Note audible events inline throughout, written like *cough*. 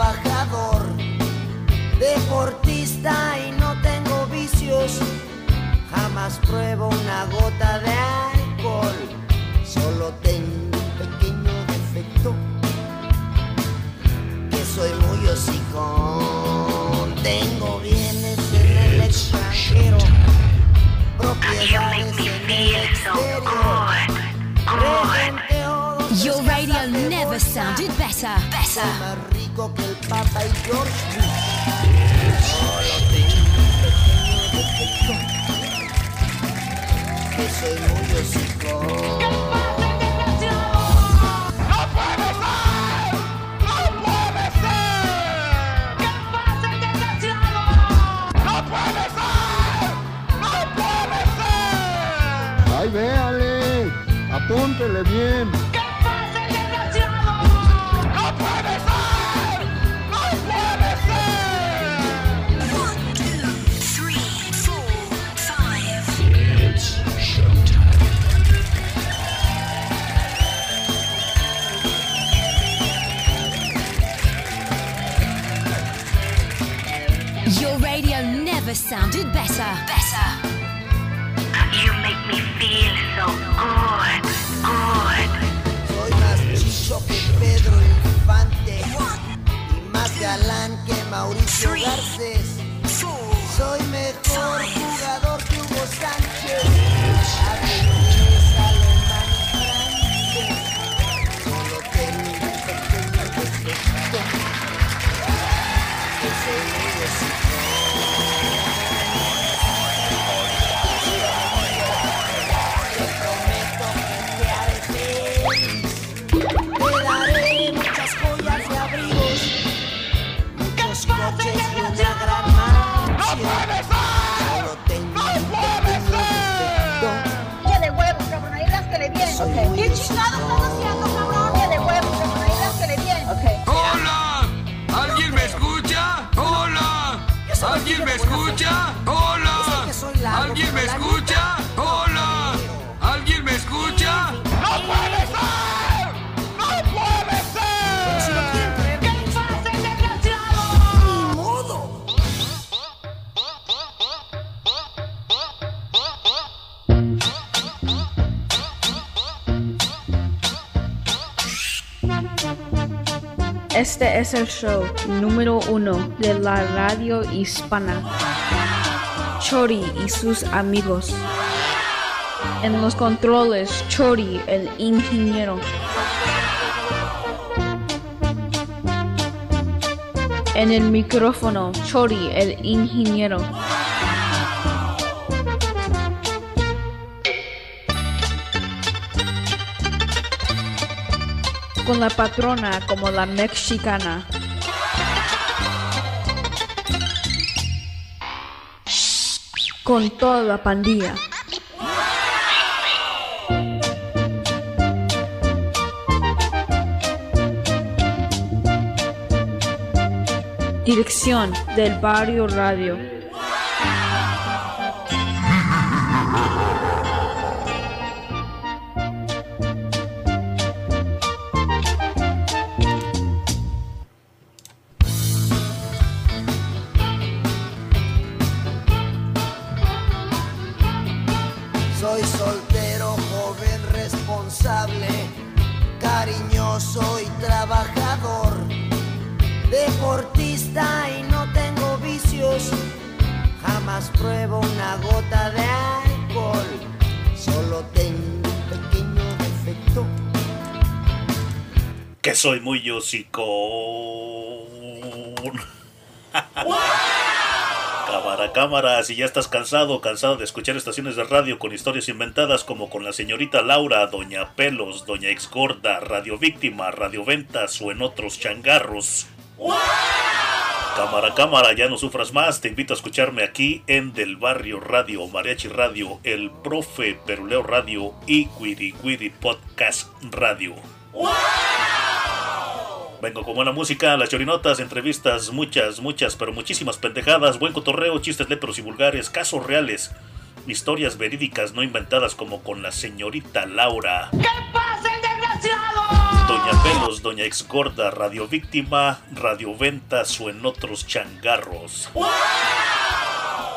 trabajador, deportista y no tengo vicios. Jamás pruebo una gota de alcohol, solo tengo un pequeño defecto, que soy muy hocicón. Tengo bienes en el extranjero, propiedades en el exterior. Your radio never sounded better. Better. Rico que el Papa y George Bush. Solo tengo un pequeño defecto. Que soy muy hocico. Apúntele bien. Never sounded better. Better. You make me feel so good, good. Soy más chicho que Pedro Infante. Y más galán que Mauricio Garcés. Soy mejor escucha? ¡Hola! ¿Alguien me escucha? ¡Hola! ¿Alguien me escucha? ¡No puede ser! ¡No puede ser! ¿Qué pasa, desgraciado? Ni modo. Este es el show número uno de la radio hispana. Chori y sus amigos. En los controles, Chori, el ingeniero. En el micrófono, Chori, el ingeniero. Con la patrona como la mexicana. Con toda la pandilla. Dirección del Barrio Radio. Soy muy hocicón. Cámara, cámara, si ya estás cansado cansado de escuchar estaciones de radio con historias inventadas como con la señorita Laura, Doña Pelos, Doña Exgorda, Radio Víctima, Radio Ventas o en otros changarros. Cámara, cámara, ya no sufras más, te invito a escucharme aquí en Del Barrio Radio, Mariachi Radio, El Profe Peruleo Radio y Quiri Quiri Podcast Radio. Vengo con buena música, las chorinotas, entrevistas, muchas, muchas, pero muchísimas pendejadas, buen cotorreo, chistes lepros y vulgares, casos reales, historias verídicas no inventadas como con la señorita Laura. ¿Qué pasa, desgraciado? Doña Pelos, Doña Ex Gorda, Radio Víctima, Radio Ventas o en otros changarros.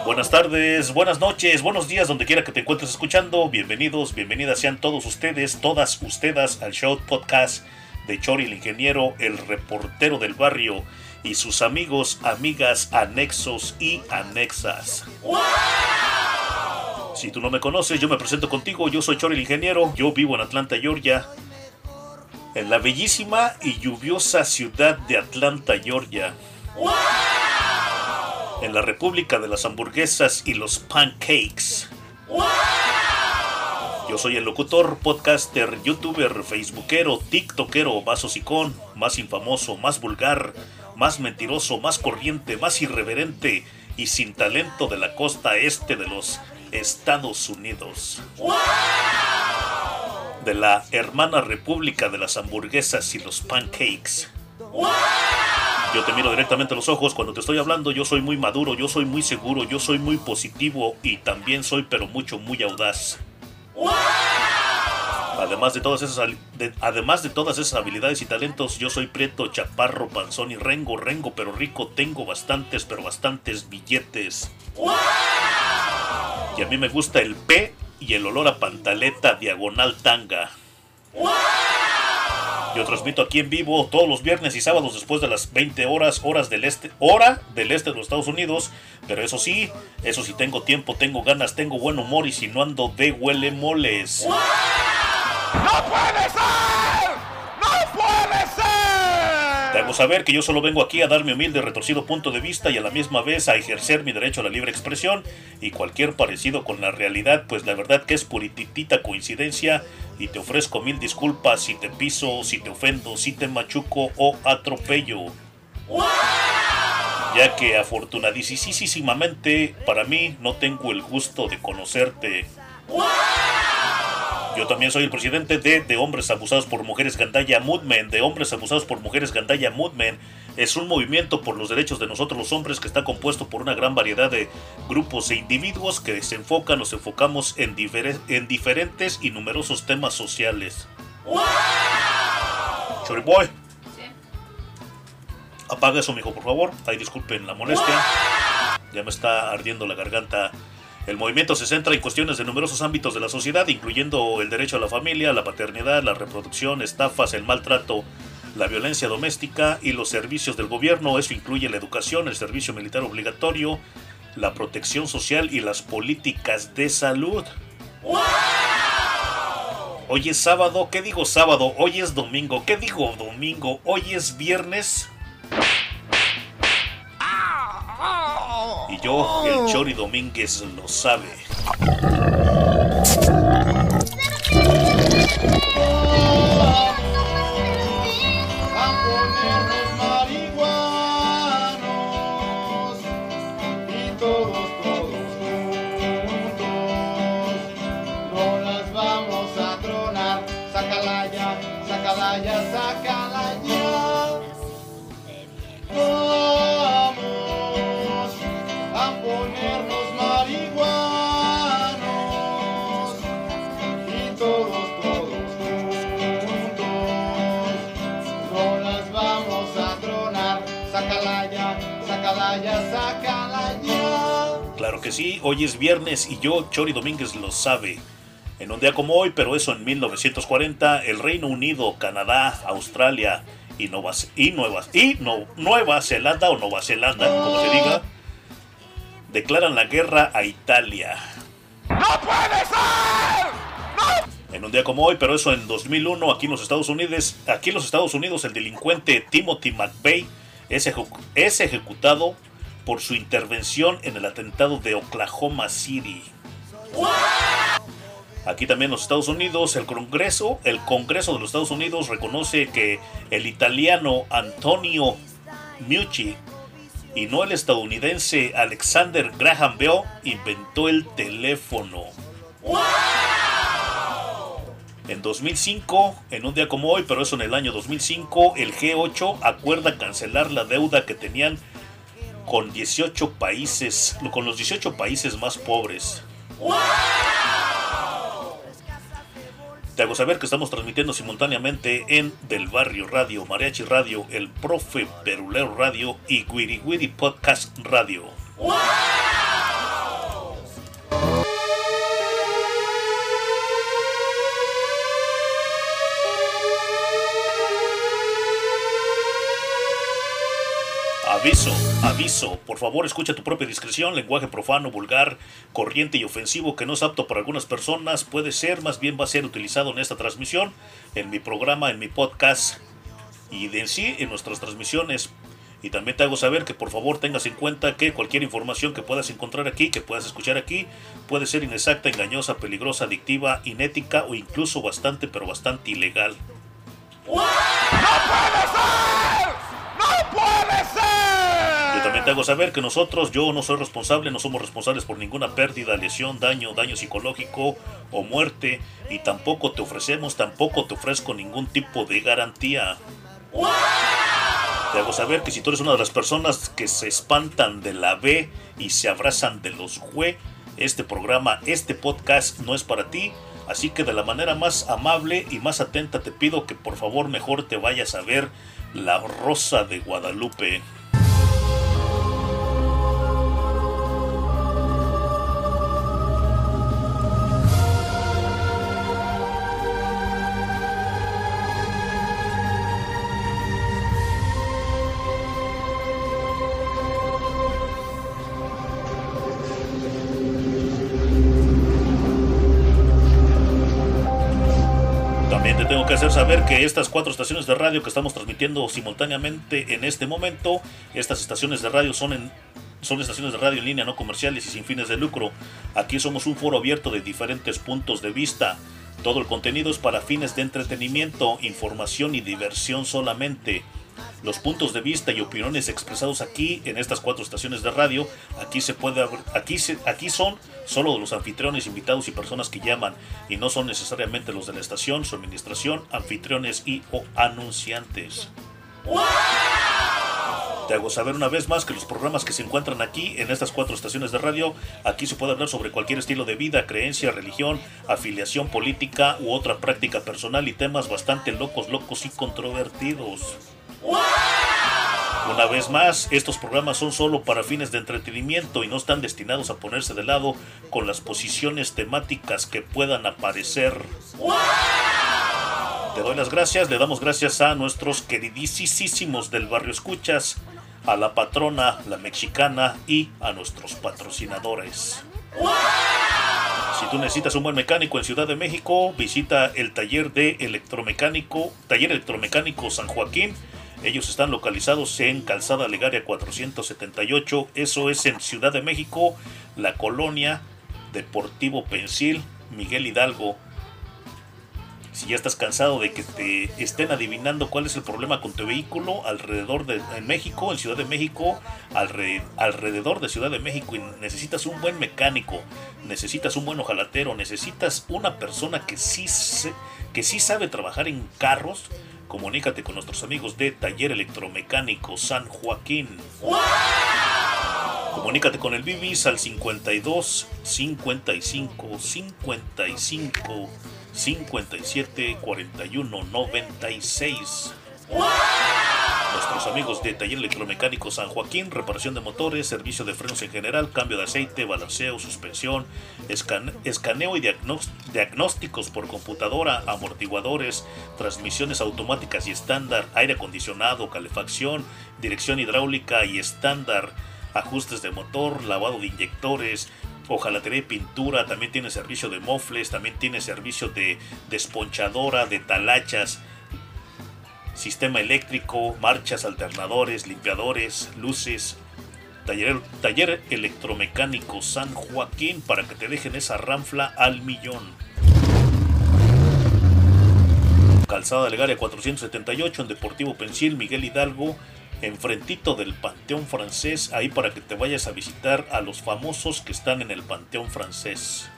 Buenas tardes, buenas noches, buenos días, donde quiera que te encuentres escuchando. Bienvenidos, bienvenidas sean todos ustedes, todas ustedes al show podcast de Chori el Ingeniero, el reportero del barrio y sus amigos, amigas, anexos y anexas. Si tú no me conoces, yo me presento contigo. Yo soy Chori el Ingeniero. Yo vivo en Atlanta, Georgia. En la bellísima y lluviosa ciudad de Atlanta, Georgia. En la República de las Hamburguesas y los Pancakes. Yo soy el locutor, podcaster, youtuber, facebookero, tiktokero, más hocicón, más infamoso, más vulgar, más mentiroso, más corriente, más irreverente y sin talento de la costa este de los Estados Unidos. De la hermana república de las hamburguesas y los pancakes. Yo te miro directamente a los ojos cuando te estoy hablando, yo soy muy maduro, yo soy muy seguro, yo soy muy positivo y también soy pero mucho muy audaz. Además de, todas esas, de, además de todas esas habilidades y talentos, yo soy prieto, chaparro, panzón y rengo, rengo, pero rico. Tengo bastantes, pero bastantes billetes. Y a mí me gusta el P y el olor a pantaleta diagonal tanga. Yo transmito aquí en vivo todos los viernes y sábados después de las 20 horas, horas del este, hora del este de los Estados Unidos. Pero eso sí, eso sí tengo tiempo, tengo ganas, tengo buen humor y si no ando de huele moles. ¡No puede ser! ¡No puede ser! Te hago saber que yo solo vengo aquí a dar mi humilde retorcido punto de vista y a la misma vez a ejercer mi derecho a la libre expresión y cualquier parecido con la realidad, pues la verdad que es purititita coincidencia y te ofrezco mil disculpas si te piso, si te ofendo, si te machuco o atropello. Ya que afortunadísimamente para mí no tengo el gusto de conocerte. Yo también soy el presidente de De Hombres Abusados por Mujeres Gandaya Movement. De Hombres Abusados por Mujeres Gandaya Movement es un movimiento por los derechos de nosotros los hombres que está compuesto por una gran variedad de grupos e individuos que se enfocan, nos enfocamos en, en diferentes y numerosos temas sociales. Choriboy. Apaga eso, mijo, por favor. Ay, disculpen la molestia. Ya me está ardiendo la garganta. El movimiento se centra en cuestiones de numerosos ámbitos de la sociedad, incluyendo el derecho a la familia, la paternidad, la reproducción, estafas, el maltrato, la violencia doméstica y los servicios del gobierno. Eso incluye la educación, el servicio militar obligatorio, la protección social y las políticas de salud. Hoy es sábado, ¿qué digo sábado? Hoy es domingo, ¿qué digo domingo? Hoy es viernes. Y yo, el Chori Domínguez, lo sabe. A Claro que sí, hoy es viernes y yo, Chori Domínguez, lo sabe. En un día como hoy, pero eso en 1940, el Reino Unido, Canadá, Australia y Nueva, y y no, Nueva Zelanda o Nueva Zelanda, como se diga, declaran la guerra a Italia. ¡No puede ser! En un día como hoy, pero eso en 2001, aquí en los Estados Unidos, aquí en los Estados Unidos, el delincuente Timothy McVeigh es, es ejecutado por su intervención en el atentado de Oklahoma City. Aquí también en los Estados Unidos, el Congreso, el Congreso de los Estados Unidos reconoce que el italiano Antonio Meucci y no el estadounidense Alexander Graham Bell inventó el teléfono. En 2005, en un día como hoy, pero eso en el año 2005, el G8 acuerda cancelar la deuda que tenían con 18 países, con los 18 países más pobres. Te hago saber que estamos transmitiendo simultáneamente en Del Barrio Radio, Mariachi Radio, El Profe Perulero Radio y Wiri Wiri Podcast Radio. Aviso, aviso, por favor escucha tu propia discreción, lenguaje profano, vulgar, corriente y ofensivo que no es apto para algunas personas, puede ser, más bien va a ser utilizado en esta transmisión, en mi programa, en mi podcast y de en sí en nuestras transmisiones. Y también te hago saber que por favor tengas en cuenta que cualquier información que puedas encontrar aquí, que puedas escuchar aquí, puede ser inexacta, engañosa, peligrosa, adictiva, inética o incluso bastante, pero bastante ilegal. ¡No puede ser! ¡No puede ser! Yo también te hago saber que nosotros, yo no soy responsable, no somos responsables por ninguna pérdida, lesión, daño, daño psicológico o muerte. Y tampoco te ofrecemos, tampoco te ofrezco ningún tipo de garantía. Te hago saber que si tú eres una de las personas que se espantan de la B y se abrazan de los güey, este programa, este podcast no es para ti. Así que de la manera más amable y más atenta te pido que por favor mejor te vayas a ver La Rosa de Guadalupe. Hacer saber que estas cuatro estaciones de radio que estamos transmitiendo simultáneamente en este momento, estas estaciones de radio son en son estaciones de radio en línea no comerciales y sin fines de lucro. Aquí somos un foro abierto de diferentes puntos de vista. Todo el contenido es para fines de entretenimiento, información y diversión solamente. Los puntos de vista y opiniones expresados aquí en estas cuatro estaciones de radio, aquí se puede aquí se- aquí son solo de los anfitriones, invitados y personas que llaman y no son necesariamente los de la estación, su administración, anfitriones y o anunciantes. Te hago saber una vez más que los programas que se encuentran aquí en estas cuatro estaciones de radio, aquí se puede hablar sobre cualquier estilo de vida, creencia, religión, afiliación política u otra práctica personal y temas bastante locos, locos y controvertidos. Una vez más, estos programas son solo para fines de entretenimiento y no están destinados a ponerse de lado con las posiciones temáticas que puedan aparecer. Te doy las gracias, le damos gracias a nuestros queridísimos del barrio Escuchas, a la patrona, la mexicana y a nuestros patrocinadores. Si tú necesitas un buen mecánico en Ciudad de México, visita el taller de electromecánico, taller electromecánico San Joaquín. Ellos están localizados en Calzada Legaria 478, eso es en Ciudad de México, la colonia Deportivo Pensil, Miguel Hidalgo. Si ya estás cansado de que te estén adivinando cuál es el problema con tu vehículo alrededor de en México, en Ciudad de México, alre- alrededor de Ciudad de México y necesitas un buen mecánico, necesitas un buen ojalatero, necesitas una persona que sí que sí sabe trabajar en carros, comunícate con nuestros amigos de Taller Electromecánico San Joaquín. Comunícate con el Bibis al 52 55 55 57 41 96. Nuestros amigos de Taller Electromecánico San Joaquín, reparación de motores, servicio de frenos en general, cambio de aceite, balanceo, suspensión, escan- escaneo y diagnósticos por computadora, amortiguadores, transmisiones automáticas y estándar, aire acondicionado, calefacción, dirección hidráulica y estándar, ajustes de motor, lavado de inyectores, hojalatería y pintura, también tiene servicio de mofles, también tiene servicio de desponchadora, de talachas, sistema eléctrico, marchas, alternadores, limpiadores, luces. Taller, taller electromecánico San Joaquín para que te dejen esa ranfla al millón. Calzada Legaria 478 en Deportivo Pensil, Miguel Hidalgo, enfrentito del Panteón Francés, ahí para que te vayas a visitar a los famosos que están en el Panteón Francés.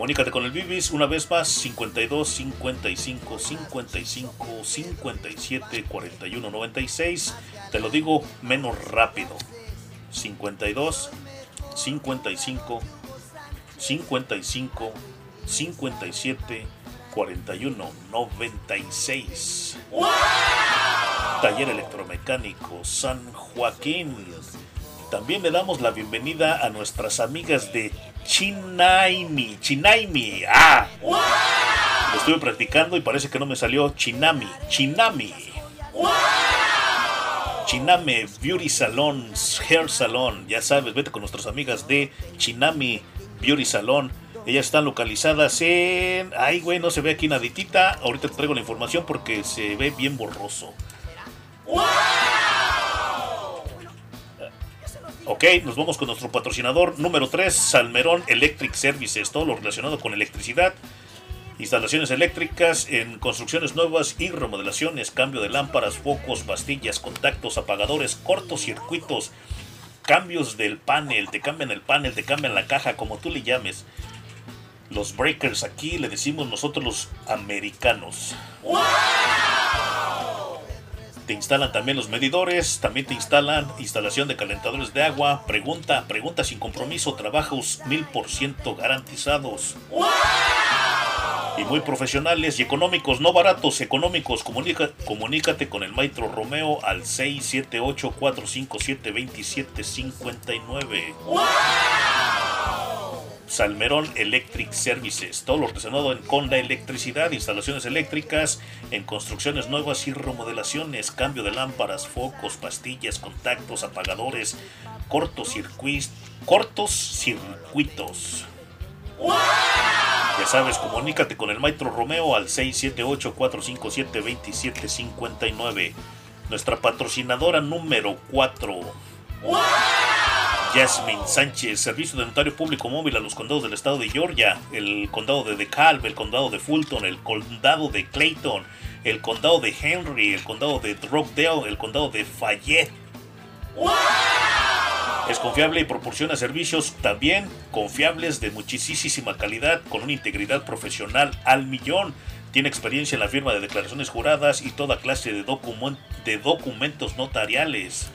Comunícate con el Bibis una vez más 52 55 55 57 41 96. Te lo digo menos rápido. 52 55 55 57 41 96. Taller Electromecánico San Joaquín. También le damos la bienvenida a nuestras amigas de Chinaimi. Chinaimi. Ah. Lo estuve practicando y parece que no me salió Chinami. Chinami. Chiname Beauty Salons, Hair Salon. Ya sabes, vete con nuestras amigas de Chinami Beauty Salon. Ellas están localizadas en. Ay, güey, no se ve aquí naditita. Ahorita te traigo la información porque se ve bien borroso. Ok, nos vamos con nuestro patrocinador número 3, Salmerón Electric Services. Todo lo relacionado con electricidad, instalaciones eléctricas en construcciones nuevas y remodelaciones, cambio de lámparas, focos, pastillas, contactos, apagadores, cortocircuitos, cambios del panel, te cambian el panel, te cambian la caja, como tú le llames. Los breakers aquí le decimos nosotros los americanos. Te instalan también los medidores, también te instalan instalación de calentadores de agua. Pregunta, pregunta sin compromiso, trabajos mil por ciento garantizados. Y muy profesionales y económicos, no baratos, económicos. Comunica, comunícate con el maestro Romeo al 678-457-2759. Salmerón Electric Services, todo lo relacionado en- con la electricidad, instalaciones eléctricas, en construcciones nuevas y remodelaciones, cambio de lámparas, focos, pastillas, contactos, apagadores, cortos cortos circuitos. Ya sabes, comunícate con el maestro Romeo al 678-457-2759. Nuestra patrocinadora número 4. Jasmine Sánchez, Servicio de Notario Público Móvil a los condados del estado de Georgia, el condado de DeKalb, el condado de Fulton, el condado de Clayton, el condado de Henry, el condado de Rockdale, el condado de Fayette. Es confiable y proporciona servicios también confiables de muchísima calidad con una integridad profesional al millón. Tiene experiencia en la firma de declaraciones juradas y toda clase de documentos notariales.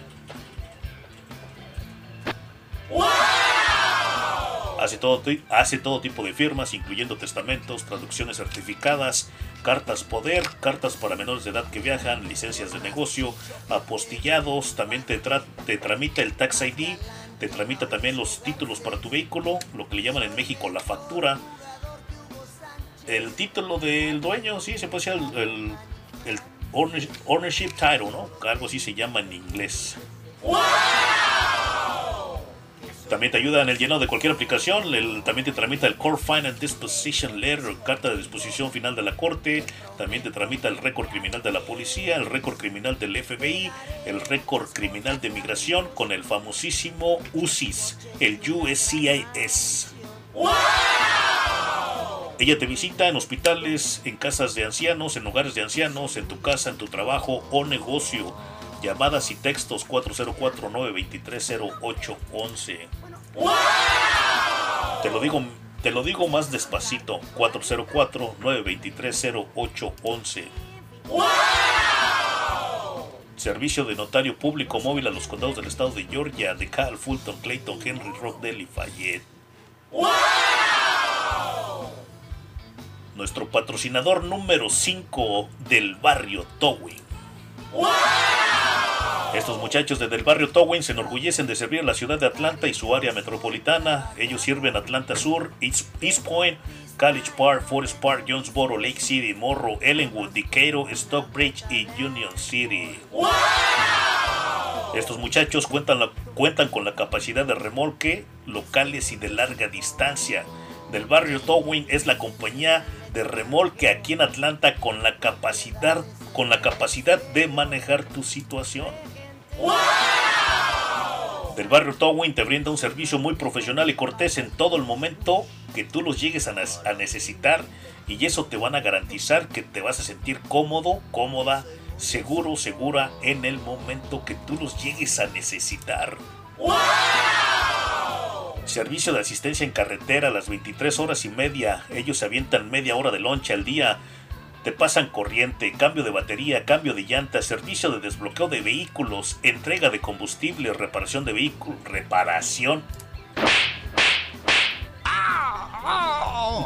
Hace todo, hace todo tipo de firmas, incluyendo testamentos, traducciones certificadas, cartas poder, cartas para menores de edad que viajan, licencias de negocio, apostillados, también te, tra- te tramita el Tax ID, te tramita también los títulos para tu vehículo, lo que le llaman en México la factura, el título del dueño, sí, se puede decir el, ownership, ownership title, ¿no? Algo así se llama en inglés. También te ayuda en el llenado de cualquier aplicación. el- también te tramita el Core Final Disposition Letter, carta de disposición final de la corte. También te tramita el récord criminal de la policía, el récord criminal del FBI, el récord criminal de migración con el famosísimo UCIS, el USCIS. Ella te visita en hospitales, en casas de ancianos, en hogares de ancianos, en tu casa, en tu trabajo o negocio. Llamadas y textos 404-923-0811. Te lo digo, te lo digo más despacito. 404-923-0811. Servicio de notario público móvil a los condados del estado de Georgia, de Cal, Fulton, Clayton, Henry, Rockdale y Fayette. Nuestro patrocinador número 5 del barrio Towing. Estos muchachos de del barrio Towing se enorgullecen de servir a la ciudad de Atlanta y su área metropolitana. Ellos sirven Atlanta Sur, East, Point, College Park, Forest Park, Jonesboro, Lake City, Morro, Ellenwood, Decatur, Stockbridge y Union City. Estos muchachos cuentan, la- cuentan con la capacidad de remolque locales y de larga distancia. Del barrio Towing es la compañía de remolque aquí en Atlanta con la capacidad, con la capacidad de manejar tu situación. Del barrio Towing te brinda un servicio muy profesional y cortés en todo el momento que tú los llegues a, necesitar y eso te van a garantizar que te vas a sentir cómodo, cómoda, seguro, segura en el momento que tú los llegues a necesitar. Servicio de asistencia en carretera a las 23 horas y media. Ellos se avientan media hora de lonche al día. Te pasan corriente, cambio de batería, cambio de llantas, servicio de desbloqueo de vehículos, entrega de combustible, reparación de vehículos, reparación.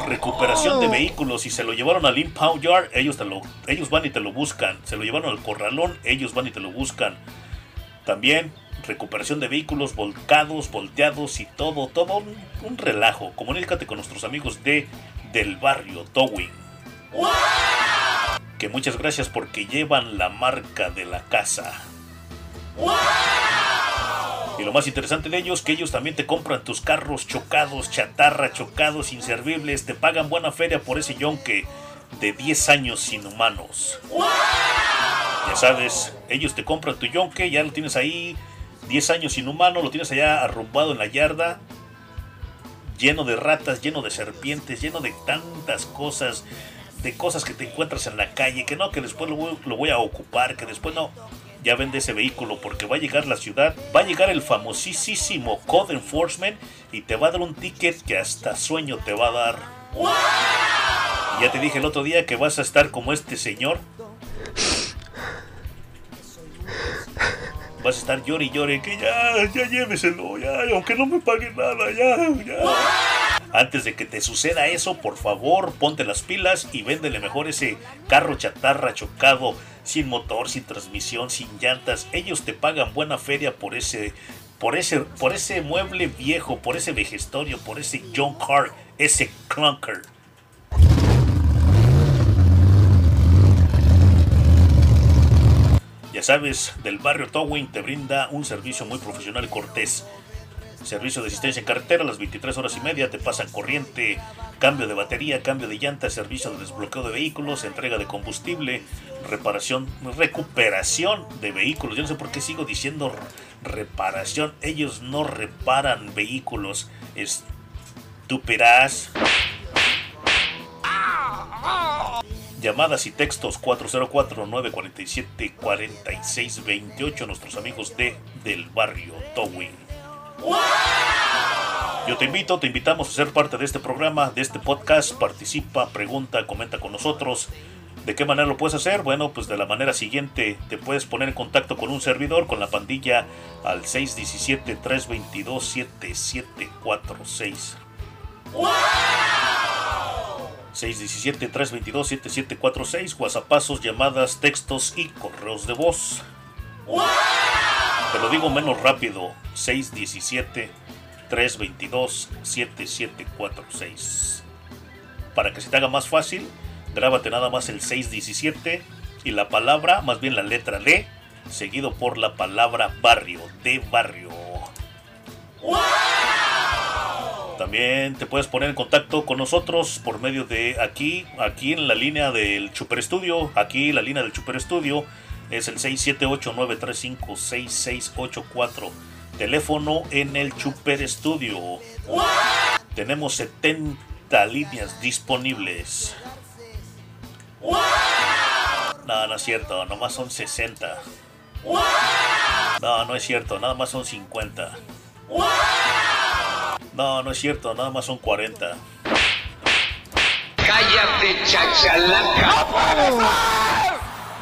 Recuperación de vehículos. Si se lo llevaron al impound yard, ellos, te lo, ellos van y te lo buscan. Se lo llevaron al corralón, ellos van y te lo buscan. También recuperación de vehículos volcados, volteados y todo, todo un, relajo. Comunícate con nuestros amigos de Del Barrio Towing. Que muchas gracias porque llevan la marca de la casa. Y lo más interesante de ellos, que ellos también te compran tus carros chocados, chatarra, chocados, inservibles, te pagan buena feria por ese yonque de 10 años inhumanos. Ya sabes, ellos te compran tu yonque, ya lo tienes ahí, 10 años inhumano, lo tienes allá arrumbado en la yarda, lleno de ratas, lleno de serpientes, lleno de tantas cosas, de cosas que te encuentras en la calle, que no, que después lo voy, lo voy a ocupar, que después no. Ya vende ese vehículo porque va a llegar la ciudad, va a llegar el famosísimo Code Enforcement y te va a dar un ticket que hasta sueño te va a dar. Y ya te dije el otro día que vas a estar como este señor. Vas a estar llore y llore que ya, ya lléveselo, ya, aunque no me pague nada, ya, ya. Antes de que te suceda eso, por favor, ponte las pilas y véndele mejor ese carro chatarra chocado, sin motor, sin transmisión, sin llantas. Ellos te pagan buena feria por ese, por ese, por ese mueble viejo, por ese vejestorio, por ese John Car, ese clunker. Ya sabes, del barrio Towing te brinda un servicio muy profesional y cortés. Servicio de asistencia en carretera, las 23 horas y media te pasan corriente, cambio de batería, cambio de llanta, servicio de desbloqueo de vehículos, entrega de combustible, reparación, recuperación de vehículos. Yo no sé por qué sigo diciendo reparación. Ellos no reparan vehículos. Estúpidas. Llamadas y textos 404-947-4628. Nuestros amigos de Del Barrio Towing. Yo te invito, te invitamos a ser parte de este programa, de este podcast. Participa, pregunta, comenta con nosotros. ¿De qué manera lo puedes hacer? Bueno, pues de la manera siguiente, te puedes poner en contacto con un servidor, con la pandilla al 617-322-7746. 617-322-7746, whatsappazos, llamadas, textos y correos de voz. Te lo digo menos rápido, 617-322-7746. Para que se te haga más fácil, grábate nada más el 617 y la palabra, más bien la letra D, seguido por la palabra barrio, de barrio. También te puedes poner en contacto con nosotros por medio de aquí, aquí en la línea del Super Estudio. Aquí la línea del Super Estudio es el 678-935-6684. Teléfono en el Super Estudio. Tenemos 70 líneas disponibles. No, no es cierto, nomás son 60. No, no es cierto, nada más son 50. No, no es cierto, nada más son 40. ¡Cállate, chachalaca! ¡No puede ser!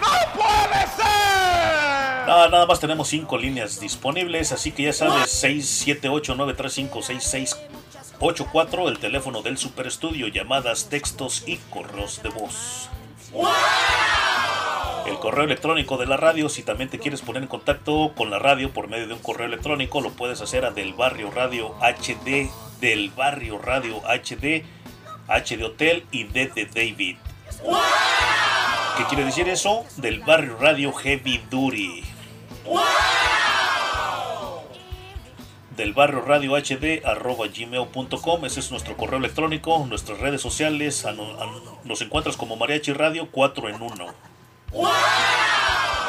¡No puede ser! No, nada más tenemos 5 líneas disponibles, así que ya sabes, 678-935-6684, el teléfono del Super Estudio, llamadas, textos y correos de voz. El correo electrónico de la radio, si también te quieres poner en contacto con la radio por medio de un correo electrónico, lo puedes hacer a Del Barrio Radio HD, Del Barrio Radio HD, H de Hotel y D de David. ¿Qué quiere decir eso? Del Barrio Radio Heavy Duty. Del barrio radio HD arroba gmail.com, ese es nuestro correo electrónico, nuestras redes sociales, a no- a- nos encuentras como Mariachi Radio 4 en 1.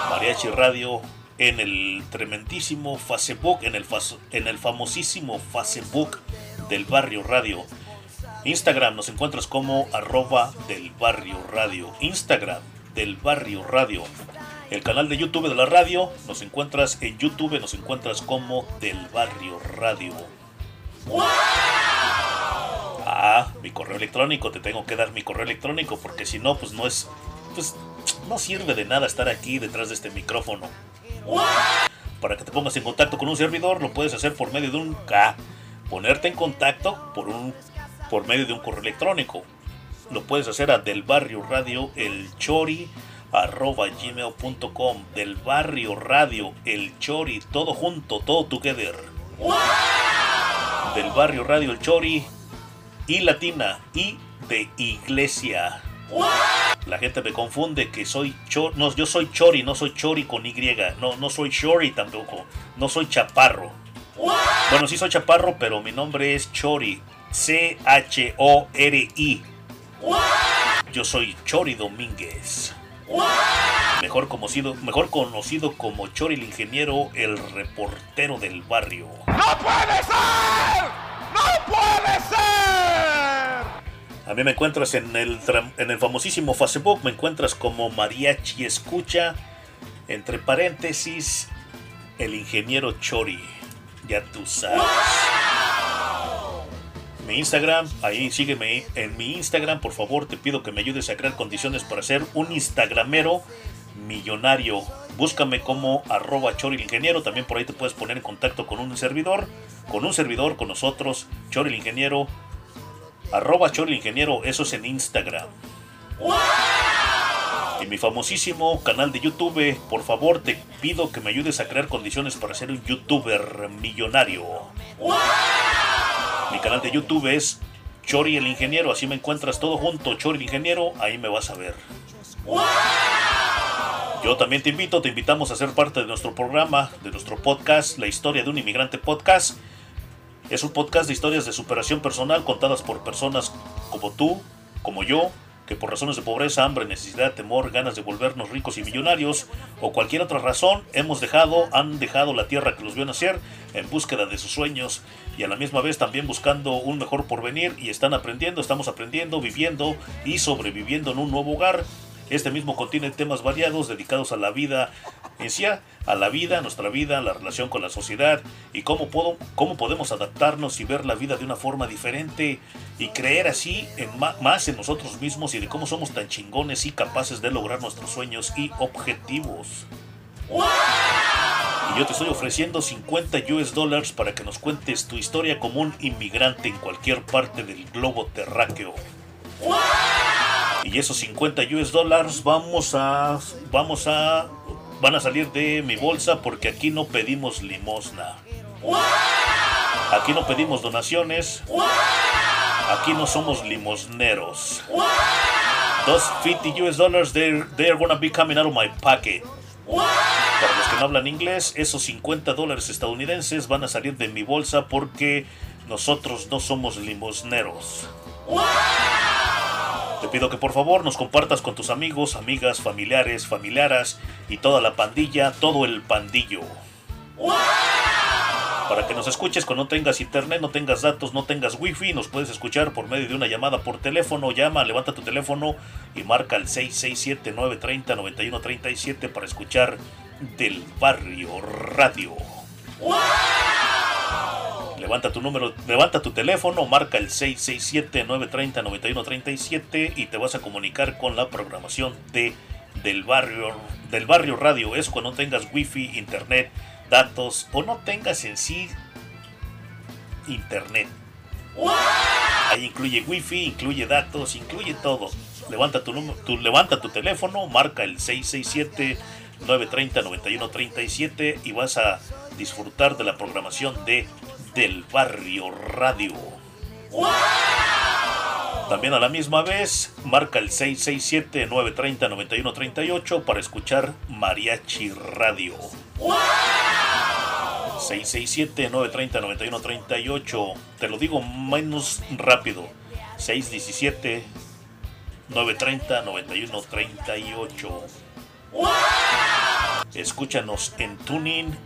Mariachi Radio en el tremendísimo Facebook, en el, fas- en el famosísimo Facebook del Barrio Radio. Instagram nos encuentras como arroba del Barrio Radio. Instagram del Barrio Radio. El canal de YouTube de la radio nos encuentras en YouTube, nos encuentras como del Barrio Radio. Ah, mi correo electrónico, te tengo que dar mi correo electrónico porque si no, pues no es, pues no sirve de nada estar aquí detrás de este micrófono. Para que te pongas en contacto con un servidor, lo puedes hacer por medio de un K. Ponerte en contacto por un por medio de un correo electrónico. Lo puedes hacer a del barrio radio el chori arroba gmail.com del barrio radio el chori todo junto todo together. Del barrio radio el chori y latina y de iglesia. La gente me confunde que soy cho no yo soy chori no soy chori con y. No no soy chori tampoco. No soy chaparro. Bueno sí soy chaparro pero mi nombre es chori. C h o r i yo soy chori domínguez Mejor conocido, mejor conocido como Chori el ingeniero, el reportero del barrio. ¡No puede ser! ¡No puede ser! A mí me encuentras en el, en el famosísimo Facebook, me encuentras como Mariachi Escucha, entre paréntesis, el ingeniero Chori. Ya tú sabes mi Instagram, ahí sígueme en mi Instagram, por favor, te pido que me ayudes a crear condiciones para ser un Instagramero millonario. Búscame como arroba Chori Ingeniero, también por ahí te puedes poner en contacto con un servidor, con un servidor, con nosotros, Chori Ingeniero, arroba Chori Ingeniero, eso es en Instagram. Y mi famosísimo canal de YouTube, por favor te pido que me ayudes a crear condiciones para ser un youtuber millonario. Mi canal de YouTube es Chori el Ingeniero, así me encuentras todo junto, Chori el Ingeniero, ahí me vas a ver. Yo también te invito, te invitamos a ser parte de nuestro programa, de nuestro podcast, La historia de un inmigrante podcast. Es un podcast de historias de superación personal contadas por personas como tú, como yo, que por razones de pobreza, hambre, necesidad, temor, ganas de volvernos ricos y millonarios o cualquier otra razón hemos dejado, han dejado la tierra que los vio nacer en búsqueda de sus sueños y a la misma vez también buscando un mejor porvenir y están aprendiendo, estamos aprendiendo, viviendo y sobreviviendo en un nuevo hogar este mismo contiene temas variados dedicados a la vida en sí, a la vida, nuestra vida, la relación con la sociedad y cómo, puedo, cómo podemos adaptarnos y ver la vida de una forma diferente y creer así en más en nosotros mismos y de cómo somos tan chingones y capaces de lograr nuestros sueños y objetivos. Y yo te estoy ofreciendo 50 US dólares para que nos cuentes tu historia como un inmigrante en cualquier parte del globo terráqueo. Y esos 50 US dólares vamos a. Vamos a. Van a salir de mi bolsa porque aquí no pedimos limosna. Aquí no pedimos donaciones. Aquí no somos limosneros. Those 50 US dollars, they're, they're gonna be coming out of my pocket. Para los que no hablan inglés, esos 50 dólares estadounidenses van a salir de mi bolsa porque nosotros no somos limosneros. Te pido que por favor nos compartas con tus amigos, amigas, familiares, familiaras y toda la pandilla, todo el pandillo. Para que nos escuches cuando no tengas internet, no tengas datos, no tengas wifi, nos puedes escuchar por medio de una llamada por teléfono. Llama, levanta tu teléfono y marca el 667-930-9137 para escuchar del barrio radio. Levanta tu número, levanta tu teléfono, marca el 667-930-9137 y te vas a comunicar con la programación de del barrio del barrio radio. Es cuando tengas wifi, internet, datos o no tengas en sí internet. Ahí incluye wifi, incluye datos, incluye todo. Levanta tu, tu, levanta tu teléfono, marca el 667 930 9137 y vas a disfrutar de la programación de del Barrio Radio. También a la misma vez, marca el 667-930-9138 para escuchar Mariachi Radio. 667-930-9138. Te lo digo menos rápido. 617-930-9138. Escúchanos en tuning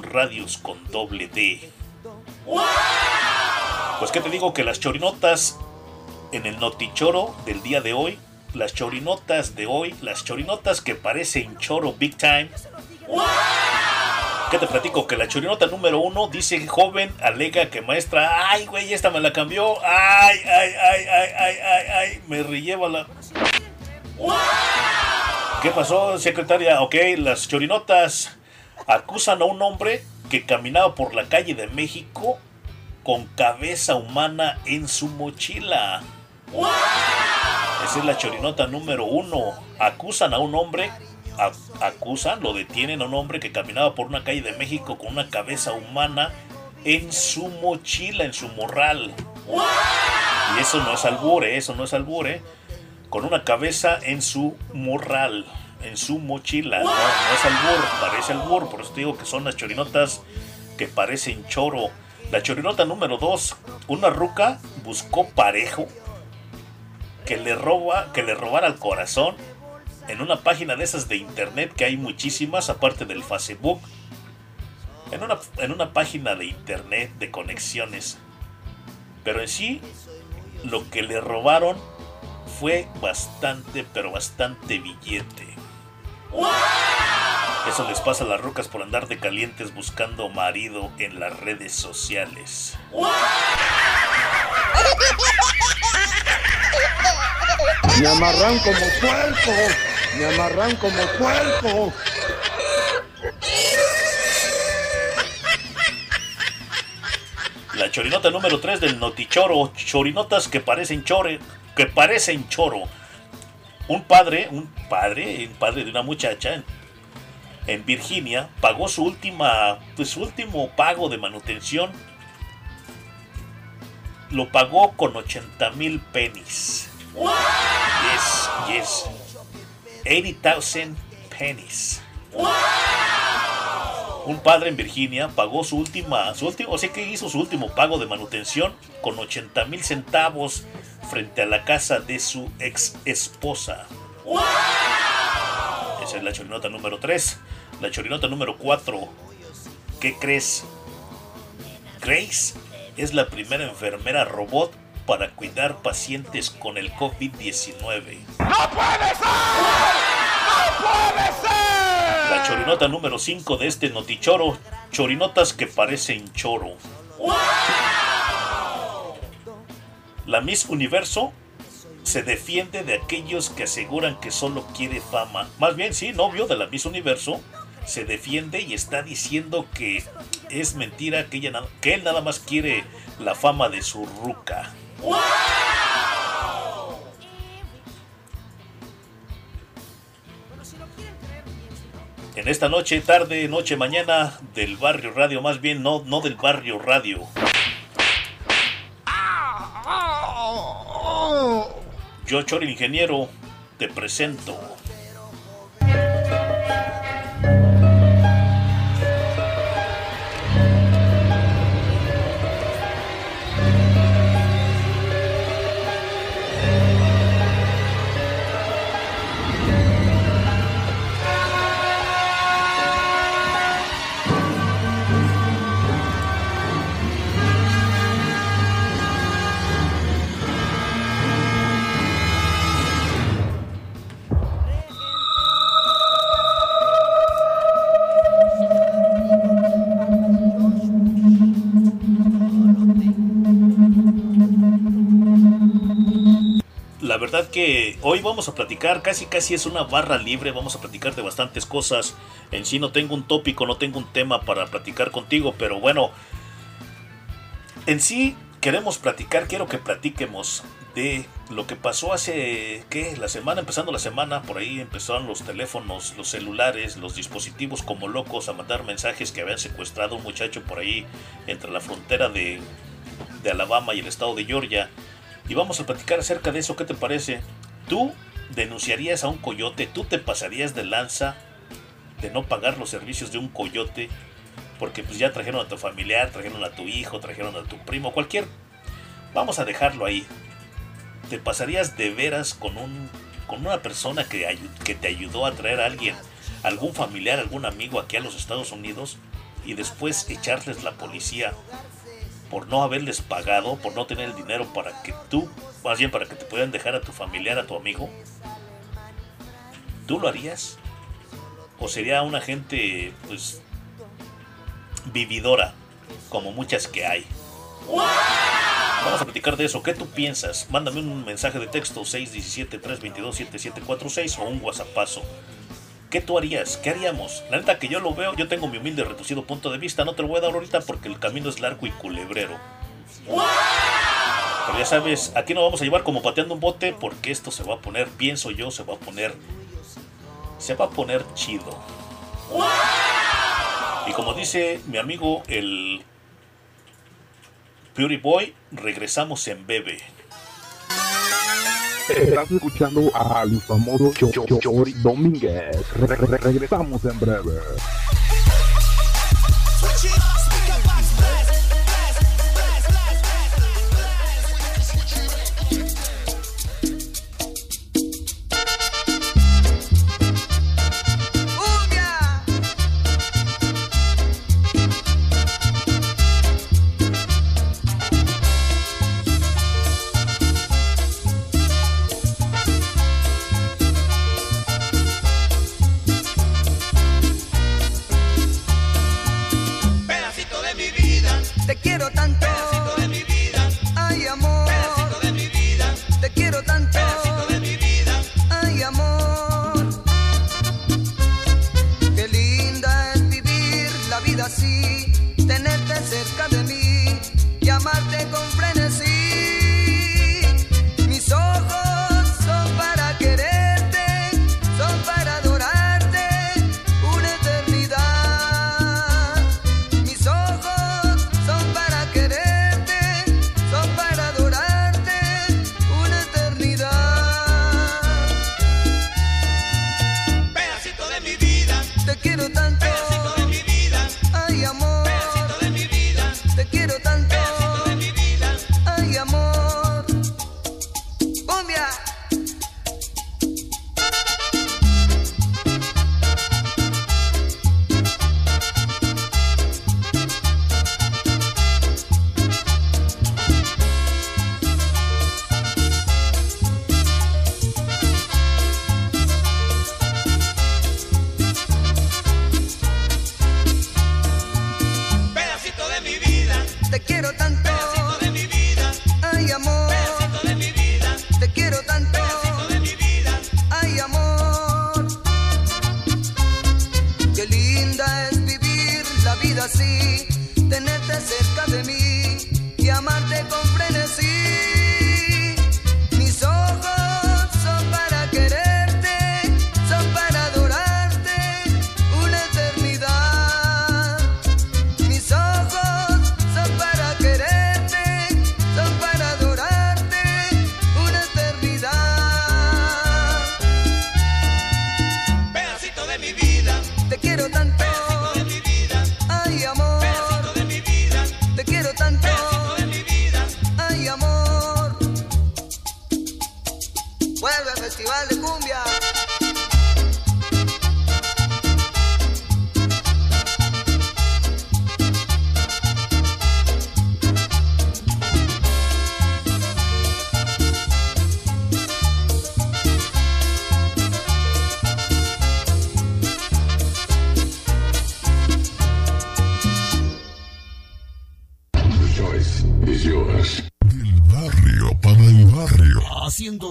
radios con doble D. Pues que te digo que las chorinotas en el notichoro del día de hoy, las chorinotas de hoy, las chorinotas que parecen choro big time. ¿Qué te platico? Que la chorinota número uno dice joven, alega que maestra, ay güey, esta me la cambió, ay, ay, ay, ay, ay, ay, ay, me relleva la... ¿Qué pasó, secretaria? Ok, las chorinotas acusan a un hombre que caminaba por la calle de México con cabeza humana en su mochila. Esa es la chorinota número uno. Acusan a un hombre, acusan, lo detienen a un hombre que caminaba por una calle de México con una cabeza humana en su mochila, en su morral. Y eso no es albure, eso no es albure. Con una cabeza en su morral, en su mochila. No, no es albur, parece albur. Por eso te digo que son las chorinotas que parecen choro. La chorinota número 2. Una ruca buscó parejo que le, roba, que le robara el corazón en una página de esas de internet que hay muchísimas, aparte del Facebook. En una, en una página de internet de conexiones. Pero en sí, lo que le robaron fue bastante, pero bastante billete. Eso les pasa a las rocas por andar de calientes buscando marido en las redes sociales. Me amarran como puerco. Me amarran como puerco. La chorinota número 3 del Notichoro. Chorinotas que parecen chore. Que parecen choro. Un padre, un padre, un padre de una muchacha en, Virginia pagó su última, pues, su último pago de manutención. Lo pagó con 80 mil pennies. Yes, yes. 80,000 pennies. Un padre en Virginia pagó su última, su último, o sea que hizo su último pago de manutención con 80 mil centavos frente a la casa de su ex esposa. Esa es la chorinota número 3. La chorinota número 4. ¿Qué crees? Grace es la primera enfermera robot para cuidar pacientes con el COVID-19. ¡No puede ser! ¡No puede ser! La chorinota número 5 de este notichoro. Chorinotas que parecen choro. La Miss Universo se defiende de aquellos que aseguran que solo quiere fama. Más bien, sí, novio de la Miss Universo se defiende y está diciendo que es mentira, que, ella, que él nada más quiere la fama de su ruca. En esta noche, tarde, noche, mañana del barrio radio, más bien no, no del barrio radio. Yo, Chor Ingeniero, te presento. Que hoy vamos a platicar, casi casi es una barra libre, vamos a platicar de bastantes cosas. En sí no tengo un tópico, no tengo un tema para platicar contigo, pero bueno, en sí queremos platicar, quiero que platiquemos de lo que pasó hace, ¿qué? La semana, empezando la semana, por ahí empezaron los teléfonos, los celulares, los dispositivos como locos a mandar mensajes que habían secuestrado a un muchacho por ahí entre la frontera de, de Alabama y el estado de Georgia. Y vamos a platicar acerca de eso, ¿qué te parece? ¿Tú denunciarías a un coyote? ¿Tú te pasarías de lanza de no pagar los servicios de un coyote? Porque pues ya trajeron a tu familiar, trajeron a tu hijo, trajeron a tu primo, cualquier... Vamos a dejarlo ahí. ¿Te pasarías de veras con un con una persona que, que te ayudó a traer a alguien, algún familiar, algún amigo aquí a los Estados Unidos y después echarles la policía por no haberles pagado, por no tener el dinero para que tú, más bien para que te puedan dejar a tu familiar, a tu amigo? ¿Tú lo harías? ¿O sería una gente, pues, vividora, como muchas que hay? Vamos a platicar de eso. ¿Qué tú piensas? Mándame un mensaje de texto 617-322-7746 o un whatsappazo. ¿Qué tú harías? ¿Qué haríamos? La neta que yo lo veo, yo tengo mi humilde reducido punto de vista, no te lo voy a dar ahorita porque el camino es largo y culebrero. Pero ya sabes, aquí nos vamos a llevar como pateando un bote porque esto se va a poner, pienso yo, se va a poner. Se va a poner chido. Y como dice mi amigo el Beauty Boy, regresamos en bebé. Estás escuchando al famoso Chori Domínguez. Re -re Regresamos en breve.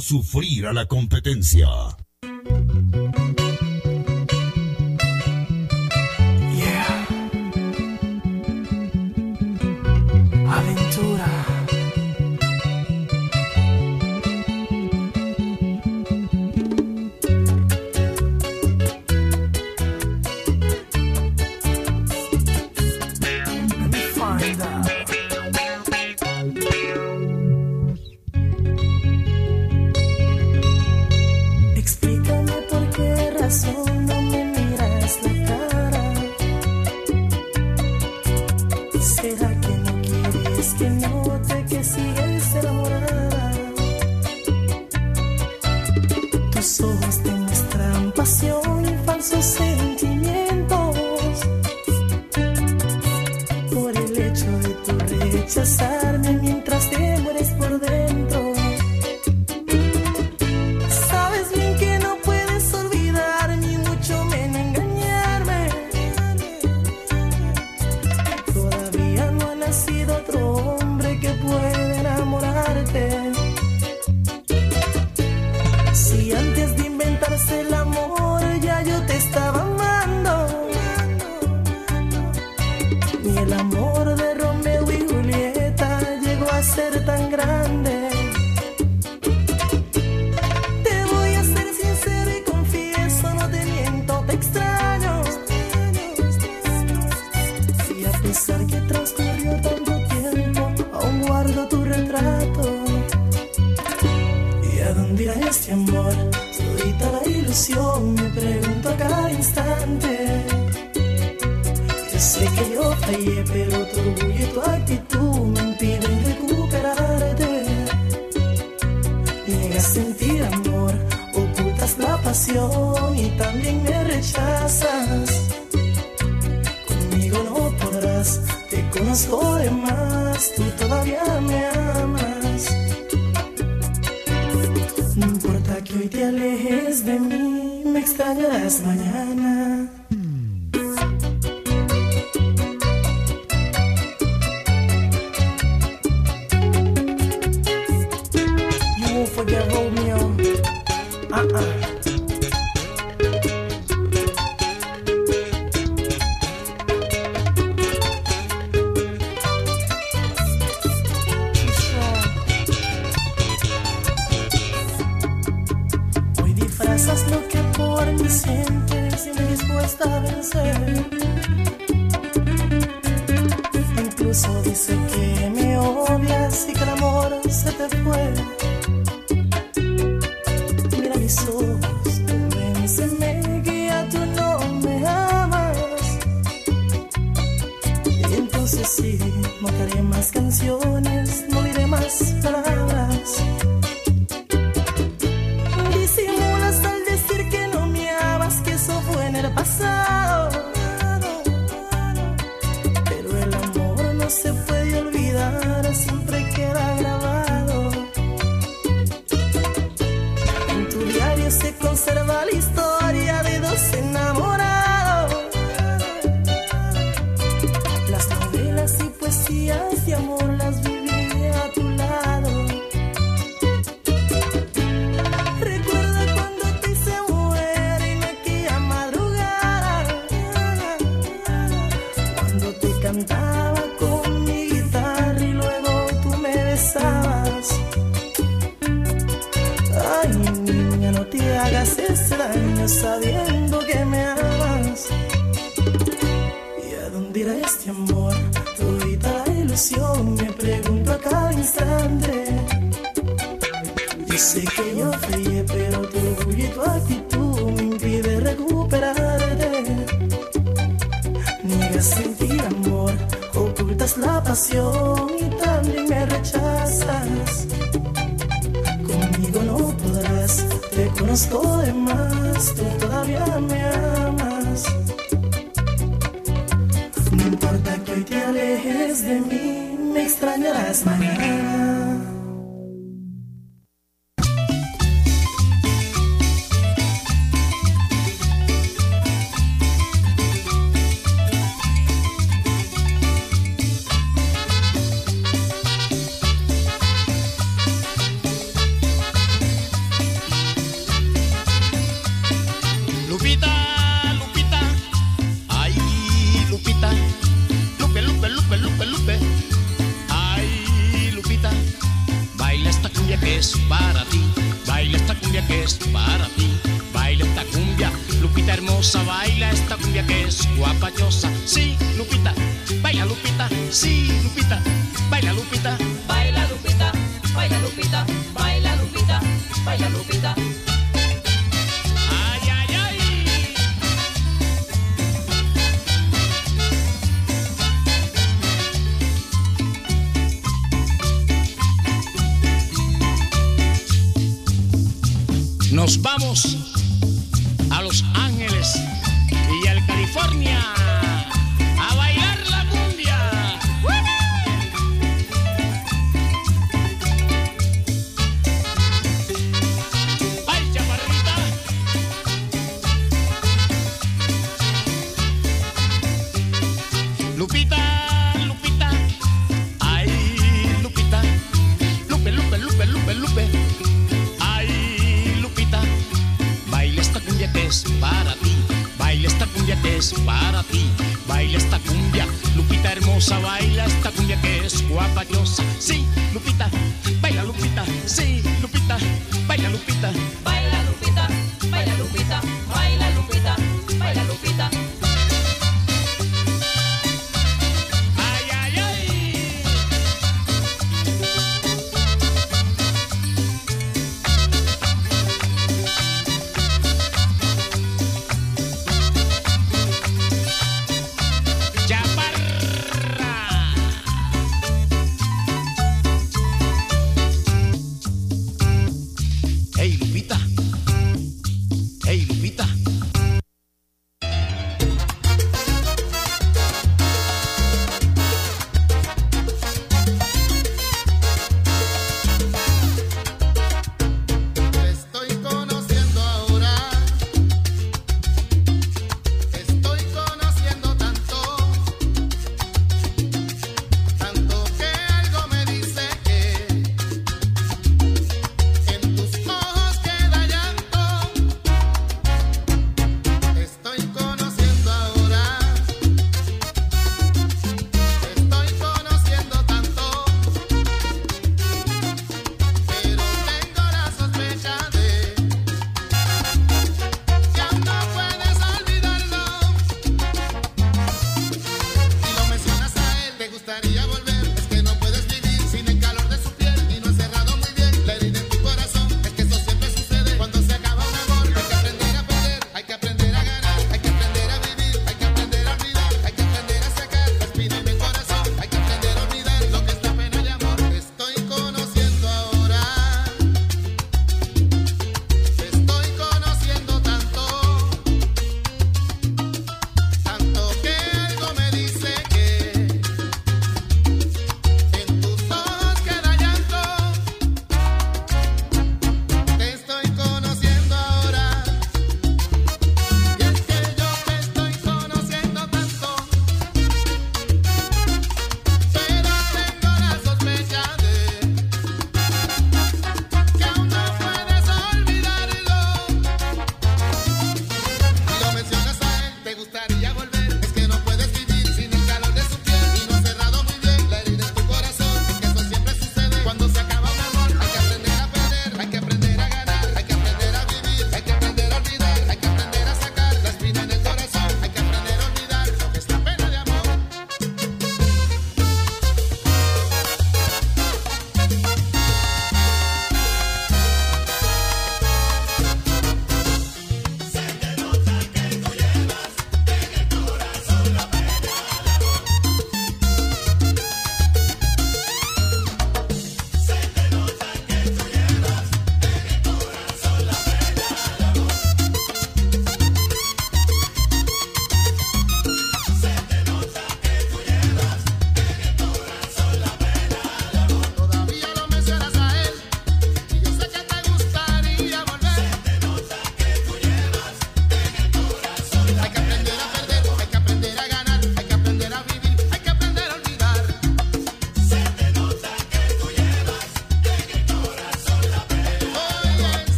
sufrir a la competencia. ¿Será que no quieres que note que sigues enamorada? es para ti. Baila esta cumbia, Lupita hermosa, baila esta cumbia que es guapa guapayosa. Sí, Lupita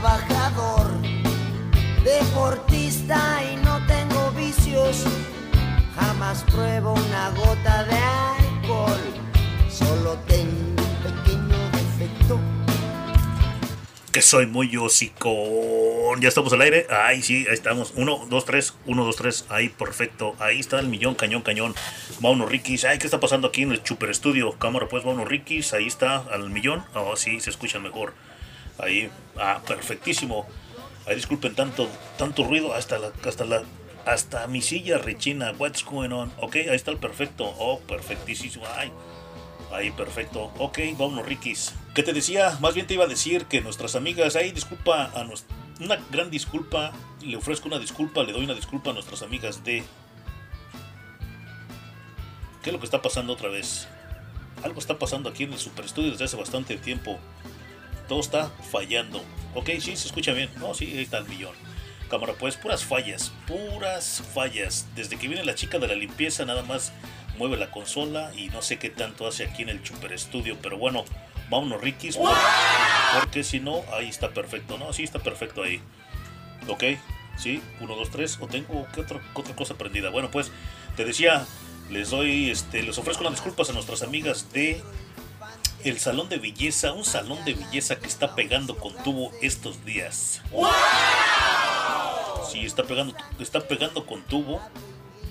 trabajador, deportista y no tengo vicios. Jamás pruebo una gota de alcohol, solo tengo un pequeño defecto. Que soy muy hocicón. Ya estamos al aire. Ay, sí, ahí estamos. Uno, dos, tres. Uno, dos, tres. Ahí, perfecto. Ahí está el millón, cañón, cañón. Mauno Rikis. Ay, ¿qué está pasando aquí en el Super Estudio? Cámara, pues, Mauno Rikis. Ahí está, al millón. Oh, sí, se escucha mejor. Ahí. Ah, perfectísimo. Ay, disculpen tanto, tanto ruido. Hasta la, hasta la, hasta mi silla rechina. What's going on? Ok, ahí está el perfecto. Oh, perfectísimo. Ay. Ahí, perfecto. Ok, vámonos, Rikis. ¿Qué te decía? Más bien te iba a decir que nuestras amigas, ahí, disculpa a nos, una gran disculpa, le ofrezco una disculpa, le doy una disculpa a nuestras amigas de... ¿Qué es lo que está pasando otra vez? Algo está pasando aquí en el Super Estudio desde hace bastante tiempo. Todo está fallando. Ok, sí, se escucha bien. No, sí, ahí está el millón. Cámara, pues, puras fallas, puras fallas. Desde que viene la chica de la limpieza, nada más mueve la consola y no sé qué tanto hace aquí en el Super Estudio, pero bueno, vámonos Rikis, por- porque si no, ahí está perfecto, ¿no? Sí, está perfecto ahí. Ok, sí, 1, 2, 3, o tengo ¿qué otra, qué otra cosa prendida. Bueno, pues, te decía, les doy, este, les ofrezco las disculpas a nuestras amigas de el salón de belleza, un salón de belleza que está pegando con tubo estos días. Sí, está pegando, está pegando con tubo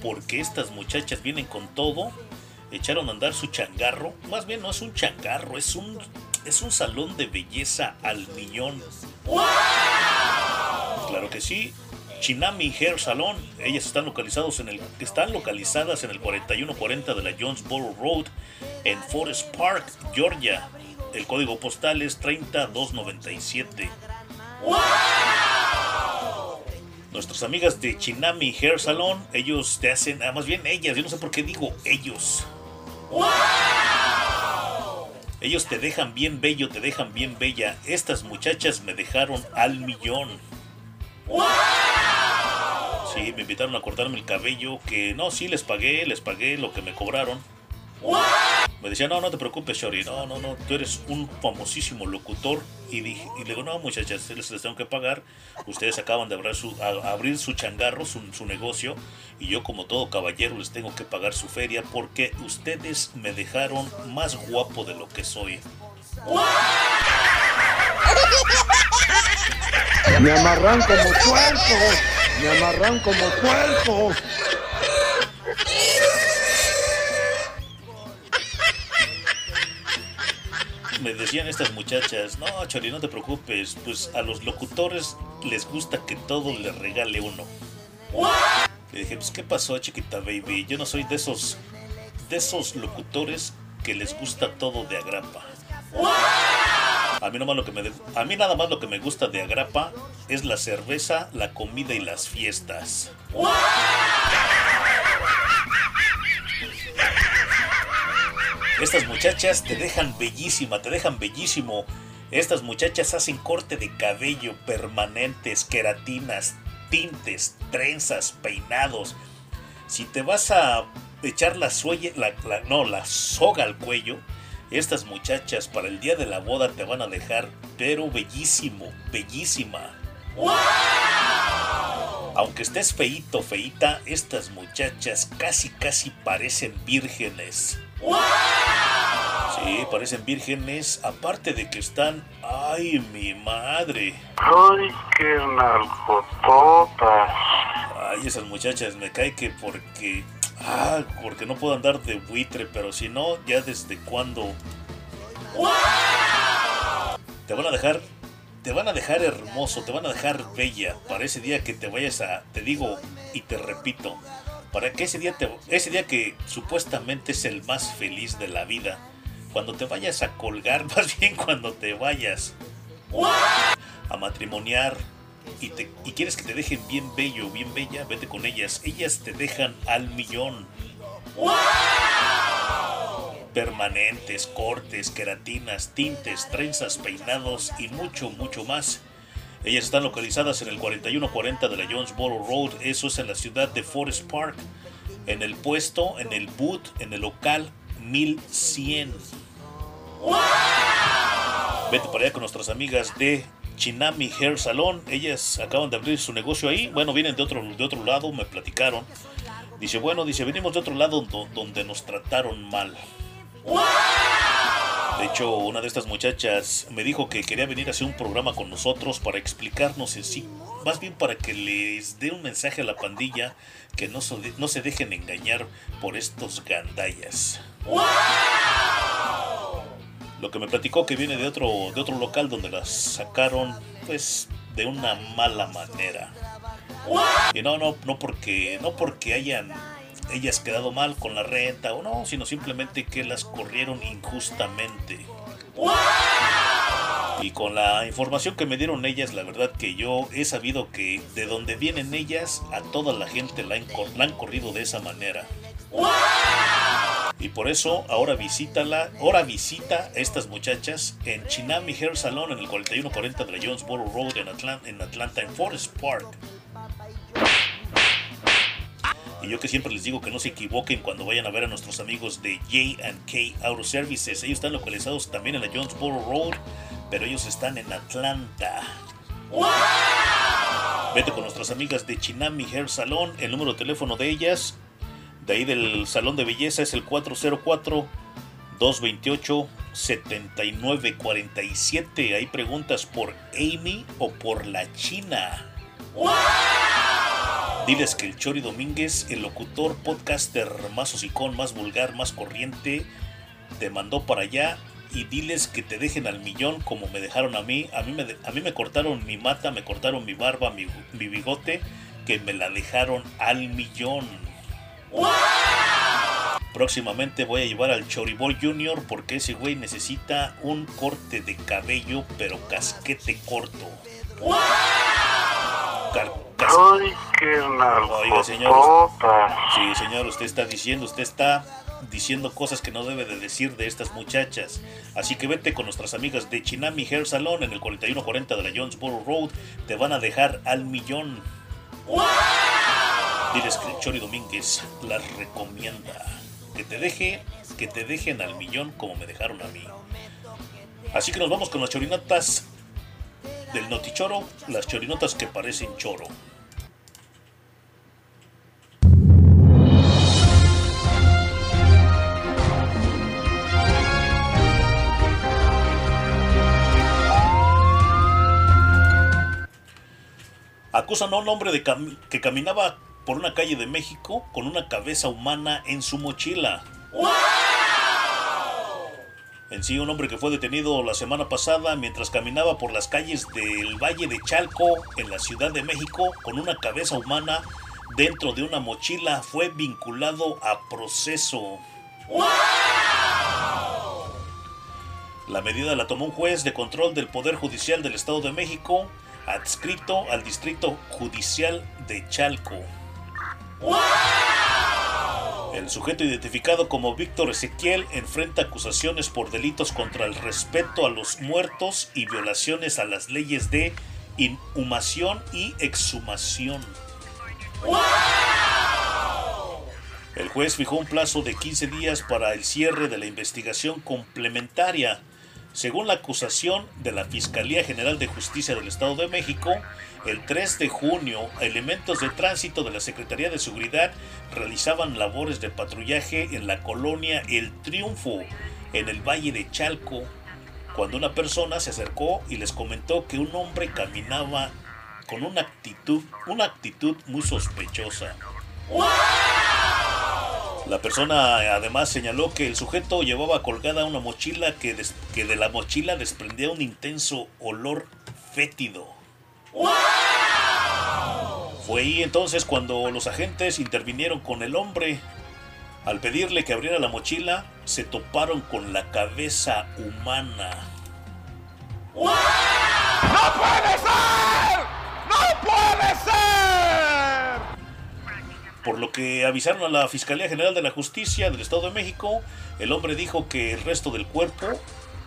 porque estas muchachas vienen con todo, echaron a andar su changarro, más bien no es un changarro, es un es un salón de belleza al millón. Claro que sí. Chinami Hair Salon, ellas están localizados en el están localizadas en el 4140 de la Jonesboro Road en Forest Park, Georgia. El código postal es 30297. Nuestras amigas de Chinami Hair Salon, ellos te hacen, ah, más bien ellas, yo no sé por qué digo ellos. Ellos te dejan bien bello, te dejan bien bella. Estas muchachas me dejaron al millón. Sí, me invitaron a cortarme el cabello, que no, sí les pagué, les pagué lo que me cobraron. Me decía, no, no te preocupes, Shori, no, no, no, tú eres un famosísimo locutor. Y, dije, y le digo, no, muchachas, les, tengo que pagar. Ustedes acaban de abrir su, changarro, su, su negocio, y yo como todo caballero les tengo que pagar su feria porque ustedes me dejaron más guapo de lo que soy. Me amarran como puerco. Me amarran como puerco. Me decían estas muchachas, no, Chori, no te preocupes, pues a los locutores les gusta que todo les regale uno. Le dije, pues, ¿qué pasó, chiquita baby? Yo no soy de esos, de esos locutores que les gusta todo de agrapa. A mí, me, nada más lo que me gusta de agrapa es la cerveza, la comida y las fiestas. Estas muchachas te dejan bellísima, te dejan bellísimo. Estas muchachas hacen corte de cabello permanentes, queratinas, tintes, trenzas, peinados. Si te vas a echar la, suelle- la- no, la soga al cuello, estas muchachas para el día de la boda te van a dejar, pero bellísimo, bellísima. Aunque estés feíto, feíta, estas muchachas casi, casi parecen vírgenes. Sí, parecen vírgenes, aparte de que están... ¡Ay, mi madre! ¡Ay, qué nalgototas! Ay, esas muchachas, me cae que porque... Ah, porque no puedo andar de buitre, pero si no, ya desde cuándo... Te van a dejar... Te van a dejar hermoso, te van a dejar bella. Para ese día que te vayas a... Te digo y te repito, para que ese día, te, ese día que supuestamente es el más feliz de la vida, cuando te vayas a colgar, *laughs* más bien cuando te vayas a matrimoniar y, te, y quieres que te dejen bien bello, bien bella, vete con ellas. Ellas te dejan al millón. Permanentes, cortes, queratinas, tintes, trenzas, peinados y mucho, mucho más. Ellas están localizadas en el 4140 de la Jonesboro Road, eso es en la ciudad de Forest Park, en el puesto, en el boot, en el local 1100. Vete para allá con nuestras amigas de Chinami Hair Salon. Ellas acaban de abrir su negocio ahí. Bueno, vienen de otro, de otro lado, me platicaron. Dice, bueno, dice, venimos de otro lado do- donde nos trataron mal. De hecho, una de estas muchachas me dijo que quería venir a hacer un programa con nosotros para explicarnos en sí, más bien para que les dé un mensaje a la pandilla que no, so- no se dejen engañar por estos gandallas. Lo que me platicó que viene de otro, de otro local donde las sacaron, pues, de una mala manera. Y no, no, no porque, no porque hayan ellas quedado mal con la renta o no, sino simplemente que las corrieron injustamente. Y con la información que me dieron ellas, la verdad que yo he sabido que de donde vienen ellas, a toda la gente la han, la han corrido de esa manera. Y por eso ahora visítala, ahora visita a estas muchachas en Chinami Hair Salon en el 4140 de la Jonesboro Road en Atlanta, en Atlanta, en Forest Park. Y yo que siempre les digo que no se equivoquen cuando vayan a ver a nuestros amigos de J&K Auto Services. Ellos están localizados también en la Jonesboro Road, pero ellos están en Atlanta. Vete con nuestras amigas de Chinami Hair Salon. El número de teléfono de ellas, de ahí del salón de belleza, es el 404-228-7947. Ahí preguntas por Amy o por la China. Diles que el Chori Domínguez, el locutor, podcaster más hocicón, más vulgar, más corriente, te mandó para allá y diles que te dejen al millón como me dejaron a mí. A mí me, a mí me cortaron mi mata, me cortaron mi barba, mi, mi bigote, que me la dejaron al millón. Próximamente voy a llevar al Choriboy Junior porque ese güey necesita un corte de cabello, pero casquete corto. Car- cas- Ay, qué Oiga, señor. Sí, señor, usted está diciendo, usted está diciendo cosas que no debe de decir de estas muchachas. Así que vete con nuestras amigas de Chinami Hair Salon en el 4140 de la Jonesboro Road. Te van a dejar al millón. Diles que el Chori Domínguez las recomienda. Que te deje, que te dejen al millón como me dejaron a mí. Así que nos vamos con las chorinotas del Notichoro, las chorinotas que parecen choro. Acusan a un hombre de cam- que caminaba por una calle de México con una cabeza humana en su mochila. En sí, un hombre que fue detenido la semana pasada mientras caminaba por las calles del Valle de Chalco, en la Ciudad de México, con una cabeza humana dentro de una mochila, fue vinculado a proceso. La medida la tomó un juez de control del Poder Judicial del Estado de México, adscrito al Distrito Judicial de Chalco. El sujeto identificado como Víctor Ezequiel enfrenta acusaciones por delitos contra el respeto a los muertos y violaciones a las leyes de inhumación y exhumación. El juez fijó un plazo de 15 días para el cierre de la investigación complementaria. Según la acusación de la Fiscalía General de Justicia del Estado de México, el 3 de junio, elementos de tránsito de la Secretaría de Seguridad realizaban labores de patrullaje en la colonia El Triunfo, en el Valle de Chalco, cuando una persona se acercó y les comentó que un hombre caminaba con una actitud, una actitud muy sospechosa. La persona además señaló que el sujeto llevaba colgada una mochila que, que de la mochila desprendía un intenso olor fétido. Fue ahí entonces cuando los agentes intervinieron con el hombre. Al pedirle que abriera la mochila, se toparon con la cabeza humana. ¡No puede ser! ¡No puede ser! Por lo que avisaron a la Fiscalía General de la Justicia del Estado de México, el hombre dijo que el resto del cuerpo,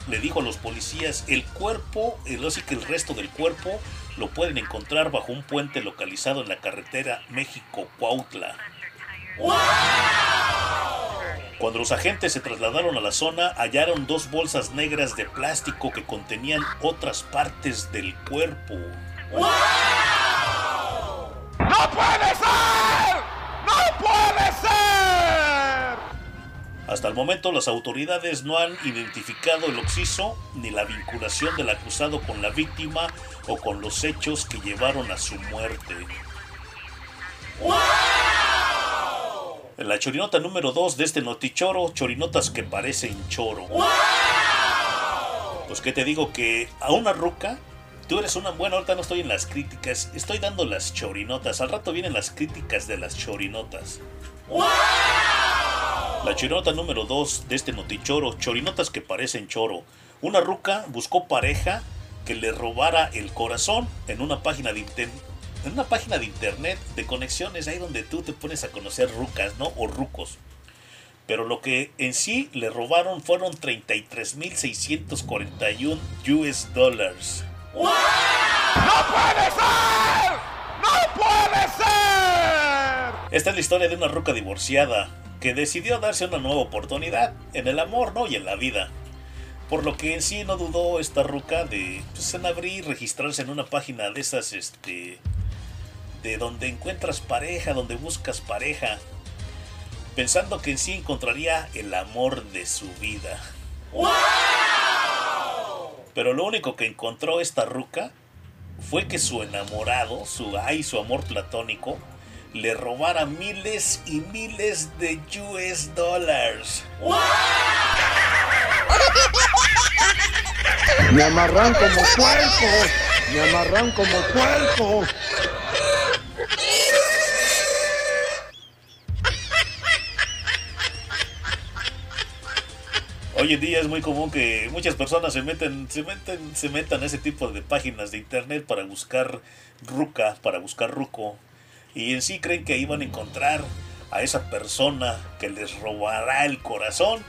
le dijo a los policías, el cuerpo, el, así que el resto del cuerpo lo pueden encontrar bajo un puente localizado en la carretera México-Cuautla. Cuando los agentes se trasladaron a la zona, hallaron dos bolsas negras de plástico que contenían otras partes del cuerpo. ¡No puede ser! ¡No puede ser! Hasta el momento las autoridades no han identificado el occiso ni la vinculación del acusado con la víctima o con los hechos que llevaron a su muerte. En la chorinota número 2 de este notichoro, chorinotas que parecen choro. Pues que te digo que a una ruca, tú eres una buena, ahorita no estoy en las críticas, estoy dando las chorinotas, al rato vienen las críticas de las chorinotas. La chorinota número 2 de este notichoro, chorinotas que parecen choro. Una ruca buscó pareja que le robara el corazón en una página de internet en una página de internet de conexiones, ahí donde tú te pones a conocer rucas, ¿no? O rucos. Pero lo que en sí le robaron fueron 33.641 US dólares. ¡No puede ser! ¡No puede ser! Esta es la historia de una ruca divorciada que decidió darse una nueva oportunidad en el amor, ¿no? Y en la vida. Por lo que en sí no dudó esta ruca de pues, en abrir, registrarse en una página de esas, este, de donde encuentras pareja, donde buscas pareja, pensando que en sí encontraría el amor de su vida. Pero lo único que encontró esta ruca fue que su enamorado, su ay, su amor platónico, le robara miles y miles de US dólares. Me amarran como puerco. Me amarran como puerco. Hoy en día es muy común que muchas personas se meten, se meten, se metan a ese tipo de páginas de internet para buscar ruca, para buscar ruco. Y en sí creen que van a encontrar a esa persona que les robará el corazón.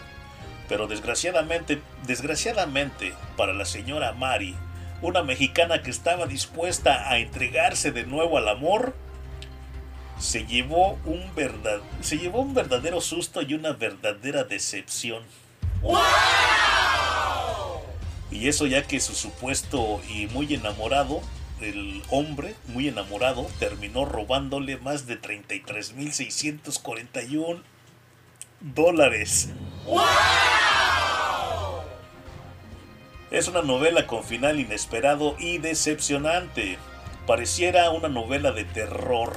Pero desgraciadamente, desgraciadamente para la señora Mari, una mexicana que estaba dispuesta a entregarse de nuevo al amor, se llevó un verdad, se llevó un verdadero susto y una verdadera decepción. Y eso ya que su supuesto y muy enamorado, el hombre muy enamorado, terminó robándole más de 33.641 dólares. Es una novela con final inesperado y decepcionante. Pareciera una novela de terror.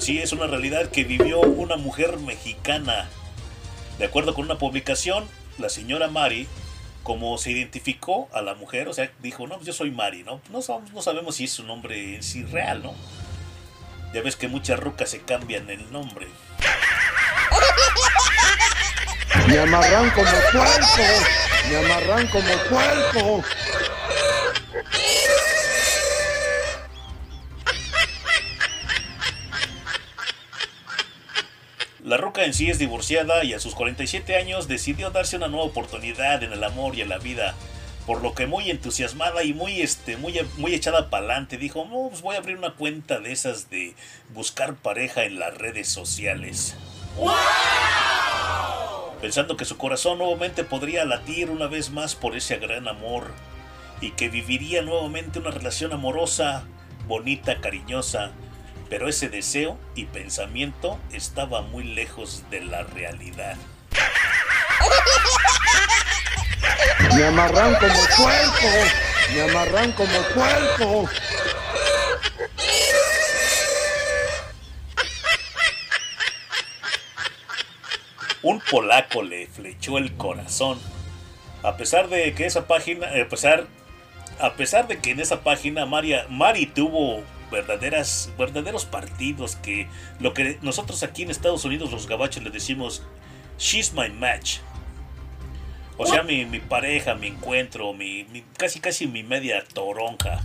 Sí es una realidad que vivió una mujer mexicana. De acuerdo con una publicación, la señora Mari, como se identificó a la mujer, o sea, dijo, no, pues yo soy Mari, ¿no? No, sabemos, si es su nombre en sí real, ¿no? Ya ves que muchas rucas se cambian el nombre. Me amarran como puerco. Me amarran como puerco. La ruca en sí es divorciada y a sus 47 años decidió darse una nueva oportunidad en el amor y en la vida. Por lo que muy entusiasmada y muy, este, muy, muy echada para adelante dijo, no, pues voy a abrir una cuenta de esas de buscar pareja en las redes sociales. Pensando que su corazón nuevamente podría latir una vez más por ese gran amor y que viviría nuevamente una relación amorosa, bonita, cariñosa, pero ese deseo y pensamiento estaba muy lejos de la realidad. Me amarran como puerco. Me amarran como puerco. Un polaco le flechó el corazón. A pesar de que esa página, a pesar, a pesar de que en esa página María, Mari tuvo verdaderas, verdaderos partidos que lo que nosotros aquí en Estados Unidos los gabachos le decimos she's my match. O sea, mi, mi pareja, mi encuentro, mi, casi casi mi media toronja.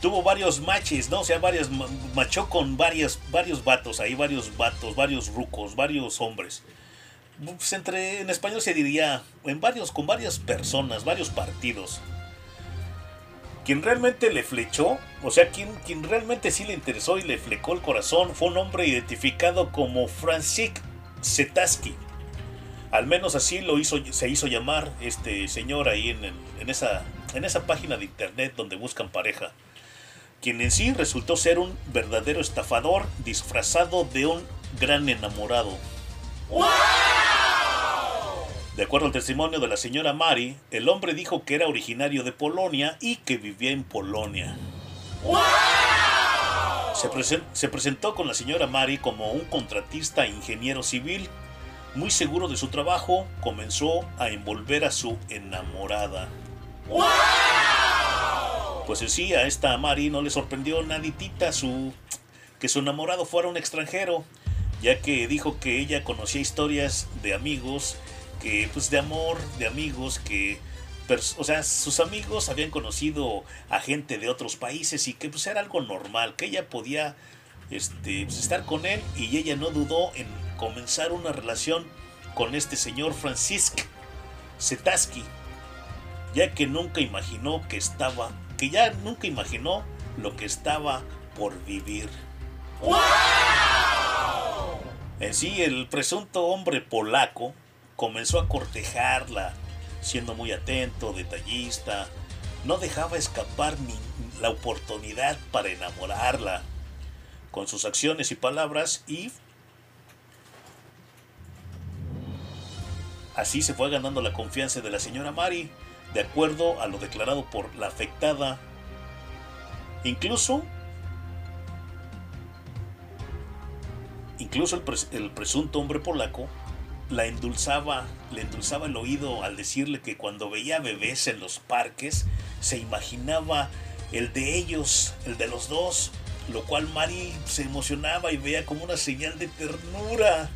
Tuvo varios matches, ¿no? O sea, varias, ma- machó con varias, varios vatos, ahí varios vatos, varios rucos, varios hombres. pues entre, en español se diría, en varios, con varias personas, varios partidos. Quien realmente le flechó, o sea, quien, quien realmente sí le interesó y le flecó el corazón fue un hombre identificado como Francis Zetaski. Al menos así lo hizo, se hizo llamar este señor ahí en, en esa, en esa página de internet donde buscan pareja. Quien en sí resultó ser un verdadero estafador disfrazado de un gran enamorado. De acuerdo al testimonio de la señora Mari, el hombre dijo que era originario de Polonia y que vivía en Polonia. Se, presen- se presentó con la señora Mari como un contratista e ingeniero civil. Muy seguro de su trabajo, comenzó a envolver a su enamorada. Pues en sí, a esta Mari no le sorprendió naditita su, que su enamorado fuera un extranjero, ya que dijo que ella conocía historias de amigos, que pues de amor, de amigos, que o sea, sus amigos habían conocido a gente de otros países y que pues era algo normal, que ella podía este, pues, estar con él y ella no dudó en comenzar una relación con este señor Francisc Zetaski, ya que nunca imaginó que estaba, que ya nunca imaginó lo que estaba por vivir. En sí, el presunto hombre polaco comenzó a cortejarla, siendo muy atento, detallista, no dejaba escapar ni la oportunidad para enamorarla con sus acciones y palabras y así se fue ganando la confianza de la señora Mari, de acuerdo a lo declarado por la afectada. Incluso Incluso el, pres- el presunto hombre polaco la endulzaba, le endulzaba el oído al decirle que cuando veía bebés en los parques se imaginaba el de ellos, el de los dos, lo cual Mari se emocionaba y veía como una señal de ternura.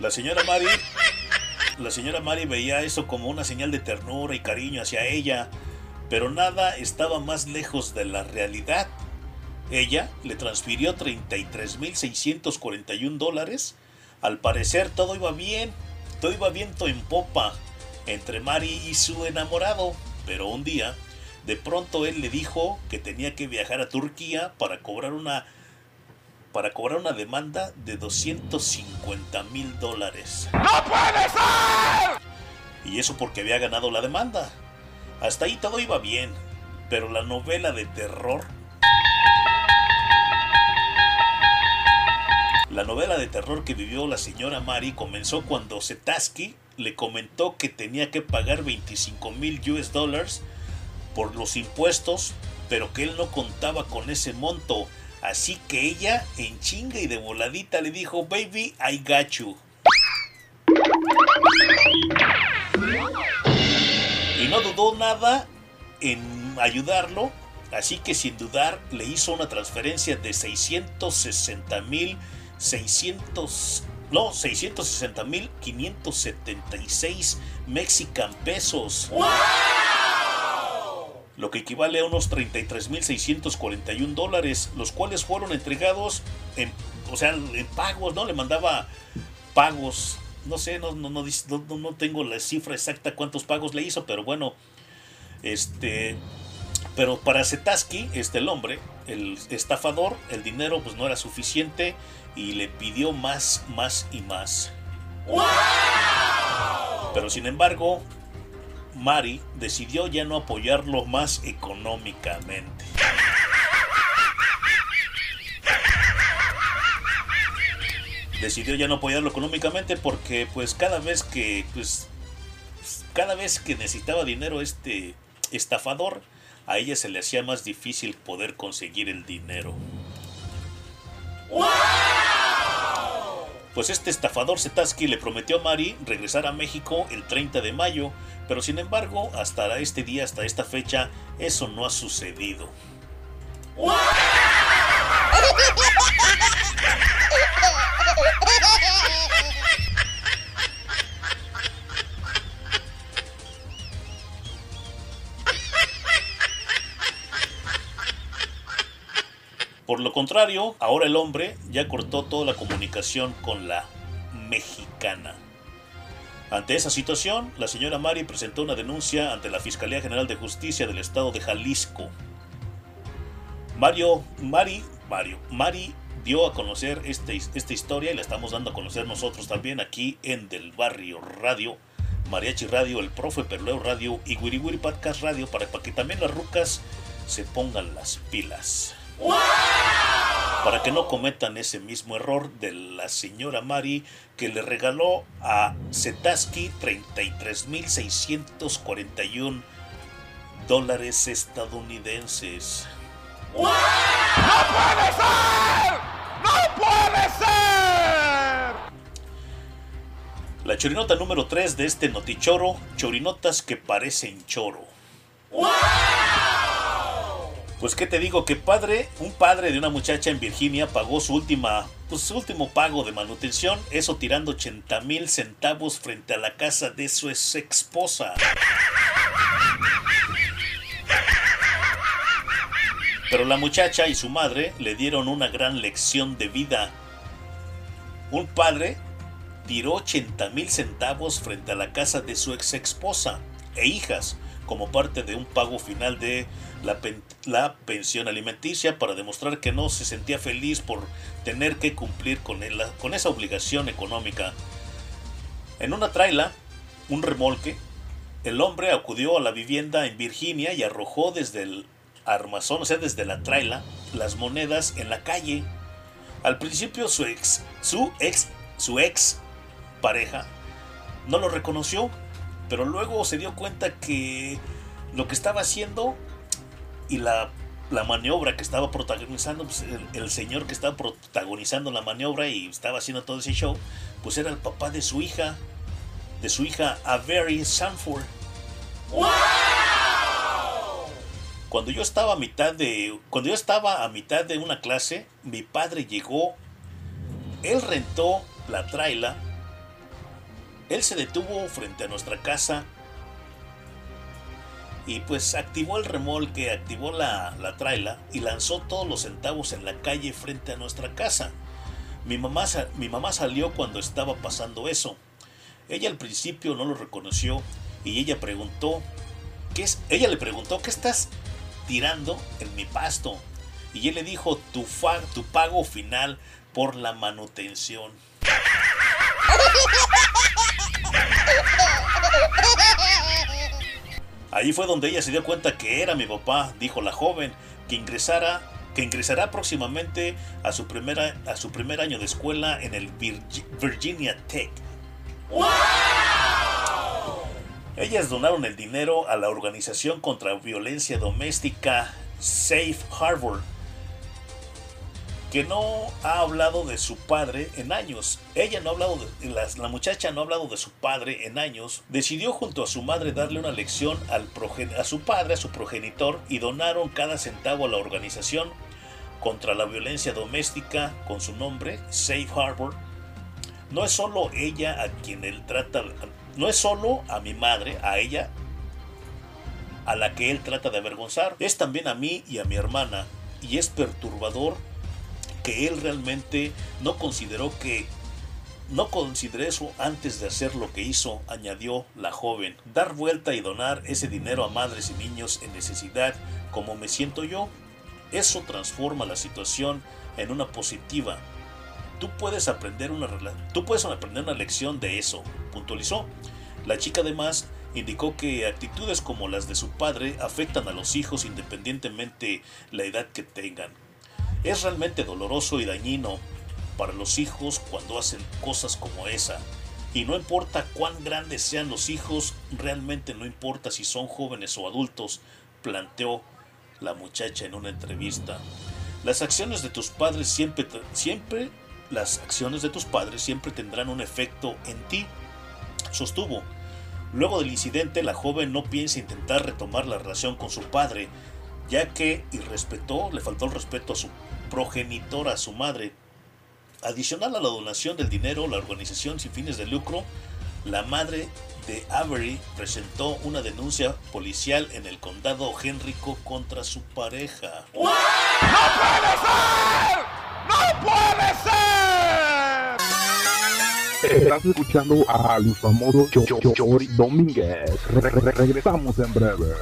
La señora Mari, la señora Mari veía eso como una señal de ternura y cariño hacia ella, pero nada estaba más lejos de la realidad. Ella le transfirió 33.641 dólares. Al parecer todo iba bien, todo iba viento en popa entre Mari y su enamorado, pero un día, de pronto él le dijo que tenía que viajar a Turquía para cobrar una para cobrar una demanda de 250 mil dólares. ¡No puede ser! Y eso porque había ganado la demanda. Hasta ahí todo iba bien, pero la novela de terror... La novela de terror que vivió la señora Mari comenzó cuando Zetaski le comentó que tenía que pagar 25 mil US dólares por los impuestos, pero que él no contaba con ese monto. Así que ella, en chinga y de voladita, le dijo, baby, I got you. Y no dudó nada en ayudarlo, así que sin dudar le hizo una transferencia de 660 mil 600 no, 660 mil 576 mexican pesos. Lo que equivale a unos 33.641 dólares, los cuales fueron entregados en, o sea, en pagos, ¿no? Le mandaba pagos, no sé, no, no, no, no- tengo la cifra exacta cuántos pagos le hizo, pero bueno, este, pero para Zetaski, este, el hombre, el estafador, el dinero pues no era suficiente y le pidió más, más y más. Pero sin embargo, Mari decidió ya no apoyarlo más económicamente. Decidió ya no apoyarlo económicamente porque pues cada vez que pues cada vez que necesitaba dinero este estafador, a ella se le hacía más difícil poder conseguir el dinero. Pues este estafador Zetaski le prometió a Mari regresar a México el 30 de mayo, pero sin embargo, hasta este día, hasta esta fecha, eso no ha sucedido. Por lo contrario, ahora el hombre ya cortó toda la comunicación con la mexicana. Ante esa situación, la señora Mari presentó una denuncia ante la Fiscalía General de Justicia del Estado de Jalisco. Mario, Mari, Mario, Mari dio a conocer este, esta historia y la estamos dando a conocer nosotros también aquí en Del Barrio Radio, Mariachi Radio, El Profe Perleo Radio y Wiri Wiri Podcast Radio para, para que también las rucas se pongan las pilas. Para que no cometan ese mismo error de la señora Mari que le regaló a Zetaski 33.641 dólares estadounidenses. ¡No puede ser! ¡No puede ser! La chorinota número 3 de este notichoro, chorinotas que parecen choro. Pues qué te digo que padre, un padre de una muchacha en Virginia pagó su última, pues su último pago de manutención, eso tirando 80 mil centavos frente a la casa de su ex esposa. Pero la muchacha y su madre le dieron una gran lección de vida. Un padre tiró 80 mil centavos frente a la casa de su ex esposa e hijas como parte de un pago final de la, pen la, pensión alimenticia para demostrar que no se sentía feliz por tener que cumplir con, el, con esa obligación económica. En una traila, un remolque, el hombre acudió a la vivienda en Virginia y arrojó desde el armazón, o sea, desde la traila, las monedas en la calle. Al principio su ex, su ex, su ex pareja no lo reconoció, pero luego se dio cuenta que lo que estaba haciendo y la, la maniobra que estaba protagonizando, pues el, señor que estaba protagonizando la maniobra y estaba haciendo todo ese show, pues era el papá de su hija, de su hija Avery Sanford. ¡Wow! Cuando yo estaba a mitad de cuando yo estaba a mitad de una clase, mi padre llegó, él rentó la traila, él se detuvo frente a nuestra casa y pues activó el remolque, activó la, la traila y lanzó todos los centavos en la calle frente a nuestra casa. Mi mamá, mi mamá salió cuando estaba pasando eso. Ella al principio no lo reconoció y ella preguntó, ¿qué es? Ella le preguntó, ¿qué estás tirando en mi pasto? Y él le dijo, tu, tu pago final por la manutención. *laughs* Ahí fue donde ella se dio cuenta que era mi papá, dijo la joven, que ingresara que ingresará próximamente a su, primera, a su primer año de escuela en el Virginia Tech. ¡Wow! Ellas donaron el dinero a la organización contra violencia doméstica Safe Harbor, que no ha hablado de su padre en años. Ella no ha hablado de, la, muchacha no ha hablado de su padre en años. Decidió junto a su madre darle una lección a su padre, a su progenitor, y donaron cada centavo a la organización contra la violencia doméstica con su nombre, Safe Harbor. No es solo ella a quien él trata, no es solo a mi madre, a ella, a la que él trata de avergonzar, es también a mí y a mi hermana, y es perturbador él realmente no consideró que no consideré eso antes de hacer lo que hizo, añadió la joven. Dar vuelta y donar ese dinero a madres y niños en necesidad, como me siento yo, eso transforma la situación en una positiva. Tú puedes aprender una, tú puedes aprender una lección de eso, puntualizó. La chica además indicó que actitudes como las de su padre afectan a los hijos independientemente la edad que tengan. Es realmente doloroso y dañino para los hijos cuando hacen cosas como esa. Y no importa cuán grandes sean los hijos, realmente no importa si son jóvenes o adultos, planteó la muchacha en una entrevista. Las acciones de tus padres siempre, siempre, las acciones de tus padres siempre tendrán un efecto en ti, sostuvo. Luego del incidente, la joven no piensa intentar retomar la relación con su padre, ya que irrespetó, le faltó el respeto a su progenitora, su madre. Adicional a la donación del dinero, la organización sin fines de lucro, la madre de Avery presentó una denuncia policial en el condado Henrico contra su pareja. ¡No puede ser! ¡No puede ser! Estás escuchando al famoso Chori Domínguez. Re -re Regresamos en breve.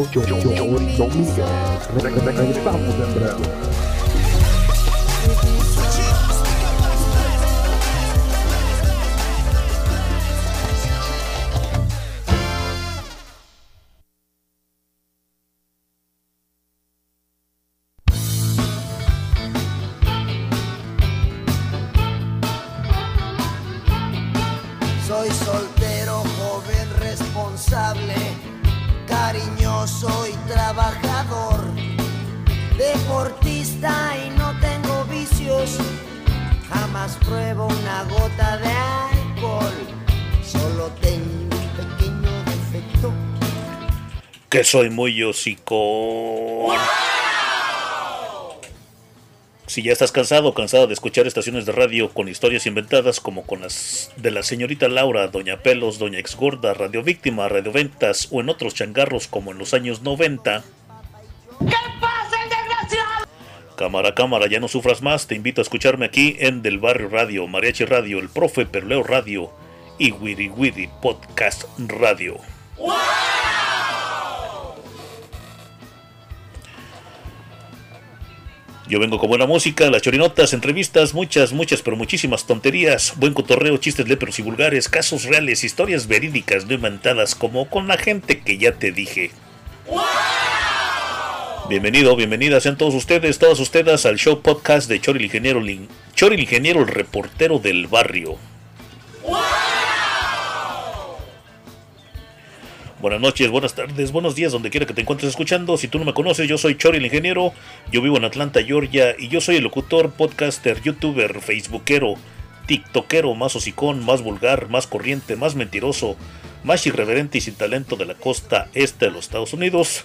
Luis famoso Cho- Cho- Chori Domínguez. Re- re- re- Regresamos en breve. Soy soltero, cariñoso y trabajador, deportista y no tengo vicios, jamás pruebo una gota de alcohol, solo tengo un pequeño defecto. Que soy muy hocicón. Si ya estás cansado o cansada de escuchar estaciones de radio con historias inventadas como con las de la señorita Laura, Doña Pelos, Doña Exgorda, Radio Víctima, Radio Ventas o en otros changarros como en los años 90, ¿Qué pasa, el desgraciado? cámara, cámara, ya no sufras más, te invito a escucharme aquí en Del Barrio Radio, Mariachi Radio, El Profe Perleo Radio y Wiri Wiri Podcast Radio. Yo vengo con buena música, las chorinotas, entrevistas, muchas, muchas, pero muchísimas tonterías, buen cotorreo, chistes léperos y vulgares, casos reales, historias verídicas no inventadas, como con la gente que ya te dije. Bienvenido, bienvenidas sean todos ustedes, todas ustedes al show podcast de Chori el Ingeniero, Lin- Chori el Ingeniero, el reportero del barrio. Buenas noches, buenas tardes, buenos días, donde quiera que te encuentres escuchando. Si tú no me conoces, yo soy Chori el Ingeniero, yo vivo en Atlanta, Georgia, y yo soy el locutor, podcaster, youtuber, facebookero, tiktokero, más hocicón, más vulgar, más corriente, más mentiroso, más irreverente y sin talento de la costa este de los Estados Unidos.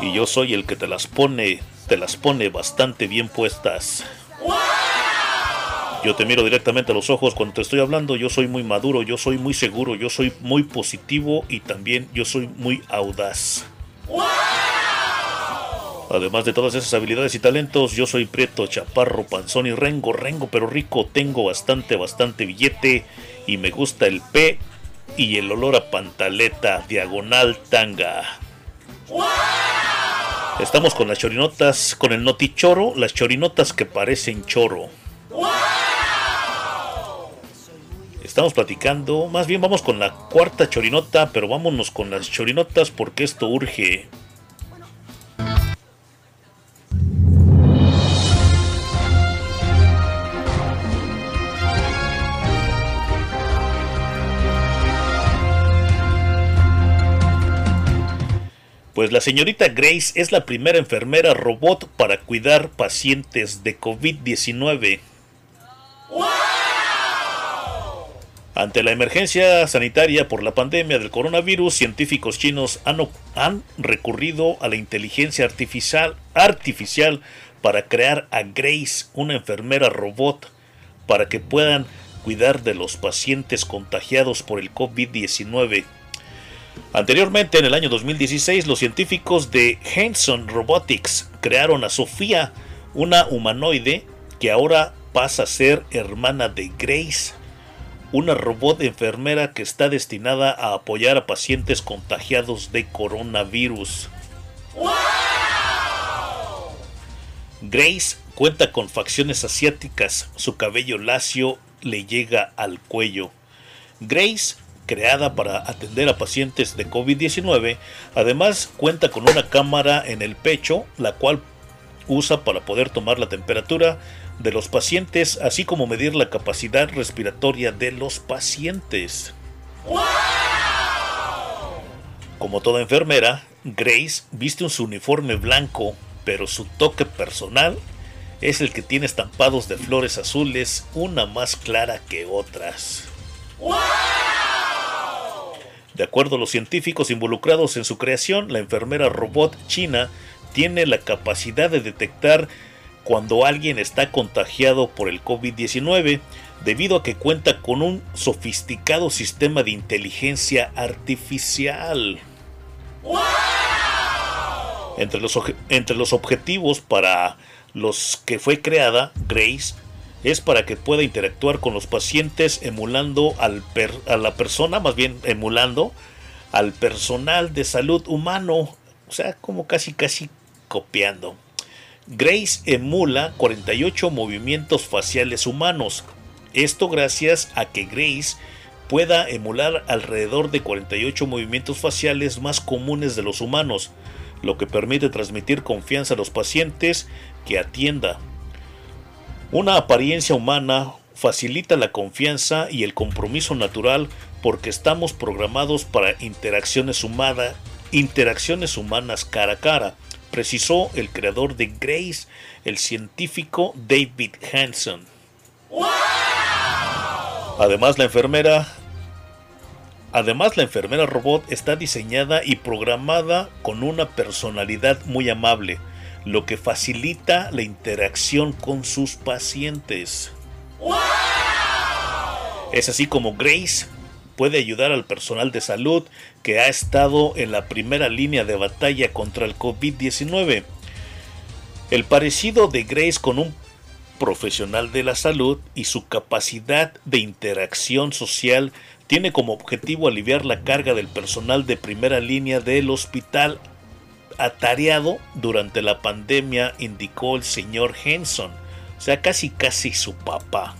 Y yo soy el que te las pone, te las pone bastante bien puestas. Yo te miro directamente a los ojos cuando te estoy hablando, yo soy muy maduro, yo soy muy seguro, yo soy muy positivo y también yo soy muy audaz. Además de todas esas habilidades y talentos, yo soy prieto, chaparro, panzón y rengo, rengo pero rico, tengo bastante, bastante billete y me gusta el P y el olor a pantaleta, diagonal tanga. Estamos con las chorinotas, con el notichoro, las chorinotas que parecen choro. Estamos platicando, más bien vamos con la cuarta chorinota, pero vámonos con las chorinotas porque esto urge. Pues la señorita Grace es la primera enfermera robot para cuidar pacientes de COVID-19. Ante la emergencia sanitaria por la pandemia del coronavirus, científicos chinos han, han recurrido a la inteligencia artificial, artificial para crear a Grace, una enfermera robot, para que puedan cuidar de los pacientes contagiados por el COVID-19. Anteriormente, en el año 2016, los científicos de Hanson Robotics crearon a Sofía, una humanoide que ahora pasa a ser hermana de Grace, una robot enfermera que está destinada a apoyar a pacientes contagiados de coronavirus. Grace cuenta con facciones asiáticas, su cabello lacio le llega al cuello. Grace creada para atender a pacientes de COVID-19, además cuenta con una cámara en el pecho, la cual usa para poder tomar la temperatura de los pacientes, así como medir la capacidad respiratoria de los pacientes. Como toda enfermera, Grace viste un su uniforme blanco, pero su toque personal es el que tiene estampados de flores azules, una más clara que otras. De acuerdo a los científicos involucrados en su creación, la enfermera robot china tiene la capacidad de detectar cuando alguien está contagiado por el COVID-19 debido a que cuenta con un sofisticado sistema de inteligencia artificial. Entre los, entre los objetivos para los que fue creada, Grace es para que pueda interactuar con los pacientes emulando al per- a la persona, más bien emulando al personal de salud humano, o sea, como casi casi copiando. Grace emula 48 movimientos faciales humanos. Esto gracias a que Grace pueda emular alrededor de 48 movimientos faciales más comunes de los humanos, lo que permite transmitir confianza a los pacientes que atienda. Una apariencia humana facilita la confianza y el compromiso natural porque estamos programados para interacciones, interacciones humanas cara a cara, precisó el creador de Grace, el científico David Hanson. Además, la enfermera Además, la enfermera robot está diseñada y programada con una personalidad muy amable, lo que facilita la interacción con sus pacientes. Es así como Grace puede ayudar al personal de salud que ha estado en la primera línea de batalla contra el COVID-19. El parecido de Grace con un profesional de la salud y su capacidad de interacción social tiene como objetivo aliviar la carga del personal de primera línea del hospital atareado durante la pandemia, indicó el señor Henson, o sea, casi casi su papá.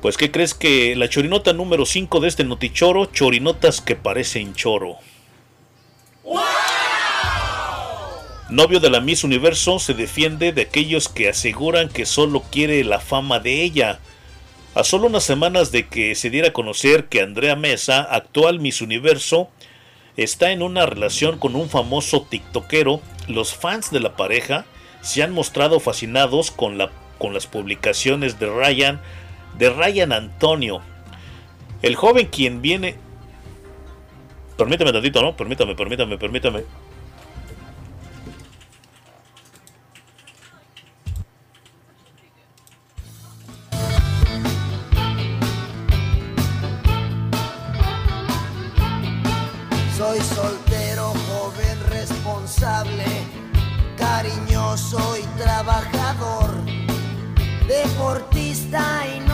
Pues, ¿qué crees que la chorinota número 5 de este notichoro? Chorinotas que parecen choro. Novio de la Miss Universo se defiende de aquellos que aseguran que solo quiere la fama de ella. A solo unas semanas de que se diera a conocer que Andrea Mesa, actual Miss Universo, está en una relación con un famoso tiktokero, los fans de la pareja se han mostrado fascinados con, la, con las publicaciones de Ryan, de Ryan Antonio. El joven quien viene... Permítame tantito, ¿no? Permítame, permítame, permítame. Soy soltero, joven, responsable, cariñoso y trabajador, deportista y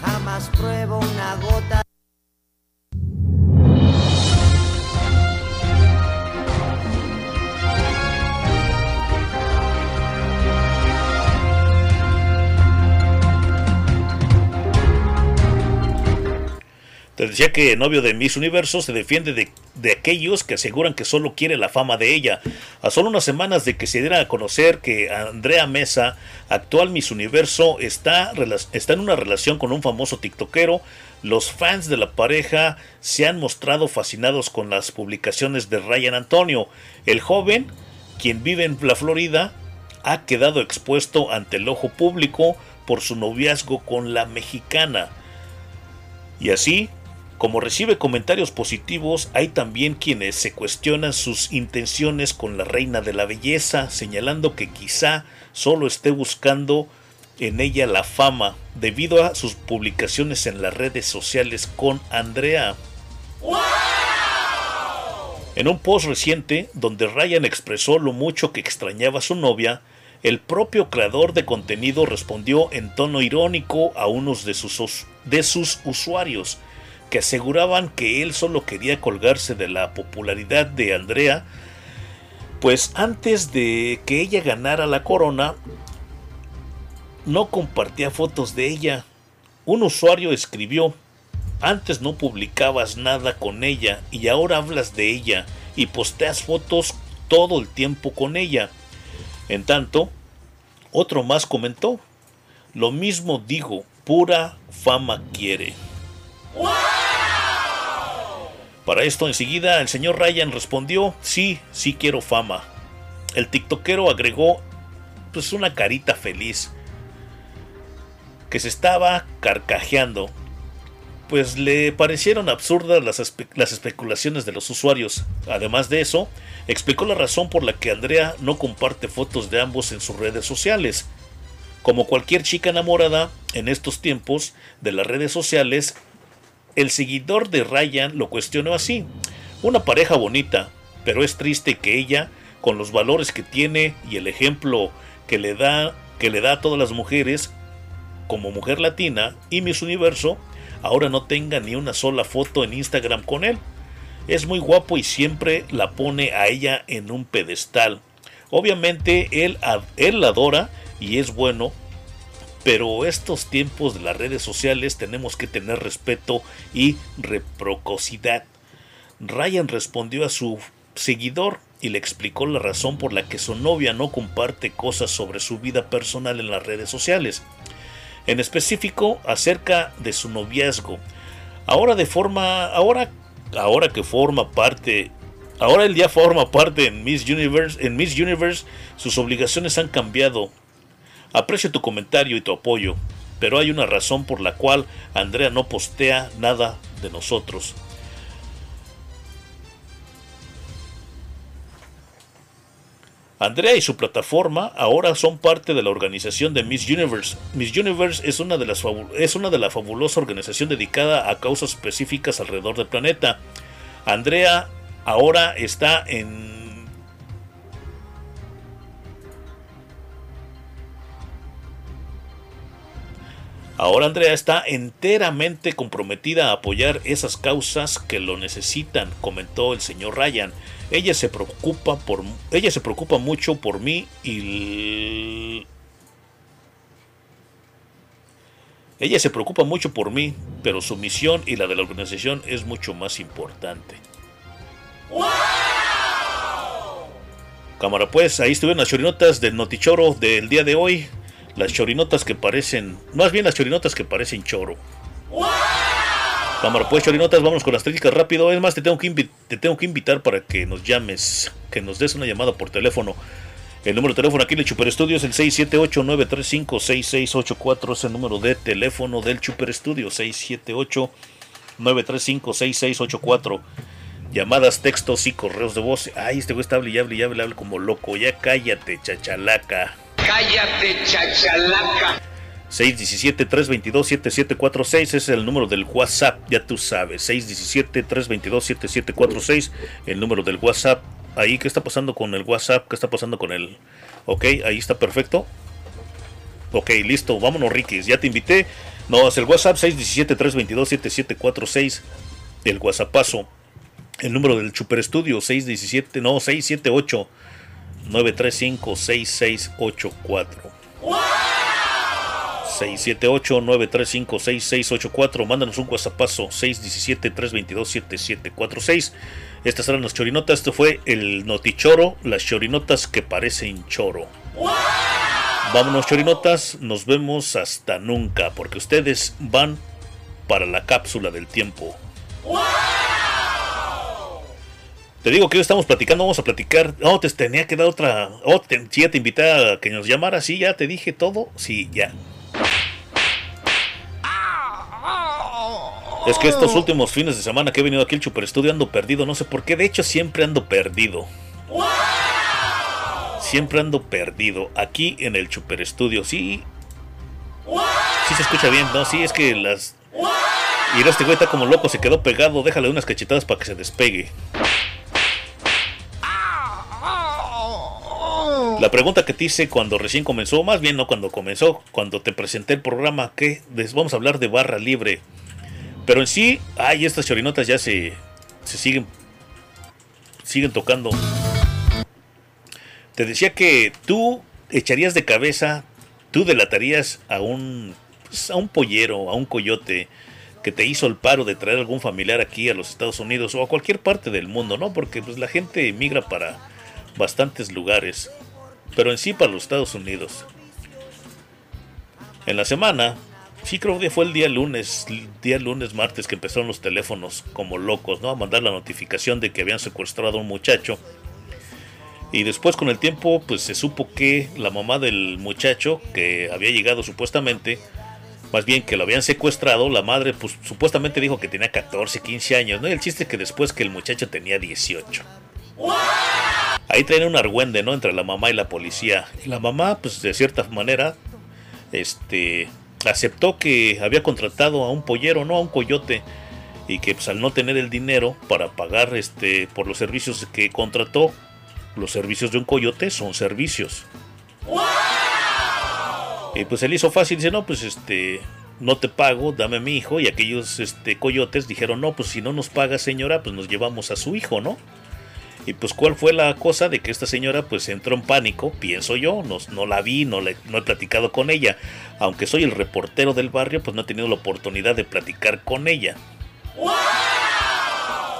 jamás pruebo una gota. Te decía que novio de Miss Universo se defiende de, aquellos que aseguran que solo quiere la fama de ella. A solo unas semanas de que se diera a conocer que Andrea Mesa, actual Miss Universo, está, está en una relación con un famoso tiktokero, los fans de la pareja se han mostrado fascinados con las publicaciones de Ryan Antonio. El joven, quien vive en la Florida, ha quedado expuesto ante el ojo público por su noviazgo con la mexicana. Y así, como recibe comentarios positivos, hay también quienes se cuestionan sus intenciones con la reina de la belleza, señalando que quizá solo esté buscando en ella la fama debido a sus publicaciones en las redes sociales con Andrea. En un post reciente, donde Ryan expresó lo mucho que extrañaba a su novia, el propio creador de contenido respondió en tono irónico a unos de sus, us- de sus usuarios, que aseguraban que él solo quería colgarse de la popularidad de Andrea, pues antes de que ella ganara la corona, no compartía fotos de ella. Un usuario escribió, antes no publicabas nada con ella y ahora hablas de ella y posteas fotos todo el tiempo con ella. En tanto, otro más comentó, lo mismo digo, pura fama quiere. Para esto enseguida el señor Ryan respondió, sí, sí quiero fama. El tiktokero agregó pues una carita feliz que se estaba carcajeando, pues le parecieron absurdas las, las especulaciones de los usuarios. Además de eso, explicó la razón por la que Andrea no comparte fotos de ambos en sus redes sociales. Como cualquier chica enamorada, en estos tiempos de las redes sociales, el seguidor de Ryan lo cuestionó así. Una pareja bonita, pero es triste que ella, con los valores que tiene y el ejemplo que le da que le da a todas las mujeres como mujer latina y Miss Universo ahora no tenga ni una sola foto en Instagram con él. Es muy guapo y siempre la pone a ella en un pedestal. Obviamente él, él la adora y es bueno, pero estos tiempos de las redes sociales tenemos que tener respeto y reprocosidad. Ryan respondió a su seguidor y le explicó la razón por la que su novia no comparte cosas sobre su vida personal en las redes sociales. En específico acerca de su noviazgo. Ahora de forma ahora ahora que forma parte ahora él ya forma parte en Miss Universe, en Miss Universe sus obligaciones han cambiado. Aprecio tu comentario y tu apoyo, pero hay una razón por la cual Andrea no postea nada de nosotros. Andrea y su plataforma ahora son parte de la organización de Miss Universe. Miss Universe es una de las es una de la fabulosa organización dedicada a causas específicas alrededor del planeta. Andrea ahora está en Ahora Andrea está enteramente comprometida a apoyar esas causas que lo necesitan, comentó el señor Ryan. Ella se preocupa por ella se preocupa mucho por mí y ella se preocupa mucho por mí, pero su misión y la de la organización es mucho más importante. Cámara, pues ahí estuvieron las chorinotas del Notichoro del día de hoy. Las chorinotas que parecen. Más bien las chorinotas que parecen choro. Cámara, pues chorinotas, vamos con las técnicas rápido. Es más, te tengo, que te tengo que invitar para que nos llames, que nos des una llamada por teléfono. El número de teléfono aquí del Chuper Estudio es el 678-935-6684. Es el número de teléfono del Chuper Estudio. 678-935-6684. Llamadas, textos y correos de voz. Ay, este güey está hable y hable y hable, hable como loco. Ya cállate, chachalaca. Cállate, chachalaca. 617-322-7746 es el número del WhatsApp, ya tú sabes. 617-322-7746, el número del WhatsApp. Ahí, ¿qué está pasando con el WhatsApp? ¿Qué está pasando con el...? Ok, ahí está perfecto. Ok, listo, vámonos, Riquis. Ya te invité. No, es el WhatsApp 617-322-7746. El WhatsAppazo. El número del Super Estudio 617, no, 678 935 6684. 678-935-6684. Mándanos un WhatsAppazo 617-322-7746. Estas eran las chorinotas. Esto fue el Notichoro, las chorinotas que parecen choro. Vámonos, chorinotas. Nos vemos hasta nunca, porque ustedes van para la cápsula del tiempo. Te digo que hoy estamos platicando, vamos a platicar. Oh, te tenía que dar otra. Oh, te, sí, ya te invité a que nos llamara. Sí, ya te dije todo. Sí, ya. Es que estos últimos fines de semana que he venido aquí al Super Estudio ando perdido, no sé por qué, de hecho siempre ando perdido. Siempre ando perdido aquí en el Super Estudio, sí. Sí se escucha bien, no, sí, es que las... Y este güey está como loco, se quedó pegado, déjale unas cachetadas para que se despegue. La pregunta que te hice cuando recién comenzó, más bien no cuando comenzó, cuando te presenté el programa, que vamos a hablar de barra libre. Pero en sí, ay, estas chorinotas ya se, se siguen, siguen tocando. Te decía que tú echarías de cabeza, tú delatarías a un, pues, a un pollero, a un coyote que te hizo el paro de traer algún familiar aquí a los Estados Unidos o a cualquier parte del mundo, ¿no? Porque pues la gente emigra para bastantes lugares pero en sí para los Estados Unidos. En la semana, sí creo que fue el día lunes, día lunes, martes que empezaron los teléfonos como locos, ¿no? A mandar la notificación de que habían secuestrado a un muchacho. Y después con el tiempo, pues se supo que la mamá del muchacho, que había llegado supuestamente, más bien que lo habían secuestrado, la madre pues supuestamente dijo que tenía 14, 15 años, ¿no? Y el chiste es que después que el muchacho tenía 18. Ahí traen un argüende, ¿no? Entre la mamá y la policía. Y la mamá, pues de cierta manera, este, aceptó que había contratado a un pollero, no a un coyote. Y que pues, al no tener el dinero para pagar este, por los servicios que contrató, los servicios de un coyote son servicios. Y pues él hizo fácil, dice, no, pues este, no te pago, dame a mi hijo. Y aquellos este, coyotes dijeron, no, pues si no nos paga señora, pues nos llevamos a su hijo, ¿no? Y pues cuál fue la cosa de que esta señora pues entró en pánico, pienso yo, no, no la vi, no, le, no he platicado con ella. Aunque soy el reportero del barrio, pues no he tenido la oportunidad de platicar con ella.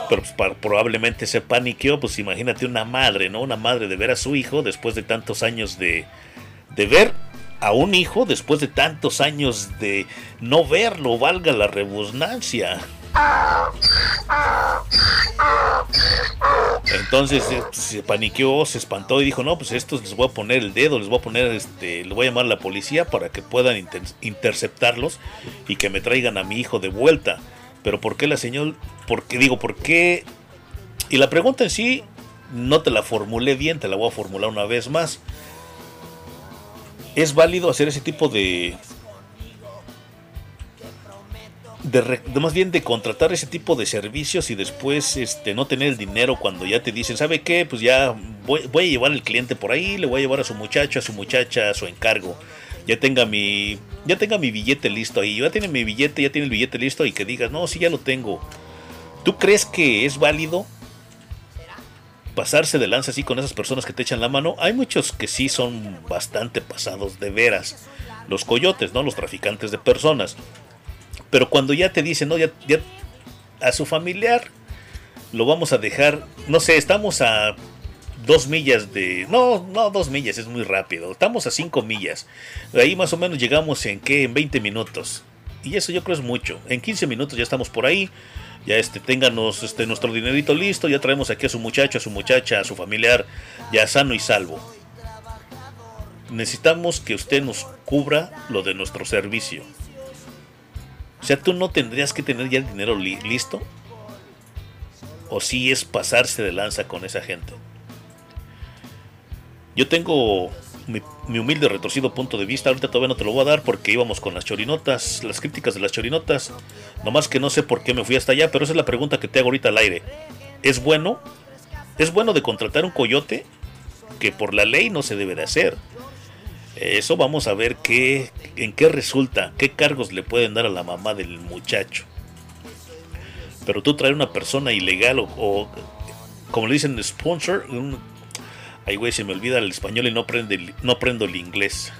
Pero pues, probablemente se paniqueó, pues imagínate una madre, ¿no? Una madre de ver a su hijo después de tantos años de, de ver a un hijo después de tantos años de no verlo, valga la redundancia. Entonces eh, se paniqueó, se espantó y dijo, no, pues estos les voy a poner el dedo, les voy a poner, este, les voy a llamar a la policía para que puedan inter- interceptarlos y que me traigan a mi hijo de vuelta. Pero ¿por qué la señora, por qué digo, por qué? Y la pregunta en sí no te la formulé bien, te la voy a formular una vez más. ¿Es válido hacer ese tipo de, de, más bien de contratar ese tipo de servicios y después este no tener el dinero cuando ya te dicen, ¿sabe qué? Pues ya voy, voy a llevar al cliente por ahí, le voy a llevar a su muchacho, a su muchacha, a su encargo. Ya tenga mi ya tenga mi billete listo ahí, ya tiene mi billete, ya tiene el billete listo y que digas, "No, sí ya lo tengo." ¿Tú crees que es válido pasarse de lanza así con esas personas que te echan la mano? Hay muchos que sí son bastante pasados de veras. Los coyotes, ¿no? Los traficantes de personas. Pero cuando ya te dicen, no, ya, ya a su familiar lo vamos a dejar, no sé, estamos a dos millas de... No, no, dos millas, es muy rápido. Estamos a cinco millas. De ahí más o menos llegamos en qué, en 20 minutos. Y eso yo creo es mucho. En 15 minutos ya estamos por ahí. Ya este, ténganos este, nuestro dinerito listo. Ya traemos aquí a su muchacho, a su muchacha, a su familiar, ya sano y salvo. Necesitamos que usted nos cubra lo de nuestro servicio. O sea, tú no tendrías que tener ya el dinero li- listo. O si es pasarse de lanza con esa gente. Yo tengo mi, mi humilde retorcido punto de vista. Ahorita todavía no te lo voy a dar porque íbamos con las chorinotas, las críticas de las chorinotas. Nomás que no sé por qué me fui hasta allá, pero esa es la pregunta que te hago ahorita al aire. ¿Es bueno? ¿Es bueno de contratar un coyote? Que por la ley no se debe de hacer. Eso vamos a ver qué, en qué resulta, qué cargos le pueden dar a la mamá del muchacho. Pero tú traer una persona ilegal o, o, como le dicen sponsor, un, ay güey, se me olvida el español y no, prende, no aprendo el inglés.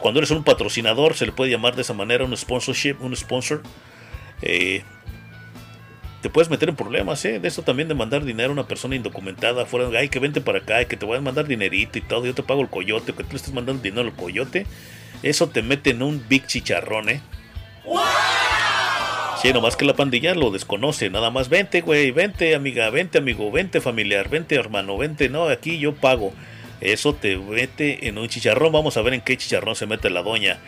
Cuando eres un patrocinador se le puede llamar de esa manera un sponsorship, un sponsor. Eh, te puedes meter en problemas, ¿eh? De eso también de mandar dinero a una persona indocumentada fuera, ay, que vente para acá, que te voy a mandar dinerito y todo, yo te pago el coyote, que tú le estés mandando dinero al coyote. Eso te mete en un big chicharrón, ¿eh? Sí, nomás que la pandilla lo desconoce, nada más, vente, güey, vente, amiga, vente, amigo, vente, familiar, vente, hermano, vente, no, aquí yo pago. Eso te mete en un chicharrón, vamos a ver en qué chicharrón se mete la doña.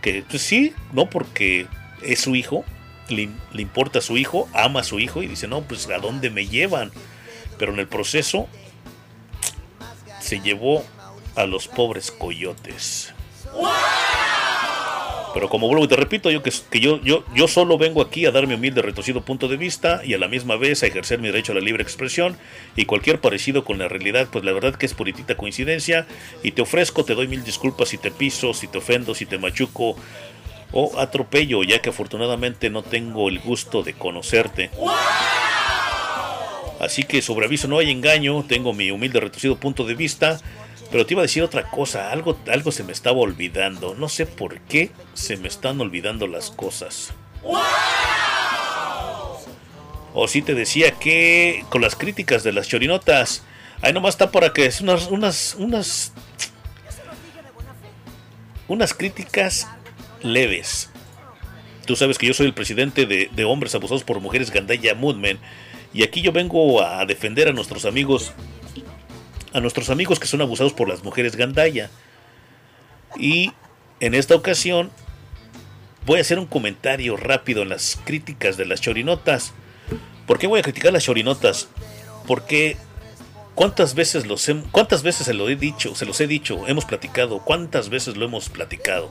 Que, pues sí, no porque es su hijo, le, importa a su hijo, ama a su hijo y dice, no, pues a dónde me llevan. Pero en el proceso se llevó a los pobres coyotes. Pero como vuelvo y te repito, yo que, que yo, yo, yo solo vengo aquí a dar mi humilde retorcido punto de vista y a la misma vez a ejercer mi derecho a la libre expresión y cualquier parecido con la realidad, pues la verdad que es puritita coincidencia y te ofrezco, te doy mil disculpas si te piso, si te ofendo, si te machuco o atropello, ya que afortunadamente no tengo el gusto de conocerte. Así que sobre aviso no hay engaño, tengo mi humilde retorcido punto de vista, pero te iba a decir otra cosa, algo, algo se me estaba olvidando, no sé por qué se me están olvidando las cosas. O si te decía que con las críticas de las chorinotas, ahí nomás está para que es unas, unas, unas, unas críticas leves. Tú sabes que yo soy el presidente de, hombres abusados por mujeres Gandaya Moodman. Y aquí yo vengo a defender a nuestros amigos, a nuestros amigos que son abusados por las mujeres Gandaya. Y en esta ocasión voy a hacer un comentario rápido en las críticas de las chorinotas. ¿Por qué voy a criticar las chorinotas? Porque cuántas veces los hem- cuántas veces se lo he dicho, se los he dicho, hemos platicado, cuántas veces lo hemos platicado.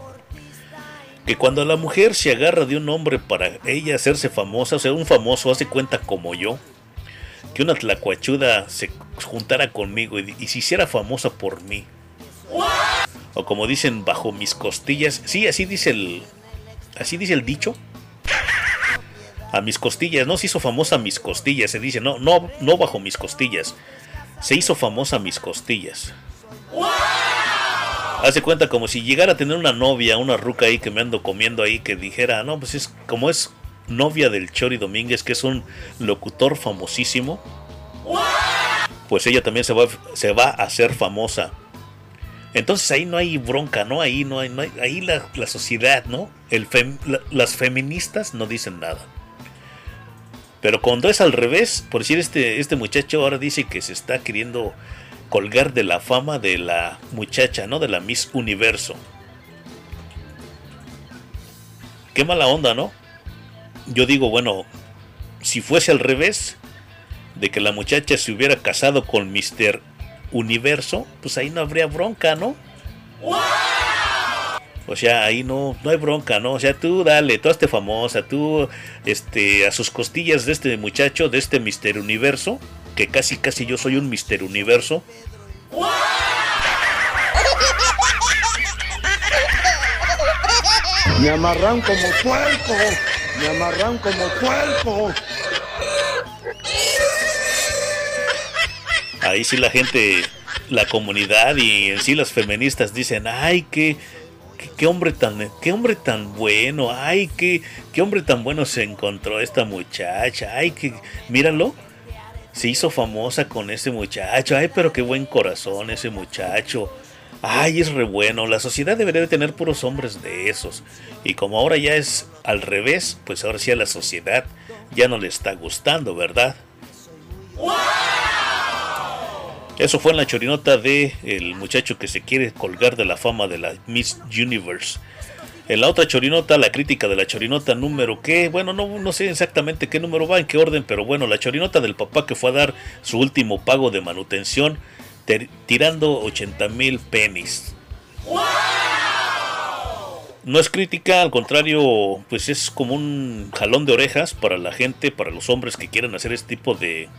Que cuando la mujer se agarra de un hombre para ella hacerse famosa, o sea, un famoso hace cuenta como yo, que una tlacuachuda se juntara conmigo y, se hiciera famosa por mí. O como dicen, bajo mis costillas. Sí, así dice el. Así dice el dicho. A mis costillas. No se hizo famosa a mis costillas. Se dice, no, no, no bajo mis costillas. Se hizo famosa a mis costillas. Hace cuenta como si llegara a tener una novia, una ruca ahí que me ando comiendo ahí, que dijera, no, pues es como es novia del Chori Domínguez, que es un locutor famosísimo. Pues ella también se va, se va a hacer famosa. Entonces ahí no hay bronca, ¿no? Ahí no hay, no hay- ahí la, la sociedad, ¿no? Las feministas no dicen nada. Pero cuando es al revés, por decir este, este muchacho ahora dice que se está queriendo colgar de la fama de la muchacha, ¿no? De la Miss Universo. Qué mala onda, ¿no? Yo digo, bueno, si fuese al revés, de que la muchacha se hubiera casado con Mr. Universo, pues ahí no habría bronca, ¿no? O sea, ahí no, no hay bronca, ¿no? O sea, tú dale, tú hazte famosa, tú, este, a sus costillas de este muchacho, de este Mister Universo, que casi, casi yo soy un Mister Universo. Me amarran como puerco. Me amarran como puerco. Ahí sí la gente, la comunidad y en sí las feministas dicen, ay, qué, qué, qué hombre tan, qué hombre tan bueno, ay, qué, qué hombre tan bueno se encontró esta muchacha, ay, que, míralo, se hizo famosa con ese muchacho, ay, pero qué buen corazón ese muchacho. Ay, es re bueno, la sociedad debería de tener puros hombres de esos. Y como ahora ya es al revés, pues ahora sí a la sociedad ya no le está gustando, ¿verdad? Eso fue en la chorinota de el muchacho que se quiere colgar de la fama de la Miss Universe. En la otra chorinota, la crítica de la chorinota número que, bueno, no, no sé exactamente qué número va, en qué orden, pero bueno, la chorinota del papá que fue a dar su último pago de manutención, tirando 80 mil pennies. No es crítica, al contrario, pues es como un jalón de orejas para la gente, para los hombres que quieren hacer este tipo de,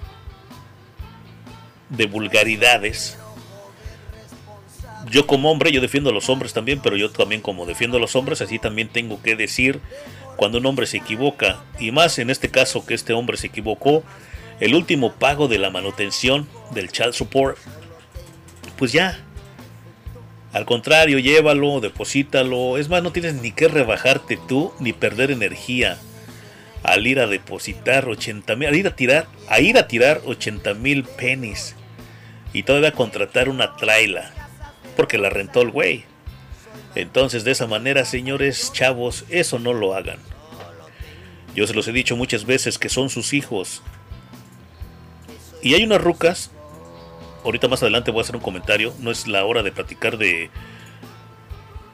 de vulgaridades. Yo como hombre, yo defiendo a los hombres también, pero yo también como defiendo a los hombres, así también tengo que decir cuando un hombre se equivoca, y más en este caso que este hombre se equivocó, el último pago de la manutención del child support, pues ya. Al contrario, llévalo, deposítalo. Es más, no tienes ni que rebajarte tú ni perder energía al ir a depositar 80 mil, al ir a tirar, a ir a tirar 80 mil pennies y todavía contratar una traila porque la rentó el güey. Entonces, de esa manera, señores chavos, eso no lo hagan. Yo se los he dicho muchas veces que son sus hijos. Y hay unas rucas. Ahorita más adelante voy a hacer un comentario. No es la hora de platicar de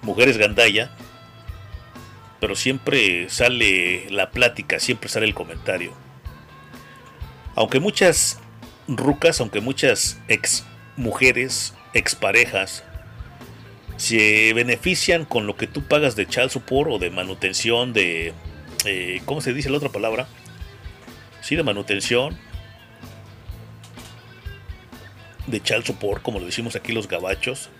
mujeres gandaya. Pero siempre sale la plática, siempre sale el comentario. Aunque muchas rucas, aunque muchas ex mujeres, exparejas, se benefician con lo que tú pagas de child support o de manutención de... eh, ¿Cómo se dice la otra palabra? Sí, de manutención. De child support, como lo decimos aquí los gabachos.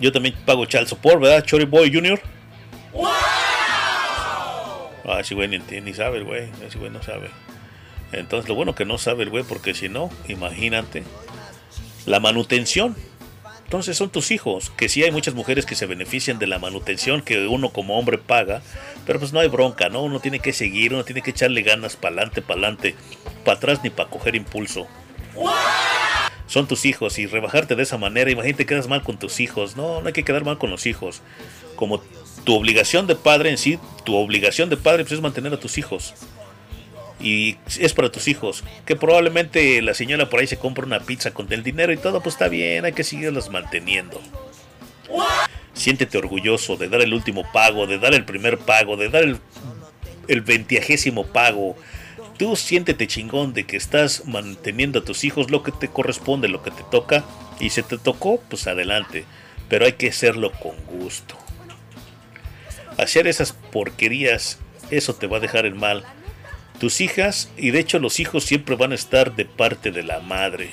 Yo también pago child support, ¿verdad? Chori Boy Jr. Ah, ese güey ni, ni sabe el güey. Ese güey no sabe. Entonces, lo bueno que no sabe el güey, porque si no, imagínate. La manutención. Entonces son tus hijos, que sí hay muchas mujeres que se benefician de la manutención que uno como hombre paga, pero pues no hay bronca, ¿no? Uno tiene que seguir, uno tiene que echarle ganas para adelante, para adelante, para atrás ni para coger impulso. Son tus hijos y rebajarte de esa manera, imagínate quedas mal con tus hijos, no, no hay que quedar mal con los hijos. Como tu obligación de padre en sí, tu obligación de padre pues, es mantener a tus hijos y es para tus hijos. Que probablemente la señora por ahí se compra una pizza con el dinero y todo, pues está bien, hay que seguirlas manteniendo. Siéntete orgulloso de dar el último pago, de dar el primer pago, de dar el, el veintiagésimo pago. Tú siéntete chingón de que estás manteniendo a tus hijos lo que te corresponde, lo que te toca. Y si te tocó, pues adelante. Pero hay que hacerlo con gusto. Hacer esas porquerías, eso te va a dejar en mal tus hijas y de hecho los hijos siempre van a estar de parte de la madre.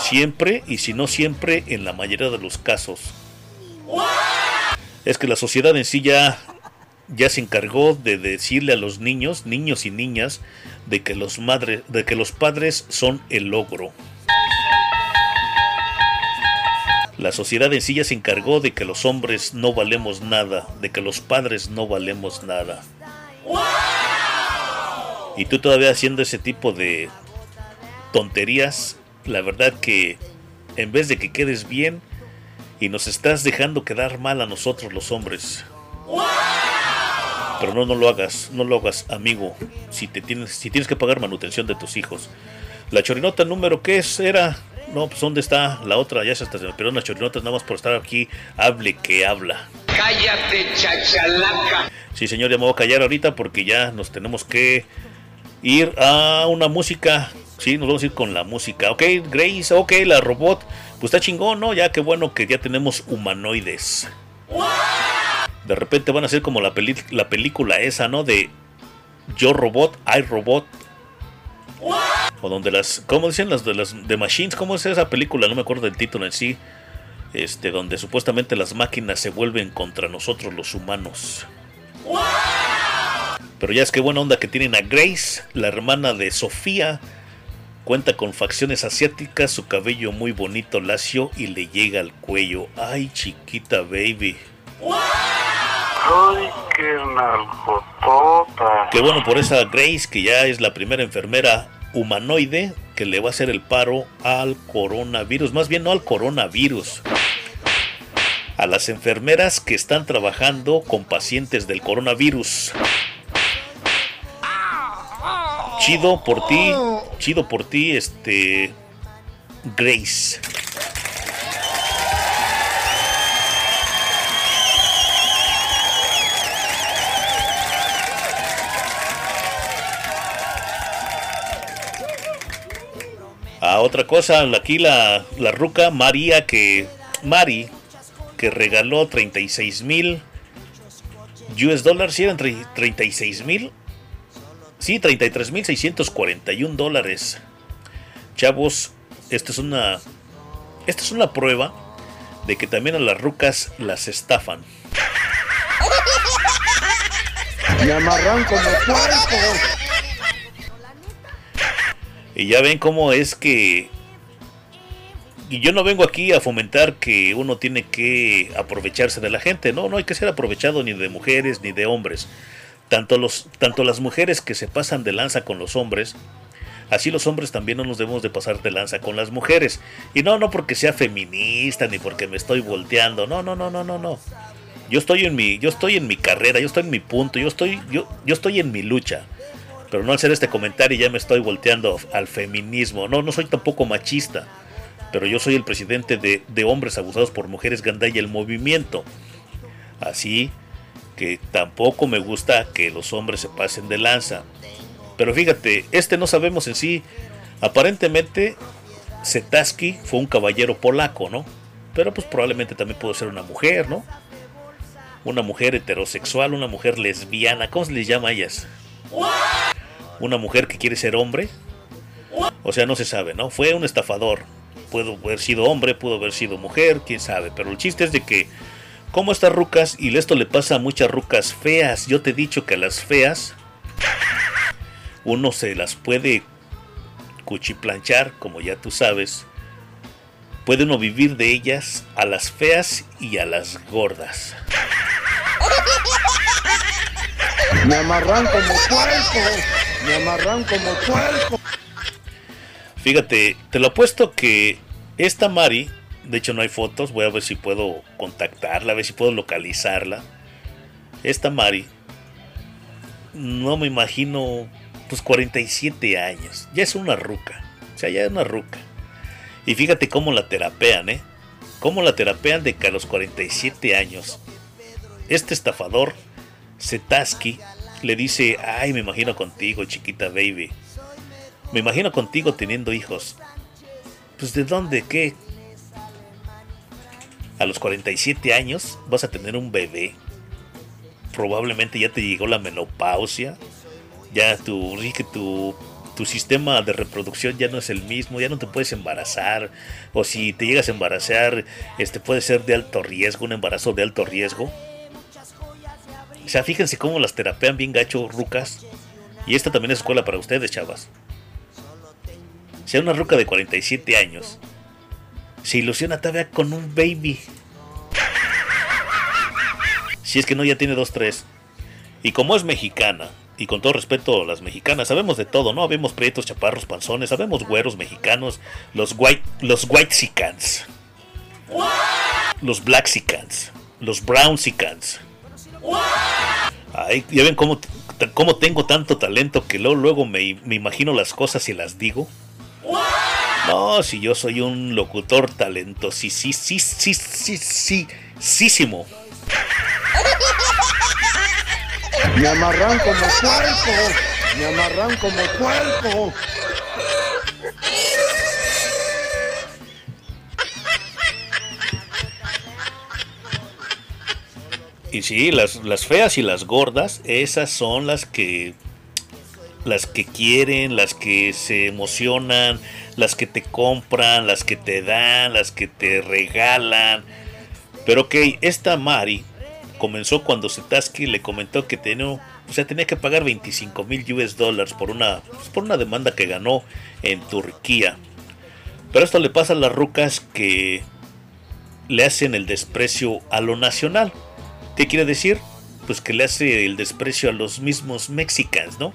Siempre, y si no siempre, en la mayoría de los casos. Es que la sociedad en sí ya, ya se encargó de decirle a los niños, niños y niñas, de que los, madres, de que los padres son el logro. La sociedad en sí ya se encargó de que los hombres no valemos nada, de que los padres no valemos nada. Y tú todavía haciendo ese tipo de tonterías, la verdad que en vez de que quedes bien y nos estás dejando quedar mal a nosotros los hombres. Pero no, no lo hagas, no lo hagas, amigo, si, te tienes, si tienes que pagar manutención de tus hijos. La chorinota número que es era no, pues ¿dónde está la otra? Ya se me pero una chorinota nada más por estar aquí. Hable que habla. Cállate, chachalaca. Sí, señor, ya me voy a callar ahorita porque ya nos tenemos que ir a una música. Sí, nos vamos a ir con la música. Ok, Grace, ok, la robot. Pues está chingón, ¿no? Ya qué bueno que ya tenemos humanoides. De repente van a ser como la, peli la película esa, ¿no? De Yo Robot, I Robot. O donde las, ¿cómo dicen las de las de Machines? ¿Cómo es esa película? No me acuerdo del título en sí. Este, donde supuestamente las máquinas se vuelven contra nosotros los humanos. Pero ya es que buena onda que tienen a Grace, la hermana de Sofía. Cuenta con facciones asiáticas, su cabello muy bonito, lacio y le llega al cuello. Ay, chiquita baby. Ay, qué nalgotota. Qué bueno por esa Grace, que ya es la primera enfermera humanoide que le va a hacer el paro al coronavirus. Más bien no al coronavirus. A las enfermeras que están trabajando con pacientes del coronavirus. Chido por ti, chido por ti, este Grace. A otra cosa, aquí la, la ruca María que. Mari, que regaló 36 mil US dólares, ¿sí eran 36 mil? Sí, 33 mil 641 dólares. Chavos, esta es una. Esta es una prueba de que también a las rucas las estafan. Me amarran como puerco. Y ya ven cómo es que... Y yo no vengo aquí a fomentar que uno tiene que aprovecharse de la gente. No, no hay que ser aprovechado ni de mujeres ni de hombres. Tanto, los, tanto las mujeres que se pasan de lanza con los hombres, así los hombres también no nos debemos de pasar de lanza con las mujeres. Y no, no porque sea feminista ni porque me estoy volteando. No, no, no, no, no, no. Yo estoy en mi, yo estoy en mi carrera, yo estoy en mi punto, yo estoy, yo, yo estoy en mi lucha. Pero no al hacer este comentario ya me estoy volteando al feminismo. No, no soy tampoco machista. Pero yo soy el presidente de, hombres abusados por mujeres gandaya el movimiento. Así que tampoco me gusta que los hombres se pasen de lanza. Pero fíjate, este no sabemos en sí. Aparentemente, Zetaski fue un caballero polaco, ¿no? Pero pues probablemente también pudo ser una mujer, ¿no? Una mujer heterosexual, una mujer lesbiana. ¿Cómo se les llama a ellas? una mujer que quiere ser hombre. O sea, no se sabe, ¿no? Fue un estafador. Pudo haber sido hombre, pudo haber sido mujer, quién sabe. Pero el chiste es de que, como estas rucas, y esto le pasa a muchas rucas feas. Yo te he dicho que a las feas, uno se las puede cuchiplanchar, como ya tú sabes. Puede uno vivir de ellas a las feas y a las gordas. Me amarran como puerco. Me amarran como puerco. Fíjate, te lo apuesto que esta Mari, de hecho no hay fotos, voy a ver si puedo contactarla, a ver si puedo localizarla. Esta Mari, no me imagino, pues 47 años, ya es una ruca, o sea, ya es una ruca. Y fíjate cómo la terapean, ¿eh? Cómo la terapean de que a los 47 años, este estafador, Zetaski, le dice, ay, me imagino contigo, chiquita baby. Me imagino contigo teniendo hijos. Pues de dónde, qué? A los 47 años vas a tener un bebé. Probablemente ya te llegó la menopausia. Ya tu, tu sistema de reproducción ya no es el mismo, ya no te puedes embarazar, o si te llegas a embarazar, este puede ser de alto riesgo, un embarazo de alto riesgo. O sea, fíjense cómo las terapean bien gacho, rucas. Y esta también es escuela para ustedes, chavas. Si una ruca de 47 años se ilusiona todavía con un baby. Si es que no, ya tiene dos, tres. Y como es mexicana, y con todo respeto las mexicanas, sabemos de todo, ¿no? Vemos prietos, chaparros, panzones, sabemos güeros mexicanos, los white, los whitexicans, los blacksicans, los brownsicans. Ay, ya ven cómo, cómo tengo tanto talento que luego, luego me, me imagino las cosas y las digo. No, si yo soy un locutor talentosísimo. Me amarran como puerco. Me amarran como puerco. Y sí, las, las feas y las gordas, esas son las que las que quieren, las que se emocionan, las que te compran, las que te dan, las que te regalan. Pero ok, esta Mari comenzó cuando Setaski le comentó que tenía, o sea, tenía que pagar 25 mil US dólares por una, pues, por una demanda que ganó en Turquía. Pero esto le pasa a las rucas que le hacen el desprecio a lo nacional. ¿Qué quiere decir? Pues que le hace el desprecio a los mismos mexicanos, ¿no?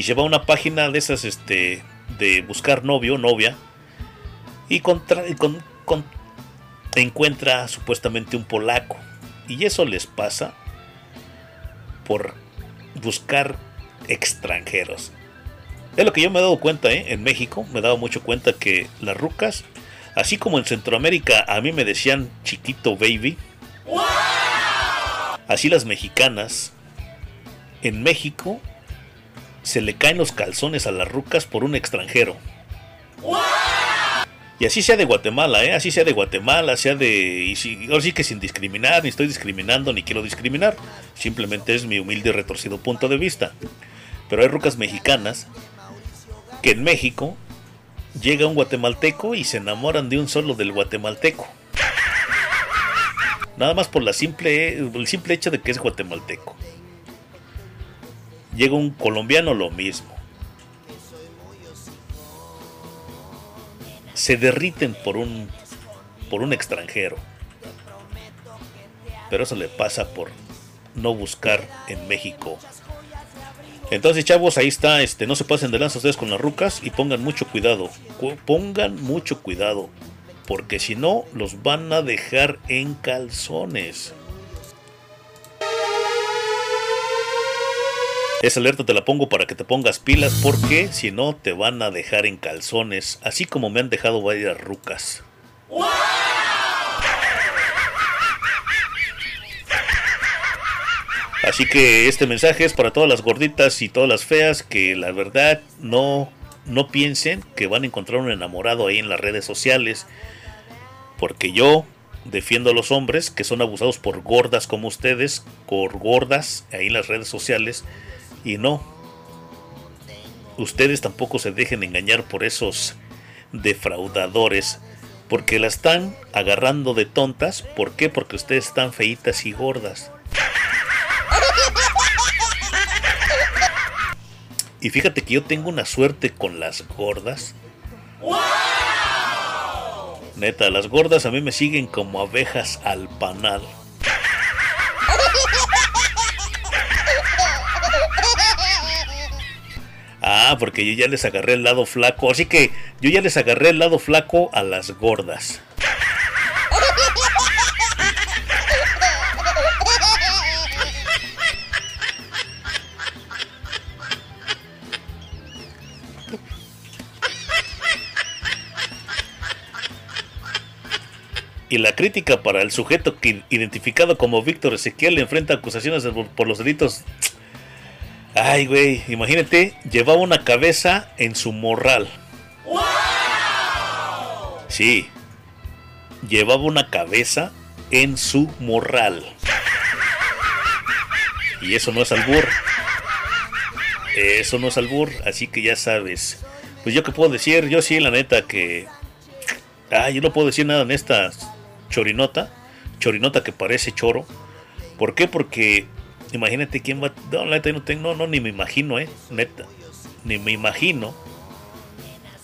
Y se va a una página de esas, este, de buscar novio o novia. Y, contra, con, con, encuentra supuestamente un polaco. Y eso les pasa por buscar extranjeros. Es lo que yo me he dado cuenta, ¿eh? En México me he dado mucho cuenta que las rucas, así como en Centroamérica a mí me decían chiquito baby, así las mexicanas, en México se le caen los calzones a las rucas por un extranjero. Y así sea de Guatemala, ¿eh? Así sea de Guatemala, sea de... Ahora sí que sin discriminar, ni estoy discriminando, ni quiero discriminar. Simplemente es mi humilde y retorcido punto de vista. Pero hay rucas mexicanas que en México llega un guatemalteco y se enamoran de un solo del guatemalteco. Nada más por la simple, el simple hecho de que es guatemalteco. Llega un colombiano lo mismo. Se derriten por un por un extranjero. Pero eso le pasa por no buscar en México. Entonces, chavos, ahí está, este, no se pasen de lanza ustedes con las rucas y pongan mucho cuidado. Pongan mucho cuidado, porque si no los van a dejar en calzones. Esa alerta te la pongo para que te pongas pilas porque si no te van a dejar en calzones, así como me han dejado varias rucas. Así que este mensaje es para todas las gorditas y todas las feas que la verdad no, no piensen que van a encontrar un enamorado ahí en las redes sociales. Porque yo defiendo a los hombres que son abusados por gordas como ustedes, por gordas ahí en las redes sociales y no. Ustedes tampoco se dejen engañar por esos defraudadores. Porque la están agarrando de tontas. ¿Por qué? Porque ustedes están feitas y gordas. Y fíjate que yo tengo una suerte con las gordas. Neta, las gordas a mí me siguen como abejas al panal. Porque yo ya les agarré el lado flaco. Así que yo ya les agarré el lado flaco a las gordas. Y la crítica para el sujeto que identificado como Víctor Ezequiel enfrenta acusaciones por los delitos Ay, güey, imagínate, llevaba una cabeza en su morral. Sí, llevaba una cabeza en su morral. Y eso no es albur. Eso no es albur, así que ya sabes. Pues yo qué puedo decir, yo sí, la neta que... Ah, yo no puedo decir nada en esta chorinota. Chorinota que parece choro. ¿Por qué? Porque imagínate quién va... No. No, no, ni me imagino, eh. Neta. Ni me imagino.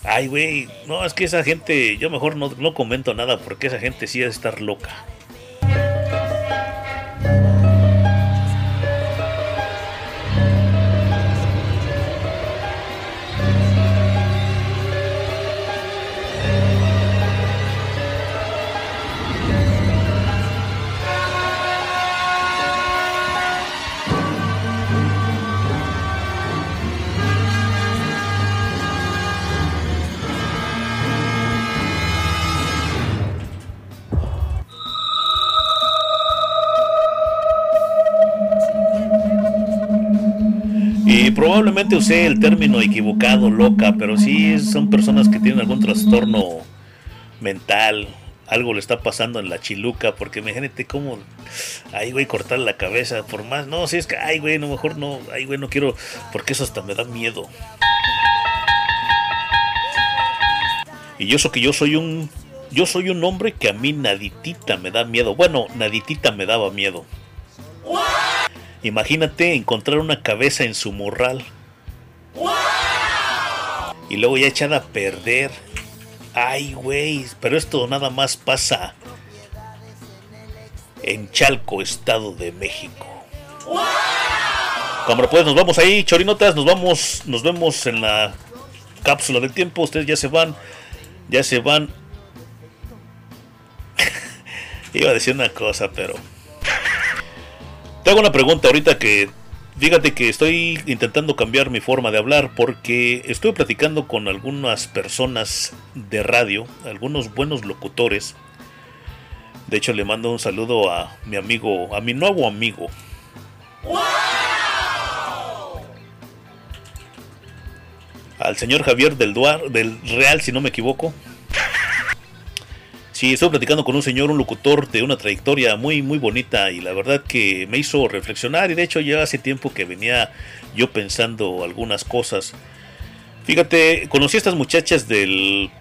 Ay, güey. No, es que esa gente... Yo mejor no, no comento nada porque esa gente sí debe estar loca. Probablemente usé el término equivocado, loca, pero sí son personas que tienen algún trastorno mental. Algo le está pasando en la chiluca, porque imagínate cómo, ay, güey, cortar la cabeza, por más, no, si es que, ay, güey, no, mejor no, ay, güey, no quiero, porque eso hasta me da miedo. Y yo eso que yo soy un, yo soy un hombre que a mí naditita me da miedo. Bueno, naditita me daba miedo. Imagínate encontrar una cabeza en su morral. Y luego ya echada a perder. Ay, güey, pero esto nada más pasa en Chalco, Estado de México. Cámara, pues nos vamos ahí, chorinotas, nos vamos, nos vemos en la cápsula del tiempo. Ustedes ya se van, ya se van. *laughs* Iba a decir una cosa, pero te hago una pregunta ahorita que fíjate que estoy intentando cambiar mi forma de hablar porque estuve platicando con algunas personas de radio, algunos buenos locutores. De hecho le mando un saludo a mi amigo, a mi nuevo amigo. Al señor Javier del, Duar, del Real, si no me equivoco. Sí, estoy platicando con un señor, un locutor de una trayectoria muy, muy bonita y la verdad que me hizo reflexionar y de hecho ya hace tiempo que venía yo pensando algunas cosas. Fíjate, conocí a estas muchachas del...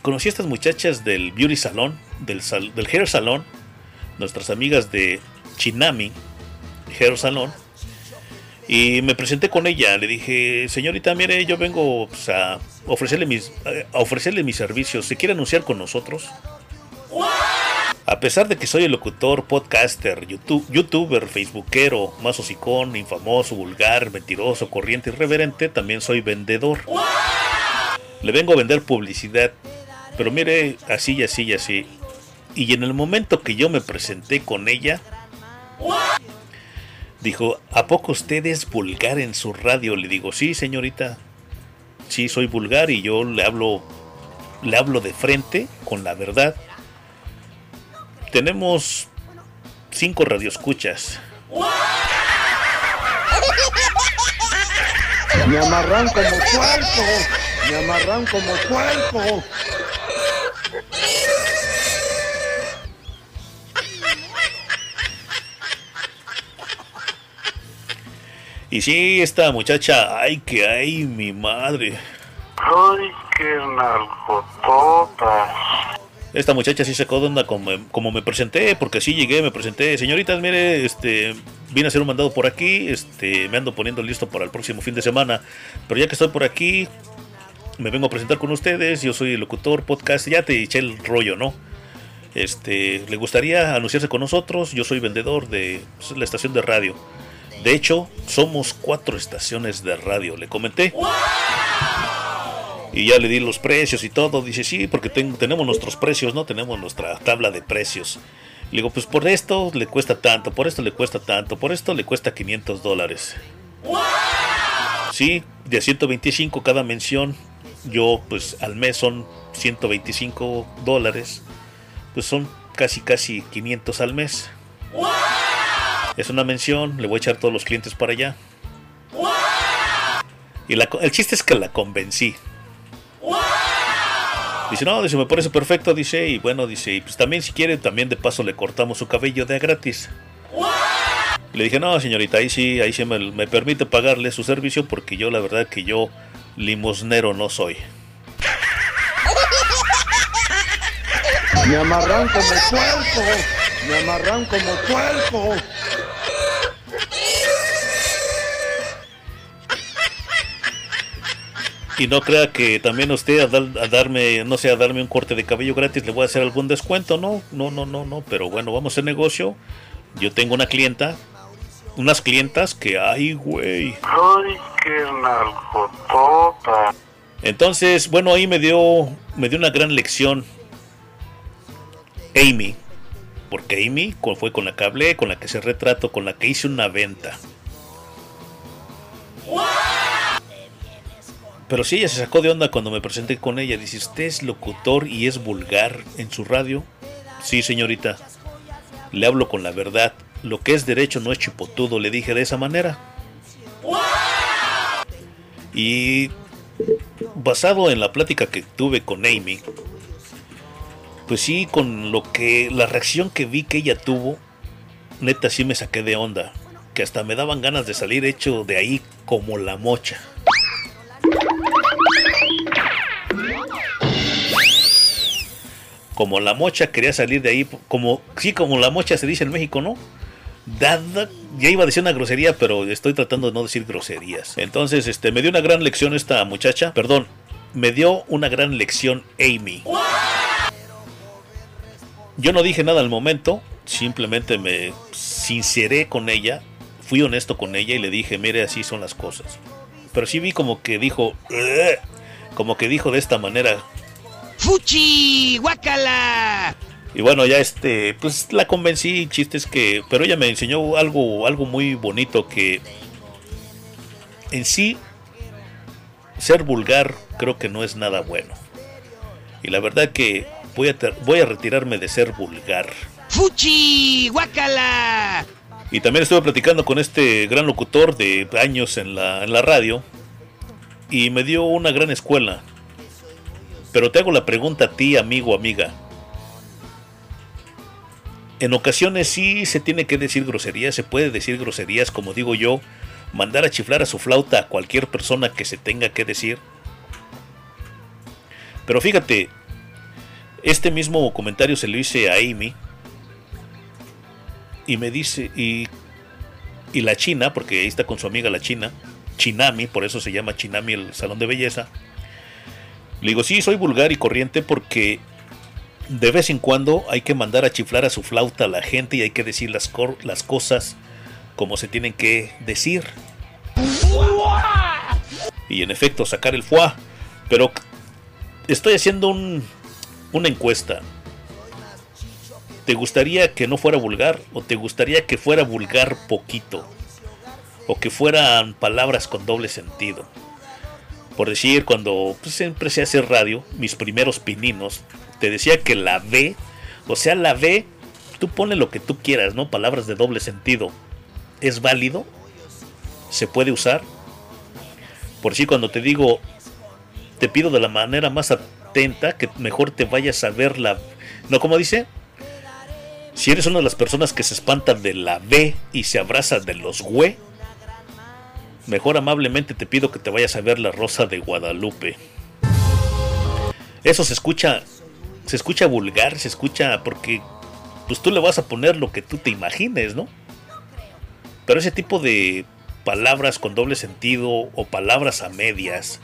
Conocí estas muchachas del Beauty Salón, del, del Hair Salón, nuestras amigas de Chinami Hair Salón. Y me presenté con ella, le dije, señorita, mire, yo vengo pues, a ofrecerle mis a ofrecerle mis servicios. ¿Se quiere anunciar con nosotros? A pesar de que soy el locutor, podcaster, YouTube, youtuber, facebookero, más hocicón, infamoso, vulgar, mentiroso, corriente, irreverente, también soy vendedor. Le vengo a vender publicidad. Pero mire, así y así y así. Y en el momento que yo me presenté con ella, dijo, ¿a poco usted es vulgar en su radio? Le digo, sí, señorita. Sí, soy vulgar y yo le hablo, le hablo de frente, con la verdad. Tenemos cinco radioescuchas. *laughs* Me amarran como cuerpo. Me amarran como cuerpo. Y sí, esta muchacha, ay que ay, mi madre. Ay, qué nalgototas. Esta muchacha sí sacó de onda como, como me presenté, porque sí llegué, me presenté. Señoritas, mire, este, vine a hacer un mandado por aquí, este, me ando poniendo listo para el próximo fin de semana. Pero ya que estoy por aquí, me vengo a presentar con ustedes. Yo soy el locutor, podcast, ya te eché el rollo, ¿no? Este, ¿le gustaría anunciarse con nosotros? Yo soy vendedor de la estación de radio. De hecho, somos cuatro estaciones de radio, le comenté. Y ya le di los precios y todo. Dice, sí, porque ten- tenemos nuestros precios, ¿no? Tenemos nuestra tabla de precios. Le digo, pues por esto le cuesta tanto, por esto le cuesta tanto, por esto le cuesta 500 dólares. Sí, de 125 cada mención. Yo, pues al mes son 125 dólares. Pues son casi, casi 500 al mes. Es una mención, le voy a echar todos los clientes para allá. Y el chiste es que la convencí. Dice, no, dice, me parece perfecto, dice, y bueno, dice, y pues también si quiere, también de paso le cortamos su cabello de a gratis. Le dije, no, señorita, ahí sí, ahí sí me, me permite pagarle su servicio porque yo la verdad que yo limosnero no soy. Me amarran como puerco. Me amarran como puerco. Y no crea que también usted a, dar- a darme, no sé, a darme un corte de cabello gratis le voy a hacer algún descuento, no, no, no, no, no, pero bueno, vamos a hacer negocio. Yo tengo una clienta, unas clientas que, ay, güey. Ay, qué nalgotota. Entonces, bueno, ahí me dio, me dio una gran lección Amy, porque Amy fue con la que hablé, con la que se retrato, con la que hice una venta. Pero sí, ella se sacó de onda cuando me presenté con ella. Dice, ¿usted es locutor y es vulgar en su radio? Sí, señorita. Le hablo con la verdad. Lo que es derecho no es chipotudo, le dije de esa manera. Y basado en la plática que tuve con Amy, pues sí, con lo que la reacción que vi que ella tuvo, neta sí me saqué de onda, que hasta me daban ganas de salir hecho de ahí como la mocha. Como la mocha quería salir de ahí, como sí, como la mocha se dice en México, ¿no? Dada, ya iba a decir una grosería, pero estoy tratando de no decir groserías. Entonces, este, me dio una gran lección esta muchacha, perdón, me dio una gran lección Amy. Yo no dije nada al momento, simplemente me sinceré con ella, fui honesto con ella y le dije, mire, así son las cosas. Pero sí vi como que dijo, como que dijo de esta manera. ¡Fuchi! ¡Guácala! Y bueno, ya este, pues la convencí, chistes que, pero ella me enseñó algo, algo muy bonito que en sí ser vulgar creo que no es nada bueno. Y la verdad que voy a, voy a retirarme de ser vulgar. ¡Fuchi! ¡Guácala! Y también estuve platicando con este gran locutor de años en la, en la radio y me dio una gran escuela. Pero te hago la pregunta a ti, amigo, amiga. En ocasiones sí se tiene que decir groserías, se puede decir groserías, como digo yo, mandar a chiflar a su flauta a cualquier persona que se tenga que decir. Pero fíjate, este mismo comentario se lo hice a Amy y me dice, y, y la china, porque ahí está con su amiga la china, Chinami, por eso se llama Chinami el salón de belleza. Le digo, sí, soy vulgar y corriente porque de vez en cuando hay que mandar a chiflar a su flauta a la gente y hay que decir las, las cosas como se tienen que decir. Y en efecto, sacar el foie. Pero estoy haciendo un, una encuesta. ¿Te gustaría que no fuera vulgar o te gustaría que fuera vulgar poquito? O que fueran palabras con doble sentido. Por decir, cuando pues, empecé a radio, mis primeros pininos, te decía que la B, o sea, la B, tú pones lo que tú quieras, ¿no? Palabras de doble sentido. ¿Es válido? ¿Se puede usar? Por si cuando te digo, te pido de la manera más atenta que mejor te vayas a ver la... No, como dice? Si eres una de las personas que se espantan de la B y se abraza de los güey, mejor amablemente te pido que te vayas a ver la Rosa de Guadalupe. Eso se escucha, se escucha vulgar, se escucha porque pues tú le vas a poner lo que tú te imagines, ¿no? Pero ese tipo de palabras con doble sentido o palabras a medias,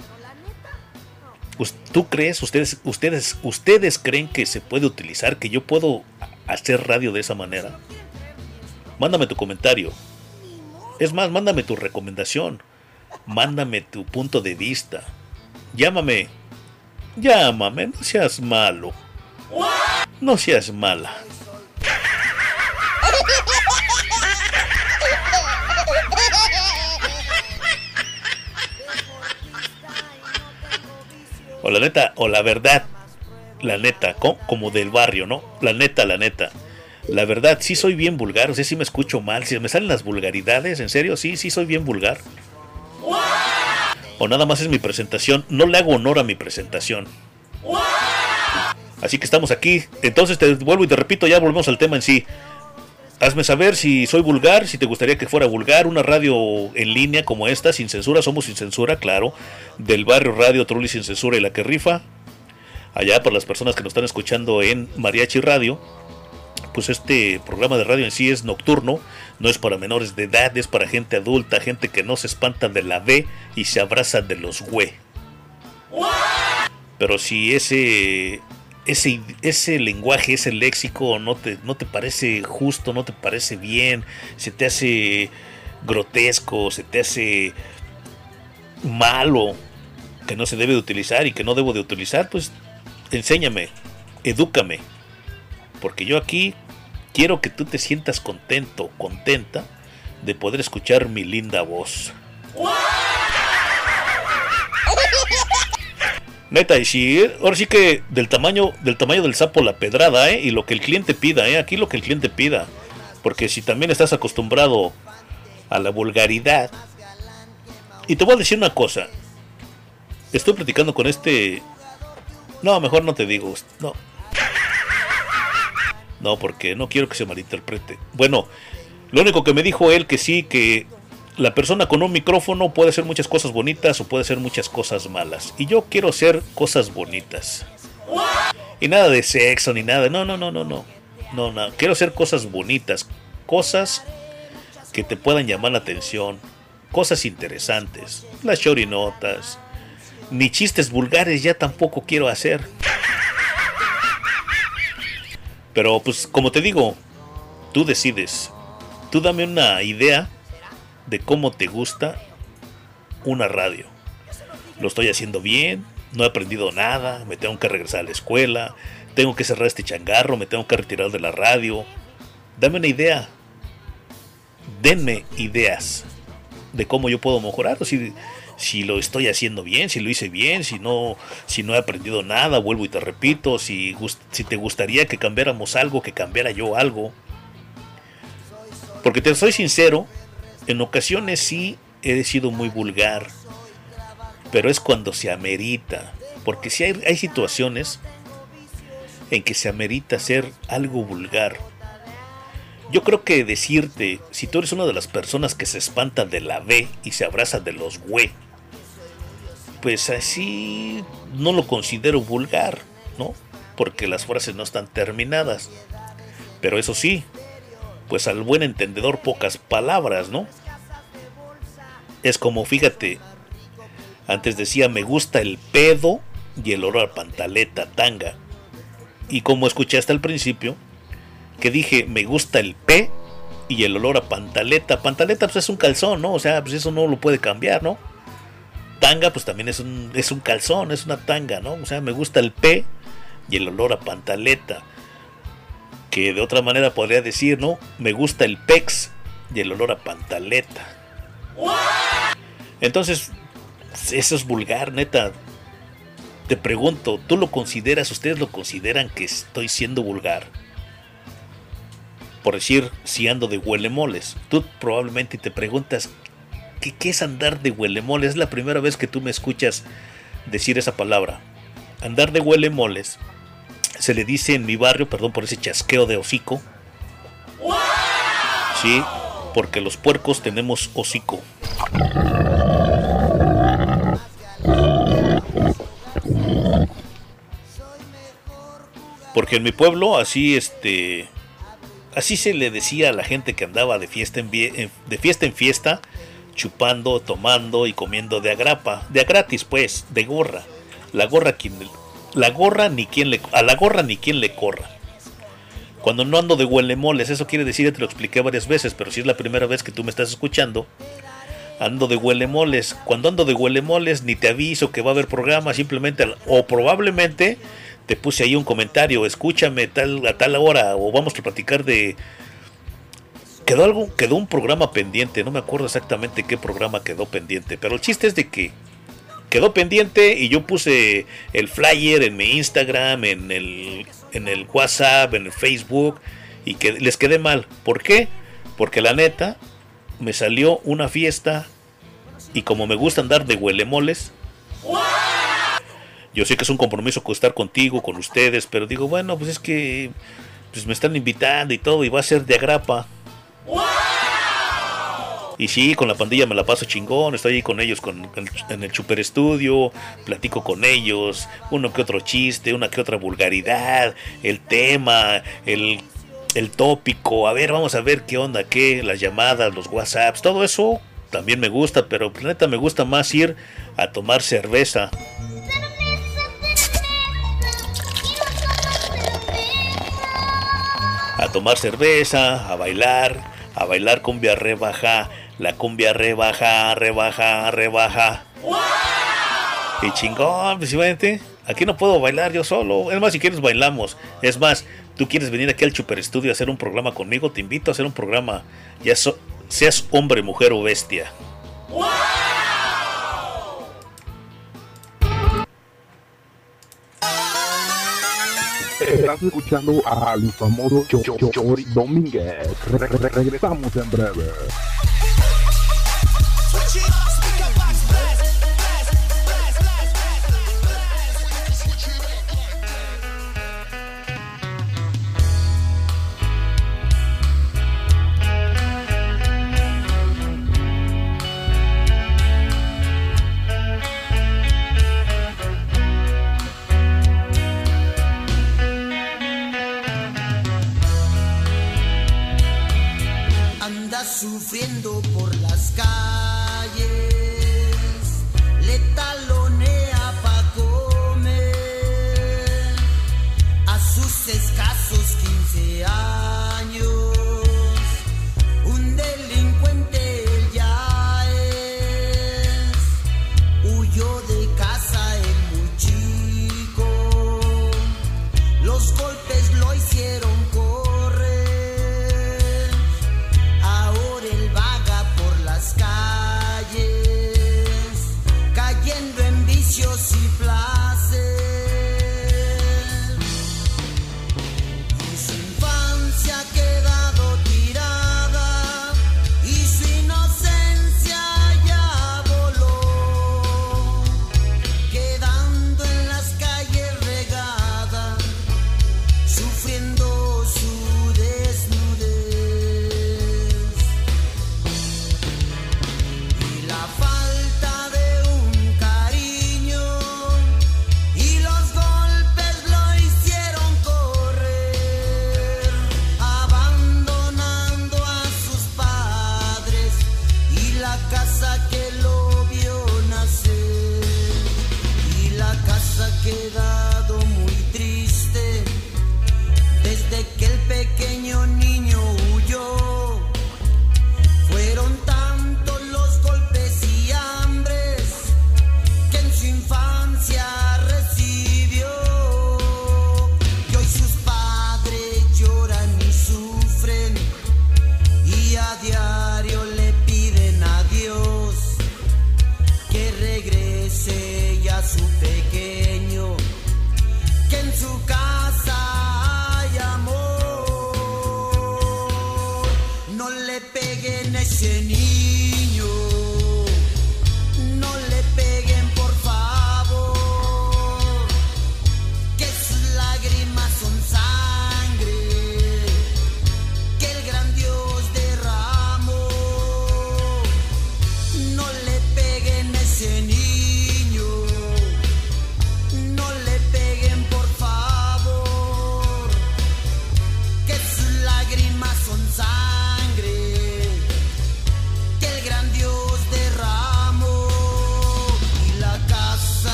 ¿tú crees, ustedes, ustedes, ustedes creen que se puede utilizar, que yo puedo hacer radio de esa manera? Mándame tu comentario. Es más, mándame tu recomendación. Mándame tu punto de vista. Llámame. Llámame, no seas malo. No seas mala. O la neta, o la verdad. La neta, co- como del barrio, ¿no? La neta, la neta. La verdad, sí soy bien vulgar, o sea, sí me escucho mal. Si me salen las vulgaridades, en serio, sí, sí soy bien vulgar. O nada más es mi presentación, no le hago honor a mi presentación. Así que estamos aquí. Entonces te vuelvo y te repito, ya volvemos al tema en sí. Hazme saber si soy vulgar, si te gustaría que fuera vulgar, una radio en línea como esta, sin censura, somos sin censura, claro, del barrio Radio Trulli sin censura y la que rifa. Allá para las personas que nos están escuchando en Mariachi Radio, pues este programa de radio en sí es nocturno, no es para menores de edad, es para gente adulta, gente que no se espanta de la B y se abraza de los güey. Pero si ese ese, ese lenguaje, ese léxico no te, no te parece justo, no te parece bien, se te hace grotesco, se te hace malo, que no se debe de utilizar y que no debo de utilizar, pues enséñame, edúcame. Porque yo aquí quiero que tú te sientas contento, contenta de poder escuchar mi linda voz. Neta, y si ahora sí que del tamaño del tamaño del sapo la pedrada, ¿eh? Y lo que el cliente pida, ¿eh? Aquí lo que el cliente pida. Porque si también estás acostumbrado a la vulgaridad. Y te voy a decir una cosa. Estoy platicando con este... No, mejor no te digo. No. No, porque no quiero que se malinterprete. Bueno, lo único que me dijo él que sí, que la persona con un micrófono puede hacer muchas cosas bonitas o puede hacer muchas cosas malas. Y yo quiero hacer cosas bonitas. Y nada de sexo ni nada. No, no, no, no, no. No, no. Quiero hacer cosas bonitas. Cosas que te puedan llamar la atención. Cosas interesantes. Las chorinotas. Ni chistes vulgares ya tampoco quiero hacer. Pero pues como te digo, tú decides. Tú dame una idea de cómo te gusta una radio. Lo estoy haciendo bien, no he aprendido nada, me tengo que regresar a la escuela, tengo que cerrar este changarro, me tengo que retirar de la radio. Dame una idea. Denme ideas de cómo yo puedo mejorar. Si, si lo estoy haciendo bien, si lo hice bien, si no, si no he aprendido nada, vuelvo y te repito. Si, si te gustaría que cambiáramos algo, que cambiara yo algo. Porque te soy sincero, en ocasiones sí he sido muy vulgar, pero es cuando se amerita. Porque si hay, situaciones en que se amerita ser algo vulgar. Yo creo que decirte, si tú eres una de las personas que se espanta de la B y se abraza de los güey, pues así no lo considero vulgar, ¿no? Porque las frases no están terminadas. Pero eso sí, pues al buen entendedor pocas palabras, ¿no? Es como, fíjate, antes decía me gusta el pedo y el olor a pantaleta, tanga. Y como escuchaste al principio, que dije me gusta el P y el olor a pantaleta. Pantaleta pues es un calzón, ¿no? O sea, pues eso no lo puede cambiar, ¿no? Tanga pues también es un, es un calzón, es una tanga, ¿no? O sea, me gusta el P y el olor a pantaleta. Que de otra manera podría decir, ¿no? Me gusta el pex y el olor a pantaleta. Entonces, eso es vulgar, neta. Te pregunto, ¿tú lo consideras, ustedes lo consideran que estoy siendo vulgar? Por decir, si ando de huelemoles. Tú probablemente te preguntas, ¿qué, qué es andar de huelemoles? Es la primera vez que tú me escuchas decir esa palabra. Andar de huelemoles se le dice en mi barrio, perdón por ese chasqueo de hocico. Sí, porque los puercos tenemos hocico. Porque en mi pueblo así este así se le decía a la gente que andaba de fiesta en, de fiesta en fiesta, chupando, tomando y comiendo de agrapa, de gratis pues, de gorra. La gorra quien la gorra ni quien le a la gorra ni quien le corra. Cuando no ando de huelemoles, eso quiere decir, te lo expliqué varias veces, pero si es la primera vez que tú me estás escuchando, ando de huelemoles. Cuando ando de huelemoles, ni te aviso que va a haber programa, simplemente, o probablemente te puse ahí un comentario, escúchame tal, a tal hora, o vamos a platicar de... Quedó, algo, quedó un programa pendiente, no me acuerdo exactamente qué programa quedó pendiente, pero el chiste es de que quedó pendiente y yo puse el flyer en mi Instagram, en el, en el WhatsApp, en el Facebook y que les quedé mal. ¿Por qué? Porque la neta me salió una fiesta y como me gusta andar de huelemoles, yo sé que es un compromiso estar contigo, con ustedes, pero digo, bueno, pues es que pues me están invitando y todo, y va a ser de agrapa. Y sí, con la pandilla me la paso chingón, estoy ahí con ellos en el Super Estudio, platico con ellos, uno que otro chiste, una que otra vulgaridad, el tema, el, el tópico, a ver, vamos a ver qué onda, qué, las llamadas, los WhatsApps, todo eso también me gusta, pero la neta me gusta más ir a tomar cerveza. a tomar cerveza, a bailar, a bailar cumbia rebaja, la cumbia rebaja, rebaja, rebaja. Y chingón, principalmente. Aquí no puedo bailar yo solo. Es más, si quieres bailamos. Es más, tú quieres venir aquí al Super Studio a hacer un programa conmigo, te invito a hacer un programa. Ya so- seas hombre, mujer o bestia. Estás escuchando al famoso Cho- Cho- Cho- Chori Domínguez. Re- re- re- regresamos en breve.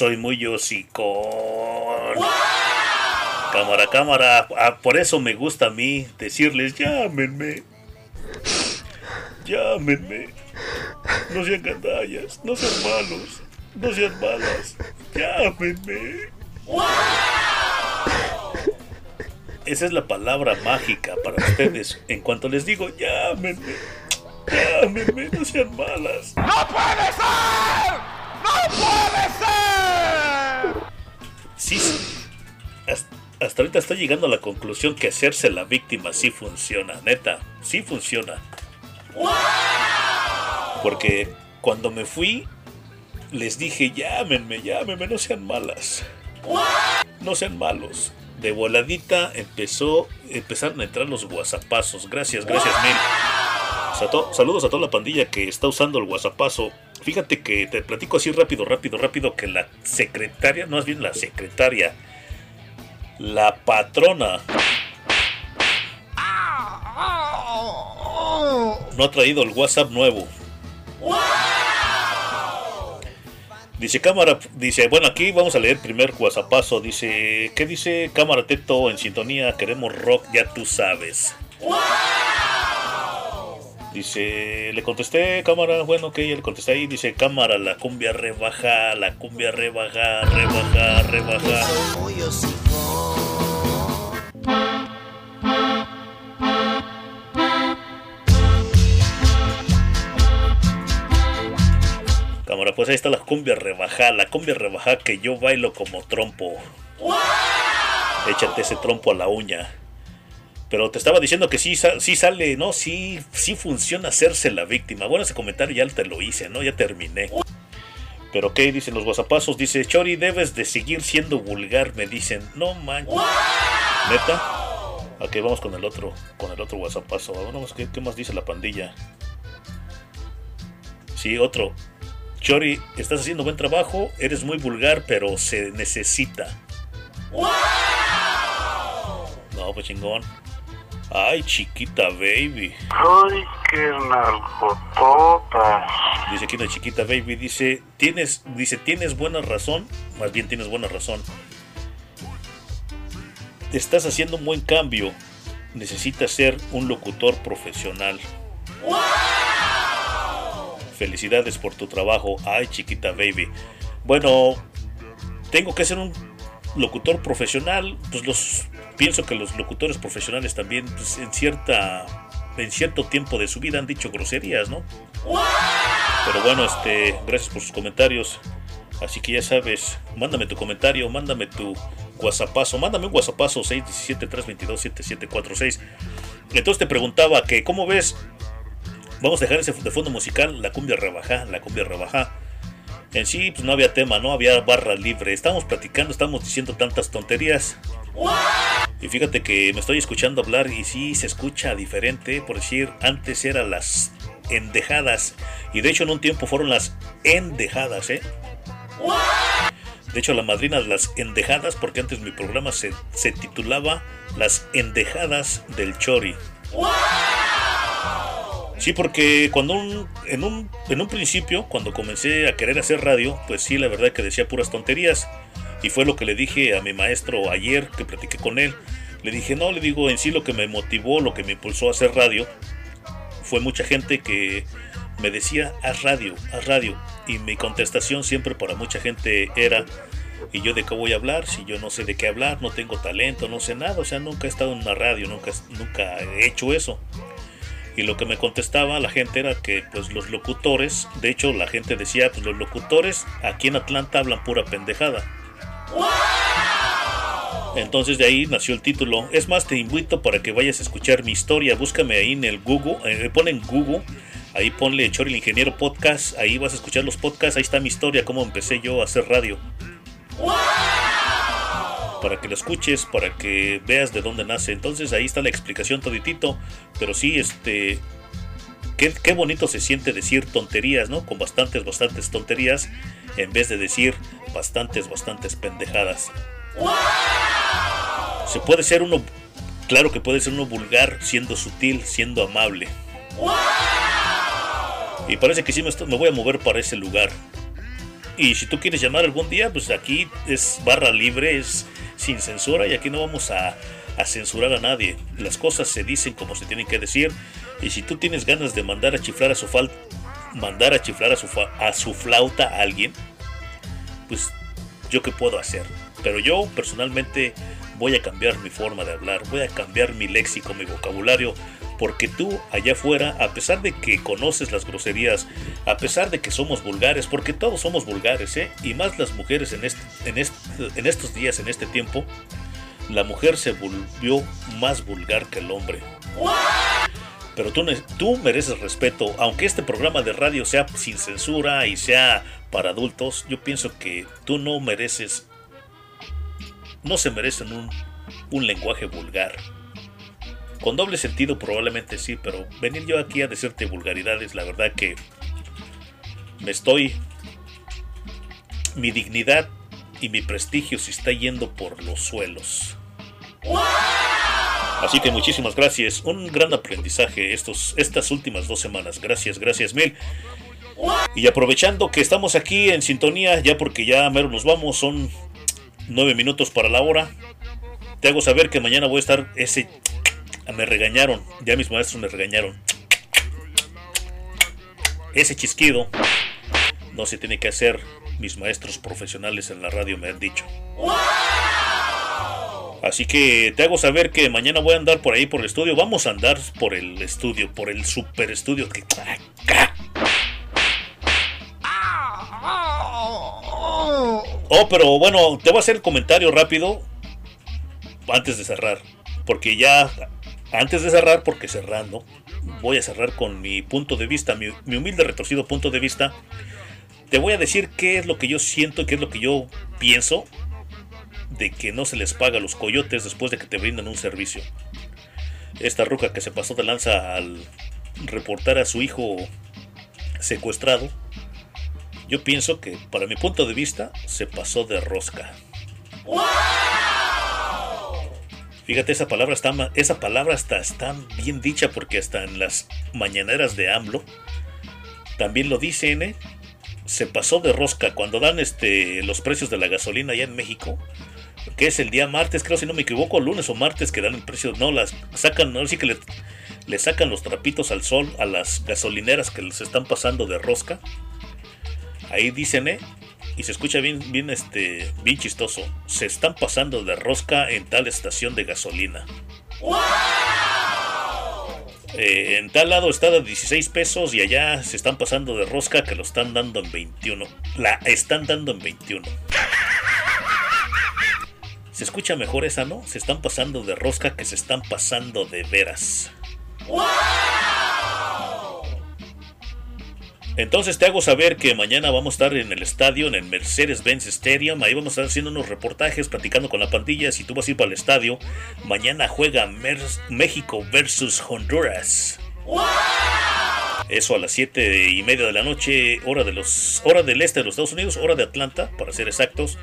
Soy muy hocicón. Cámara, cámara. Ah, por eso me gusta a mí decirles, llámenme. Llámenme. No sean gandallas, no sean malos, no sean malas. Llámenme. Esa es la palabra mágica para ustedes. En cuanto les digo, llámenme. Llámenme, no sean malas. ¡No puede ser! Llegando a la conclusión que hacerse la víctima sí funciona, neta, sí funciona. Porque cuando me fui, les dije, llámenme, llámenme, no sean malas. No sean malos. De voladita empezó, empezaron a entrar los whatsappazos. Gracias, gracias mil. Sato- saludos a toda la pandilla que está usando el whatsappazo. Fíjate que te platico así rápido, rápido, rápido que la secretaria, no es bien la secretaria, la patrona no ha traído el WhatsApp nuevo. Dice cámara, dice, bueno, aquí vamos a leer primer WhatsAppazo. Dice, ¿qué dice cámara Teto en sintonía? Queremos rock, ya tú sabes. Dice, le contesté, cámara, bueno, ok, le contesté ahí. Dice, cámara, la cumbia rebaja, la cumbia rebaja, rebaja, rebaja. Cámara, pues ahí está la cumbia rebaja, la cumbia rebaja que yo bailo como trompo. Échate ese trompo a la uña. Pero te estaba diciendo que sí, sí sale, ¿no? Sí, sí funciona hacerse la víctima. Bueno, ese comentario ya te lo hice, ¿no? Ya terminé. Pero ¿qué dicen los guasapazos? Dice, Chori, debes de seguir siendo vulgar, me dicen. No manches. ¿Neta? Ok, vamos con el otro, con el otro WhatsAppazo. Vamos, ¿qué, ¿qué más dice la pandilla? Sí, otro. Chori, estás haciendo buen trabajo, eres muy vulgar, pero se necesita. No, pues chingón. Ay, chiquita baby. Ay, qué nalgotota. Dice aquí una chiquita baby, dice, tienes, dice, tienes buena razón, más bien tienes buena razón. Estás haciendo un buen cambio. Necesitas ser un locutor profesional. Felicidades por tu trabajo. Ay, chiquita baby. Bueno, tengo que ser un locutor profesional. Pues los pienso que los locutores profesionales también, pues, en cierta, en cierto tiempo de su vida han dicho groserías, ¿no? Pero bueno, este, gracias por sus comentarios. Así que ya sabes, mándame tu comentario, mándame tu WhatsAppazo, mándame un WhatsAppazo 617-322-7746. Entonces te preguntaba que, ¿cómo ves? Vamos a dejar ese de fondo musical, la cumbia rebaja, la cumbia rebaja. En sí, pues no había tema, no había barra libre. Estamos platicando, estamos diciendo tantas tonterías. Y fíjate que me estoy escuchando hablar y sí se escucha diferente. Por decir, antes eran las endejadas. Y de hecho en un tiempo fueron las endejadas, ¿eh? De hecho, la madrina las endejadas, porque antes mi programa se, se titulaba Las endejadas del Chori. Sí, porque cuando un, en, un, en un principio, cuando comencé a querer hacer radio, pues sí, la verdad que decía puras tonterías. Y fue lo que le dije a mi maestro ayer, que platiqué con él. Le dije, no, le digo, en sí lo que me motivó, lo que me impulsó a hacer radio, fue mucha gente que me decía, haz radio, haz radio. Y mi contestación siempre para mucha gente era, ¿y yo de qué voy a hablar? Si yo no sé de qué hablar, no tengo talento, no sé nada. O sea, nunca he estado en una radio, nunca, nunca he hecho eso. Y lo que me contestaba la gente era que pues los locutores, de hecho la gente decía, pues los locutores aquí en Atlanta hablan pura pendejada. Entonces de ahí nació el título. Es más, te invito para que vayas a escuchar mi historia. Búscame ahí en el Google, eh, pon en Google, ahí ponle Chori el Ingeniero Podcast, ahí vas a escuchar los podcasts, ahí está mi historia, cómo empecé yo a hacer radio. Para que lo escuches, para que veas de dónde nace. Entonces ahí está la explicación toditito. Pero sí, este... Qué bonito se siente decir tonterías, ¿no? Con bastantes, bastantes tonterías, en vez de decir bastantes, bastantes pendejadas. Se puede ser uno, claro que puede ser uno vulgar, siendo sutil, siendo amable. Y parece que sí me, estoy- me voy a mover para ese lugar. Y si tú quieres llamar algún día, pues aquí es barra libre, es sin censura y aquí no vamos a, censurar a nadie. Las cosas se dicen como se tienen que decir. Y si tú tienes ganas de mandar a chiflar a su a su flauta a alguien, pues yo qué puedo hacer. Pero yo personalmente voy a cambiar mi forma de hablar, voy a cambiar mi léxico, mi vocabulario, porque tú allá afuera, a pesar de que conoces las groserías, a pesar de que somos vulgares, porque todos somos vulgares, ¿eh? y más las mujeres en, este, en, este, en estos días, en este tiempo, la mujer se volvió más vulgar que el hombre. Pero tú, tú mereces respeto, aunque este programa de radio sea sin censura y sea para adultos, yo pienso que tú no mereces, no se merecen un, un lenguaje vulgar. Con doble sentido probablemente sí, pero venir yo aquí a decirte vulgaridades, la verdad que me estoy... Mi dignidad y mi prestigio se está yendo por los suelos. Así que muchísimas gracias. Un gran aprendizaje estos, estas últimas dos semanas. Gracias, gracias mil. Y aprovechando que estamos aquí en sintonía, ya porque ya mero nos vamos, son nueve minutos para la hora. Te hago saber que mañana voy a estar ese... *tsk* Me regañaron, ya mis maestros me regañaron. Ese chisquido no se tiene que hacer. Mis maestros profesionales en la radio me han dicho. Así que te hago saber que mañana voy a andar por ahí por el estudio. Vamos a andar por el estudio, por el super estudio. Oh, pero bueno, te voy a hacer el comentario rápido antes de cerrar. Porque ya, antes de cerrar, porque cerrando, voy a cerrar con mi punto de vista, mi, mi humilde retorcido punto de vista. Te voy a decir qué es lo que yo siento, qué es lo que yo pienso de que no se les paga a los coyotes después de que te brindan un servicio. esta ruca que se pasó de lanza al reportar a su hijo secuestrado, yo pienso que, para mi punto de vista, se pasó de rosca. Fíjate, esa palabra está, esa palabra está, está bien dicha porque hasta en las mañaneras de AMLO también lo dicen, ¿eh? Se pasó de rosca cuando dan este los precios de la gasolina allá en México, que es el día martes, creo si no me equivoco, lunes o martes que dan el precio, no las sacan, no sí que le, le sacan los trapitos al sol a las gasolineras que les están pasando de rosca. Ahí dicen, ¿eh? Y se escucha bien, bien, este, bien chistoso. Se están pasando de rosca en tal estación de gasolina. Eh, en tal lado está de 16 pesos y allá se están pasando de rosca que lo están dando en 21. La están dando en 21. Se escucha mejor esa, ¿no? Se están pasando de rosca que se están pasando de veras. Entonces te hago saber que mañana vamos a estar en el estadio, en el Mercedes-Benz Stadium. Ahí vamos a estar haciendo unos reportajes, platicando con la pandilla. Si tú vas a ir para el estadio, mañana juega México versus Honduras. Eso a las 7 y media de la noche, hora, de los, hora del este de los Estados Unidos, hora de Atlanta, para ser exactos.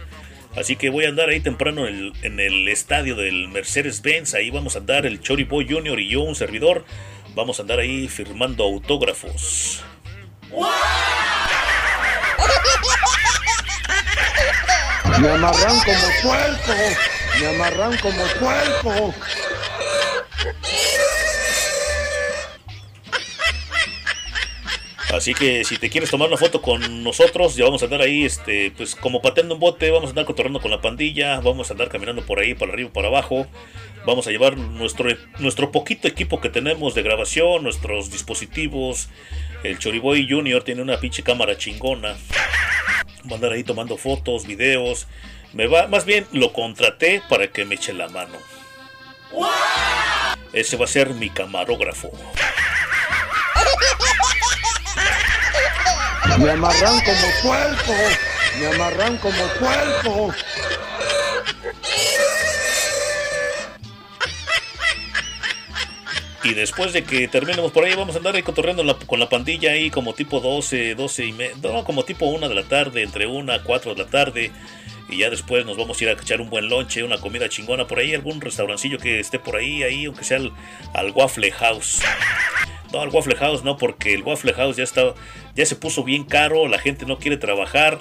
Así que voy a andar ahí temprano en el, en el estadio del Mercedes-Benz. Ahí vamos a andar el Chori Boy Jr. y yo, un servidor. Vamos a andar ahí firmando autógrafos. Me amarran como puerco. Me amarran como puerco. Así que si te quieres tomar una foto con nosotros, ya vamos a andar ahí, este, pues como pateando un bote, vamos a andar cotorreando con la pandilla, vamos a andar caminando por ahí, para arriba para abajo. Vamos a llevar nuestro, nuestro poquito equipo que tenemos de grabación, nuestros dispositivos. El Choriboy Junior tiene una pinche cámara chingona. Va a andar ahí tomando fotos, videos. Me va, más bien lo contraté para que me eche la mano. Ese va a ser mi camarógrafo. Me amarran como puerco. Me amarran como puerco. Y después de que terminemos por ahí, vamos a andar ahí cotorreando con la pandilla ahí como tipo 12, 12 y media, no, como tipo 1 de la tarde, entre 1 a 4 de la tarde. Y ya después nos vamos a ir a echar un buen lonche, una comida chingona por ahí, algún restaurancillo que esté por ahí, ahí, aunque sea al, al Waffle House. No, al Waffle House no, porque el Waffle House ya está, ya se puso bien caro, la gente no quiere trabajar.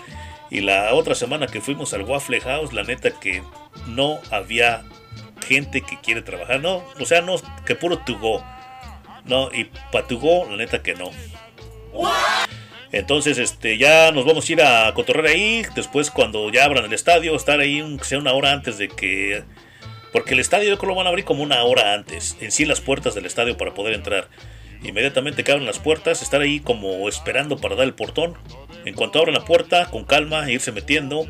Y la otra semana que fuimos al Waffle House, la neta que no había gente que quiere trabajar, no, o sea, no, que puro to go. No, y para to go, la neta que no. Entonces, este, ya nos vamos a ir a cotorrear ahí. Después, cuando ya abran el estadio, estar ahí, sea una hora antes de que. Porque el estadio creo lo van a abrir como una hora antes. En sí, las puertas del estadio para poder entrar. Inmediatamente que abran las puertas, estar ahí como esperando para dar el portón. En cuanto abran la puerta, con calma, irse metiendo.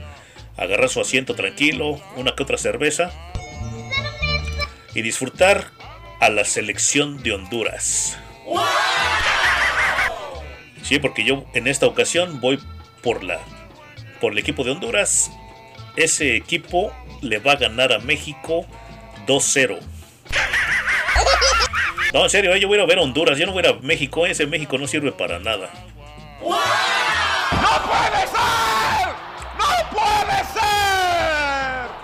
Agarrar su asiento tranquilo, una que otra cerveza. Y disfrutar a la selección de Honduras. Sí, porque yo en esta ocasión voy por la por el equipo de Honduras. Ese equipo le va a ganar a México 2-0. No, en serio, eh, yo voy a ver a Honduras, yo no voy a ir a México, ese México no sirve para nada. ¡No puede ser! ¡No puede ser!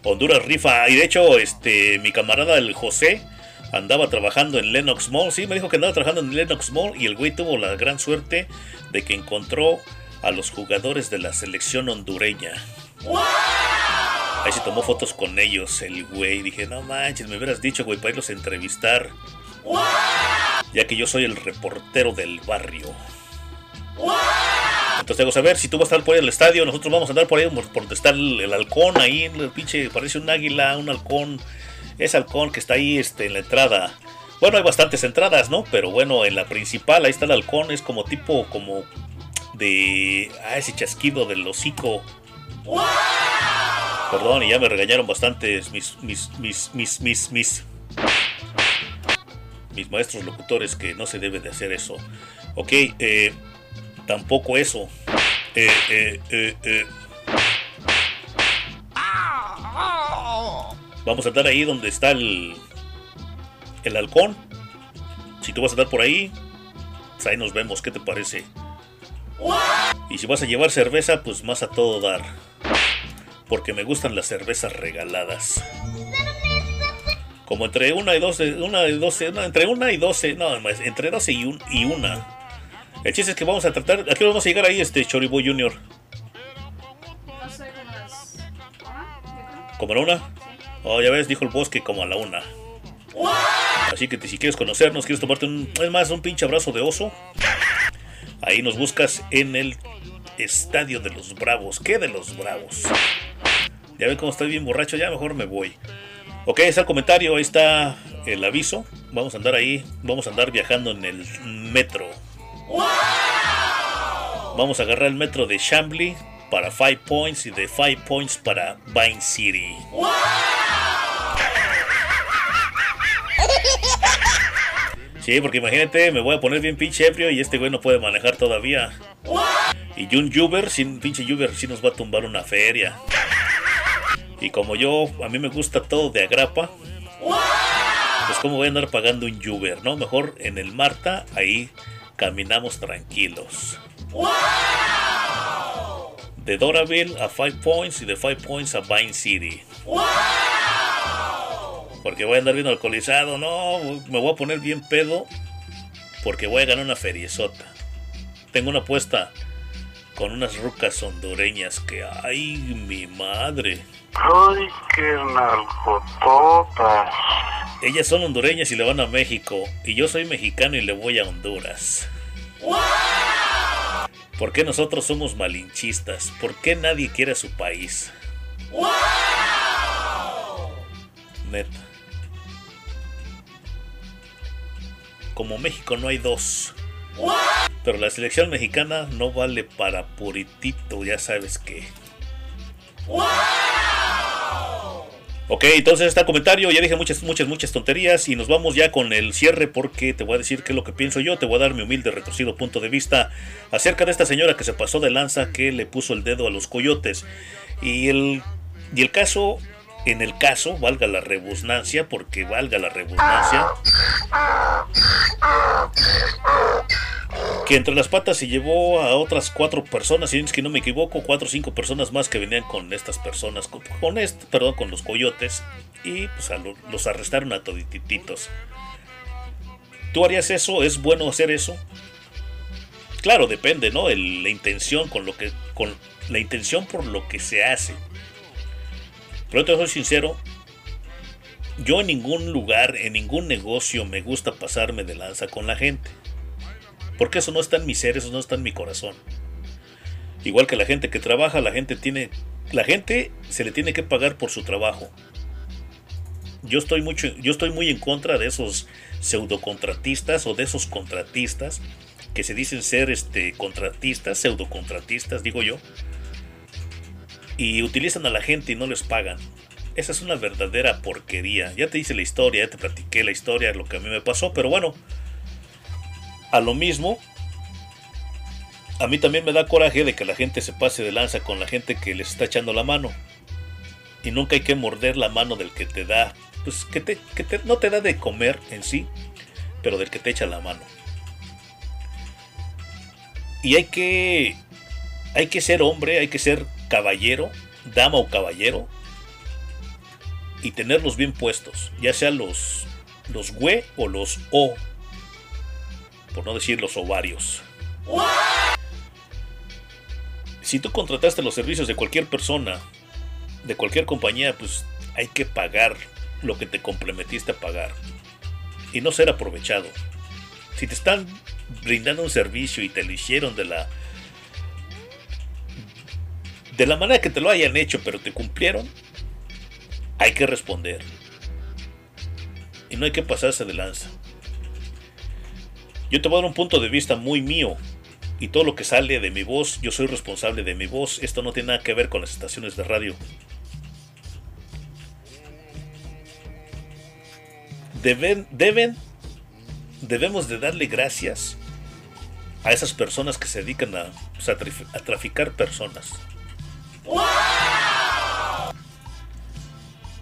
Honduras rifa, y de hecho, este, mi camarada el José andaba trabajando en Lennox Mall, sí, me dijo que andaba trabajando en Lennox Mall y el güey tuvo la gran suerte de que encontró a los jugadores de la selección hondureña. Ahí se tomó fotos con ellos, el güey. Dije, no manches, me hubieras dicho, güey, para irlos a entrevistar. Ya que yo soy el reportero del barrio. Entonces tengo que saber si tú vas a estar por ahí en el estadio. Nosotros vamos a andar por ahí por donde está el, el halcón ahí. El pinche, parece un águila, un halcón. Ese halcón que está ahí este, en la entrada. Bueno, hay bastantes entradas, ¿no? Pero bueno, en la principal, ahí está el halcón. Es como tipo, como de. Ah, ese chasquido del hocico. Perdón, y ya me regañaron bastantes mis, mis, mis, mis, mis, mis, mis maestros locutores que no se debe de hacer eso. Ok, eh, tampoco eso. Eh, eh, eh, eh. Vamos a estar ahí donde está el, el halcón. Si tú vas a andar por ahí, pues ahí nos vemos, ¿qué te parece? Y si vas a llevar cerveza, pues más a todo dar. Porque me gustan las cervezas regaladas. Como entre una y doce, una y doce, no, entre una y doce, no, entre doce y, un, y una. El chiste es que vamos a tratar, ¿a qué vamos a llegar ahí, este Choribo Junior? No sé. ¿Como a la una? Oh, ya ves, dijo el bosque como a la una. Así que si quieres conocernos, quieres tomarte un, es más, un pinche abrazo de oso, ahí nos buscas en el Estadio de los Bravos. ¿Qué de los Bravos? Ya ven cómo estoy bien borracho, ya mejor me voy. Ok, ahí está el comentario, ahí está el aviso. Vamos a andar ahí, vamos a andar viajando en el metro. Vamos a agarrar el metro de Chambly para Five Points y de Five Points para Vine City. Sí, porque imagínate, me voy a poner bien pinche ebrio y este güey no puede manejar todavía. Y un Uber, sin pinche Uber, sí nos va a tumbar una feria. Y como yo, a mí me gusta todo de agrapa, pues como voy a andar pagando un Uber, ¿no? Mejor en el Marta, ahí caminamos tranquilos. De Doraville a Five Points y de Five Points a Vine City. Porque voy a andar bien alcoholizado, no, me voy a poner bien pedo porque voy a ganar una feriezota. Tengo una apuesta con unas rucas hondureñas que, ay, mi madre. Ay, qué nalgototas. Ellas son hondureñas y le van a México, y yo soy mexicano y le voy a Honduras. ¿Por qué nosotros somos malinchistas? ¿Por qué nadie quiere a su país? Neta. Como México no hay dos. Pero la selección mexicana no vale para puritito, ya sabes que. Ok, entonces está el comentario, ya dije muchas, muchas, muchas tonterías y nos vamos ya con el cierre porque te voy a decir qué es lo que pienso yo, te voy a dar mi humilde retorcido punto de vista acerca de esta señora que se pasó de lanza que le puso el dedo a los coyotes. Y el, y el caso, en el caso, valga la rebusnancia, porque valga la rebusnancia, que entre las patas se llevó a otras cuatro personas, si es que no me equivoco, cuatro o cinco personas más que venían con estas personas, con, con este, perdón, con los coyotes, y pues los arrestaron a todititos. ¿Tú harías eso? ¿Es bueno hacer eso? Claro, depende, ¿no? La intención con lo que, con la intención por lo que se hace. Pero te soy sincero, yo en ningún lugar, en ningún negocio me gusta pasarme de lanza con la gente. Porque eso no está en mi ser, eso no está en mi corazón. Igual que la gente que trabaja, la gente tiene. La gente se le tiene que pagar por su trabajo. Yo estoy mucho, yo estoy muy en contra de esos pseudocontratistas o de esos contratistas que se dicen ser este contratistas, pseudocontratistas, digo yo, y utilizan a la gente y no les pagan. Esa es una verdadera porquería. Ya te hice la historia, ya te platiqué la historia, lo que a mí me pasó, pero bueno, a lo mismo, a mí también me da coraje de que la gente se pase de lanza con la gente que les está echando la mano. Y nunca hay que morder la mano del que te da, pues que, te, que te- no te da de comer en sí, pero del que te echa la mano. Y hay que, hay que ser hombre, hay que ser caballero, dama o caballero, y tenerlos bien puestos, ya sea los, los güe o los o, por no decir los ovarios. Si tú contrataste los servicios de cualquier persona, de cualquier compañía, pues hay que pagar lo que te comprometiste a pagar y no ser aprovechado. Si te están brindando un servicio y te lo hicieron de la de la manera que te lo hayan hecho, pero te cumplieron, hay que responder. Y no hay que pasarse de lanza. Yo te voy a dar un punto de vista muy mío. Y todo lo que sale de mi voz, yo soy responsable de mi voz. Esto no tiene nada que ver con las estaciones de radio. Deben, debemos de darle gracias a esas personas que se dedican a, pues, traficar personas.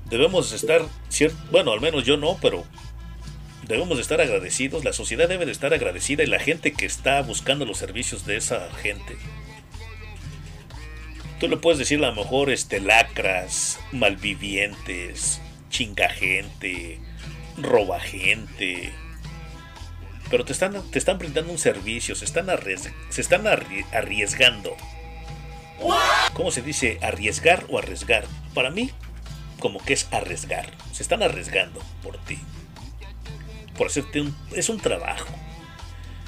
Debemos estar, bueno, al menos yo no, pero debemos de estar agradecidos, la sociedad debe de estar agradecida y la gente que está buscando los servicios de esa gente. Tú le puedes decir a lo mejor este lacras, malvivientes, chingagente, robagente. Pero te están, te están brindando un servicio, se están, se están arri- arriesgando. ¿Cómo se dice? ¿Arriesgar o arriesgar? Para mí, como que es arriesgar. Se están arriesgando por ti. Por hacerte un... Es un trabajo.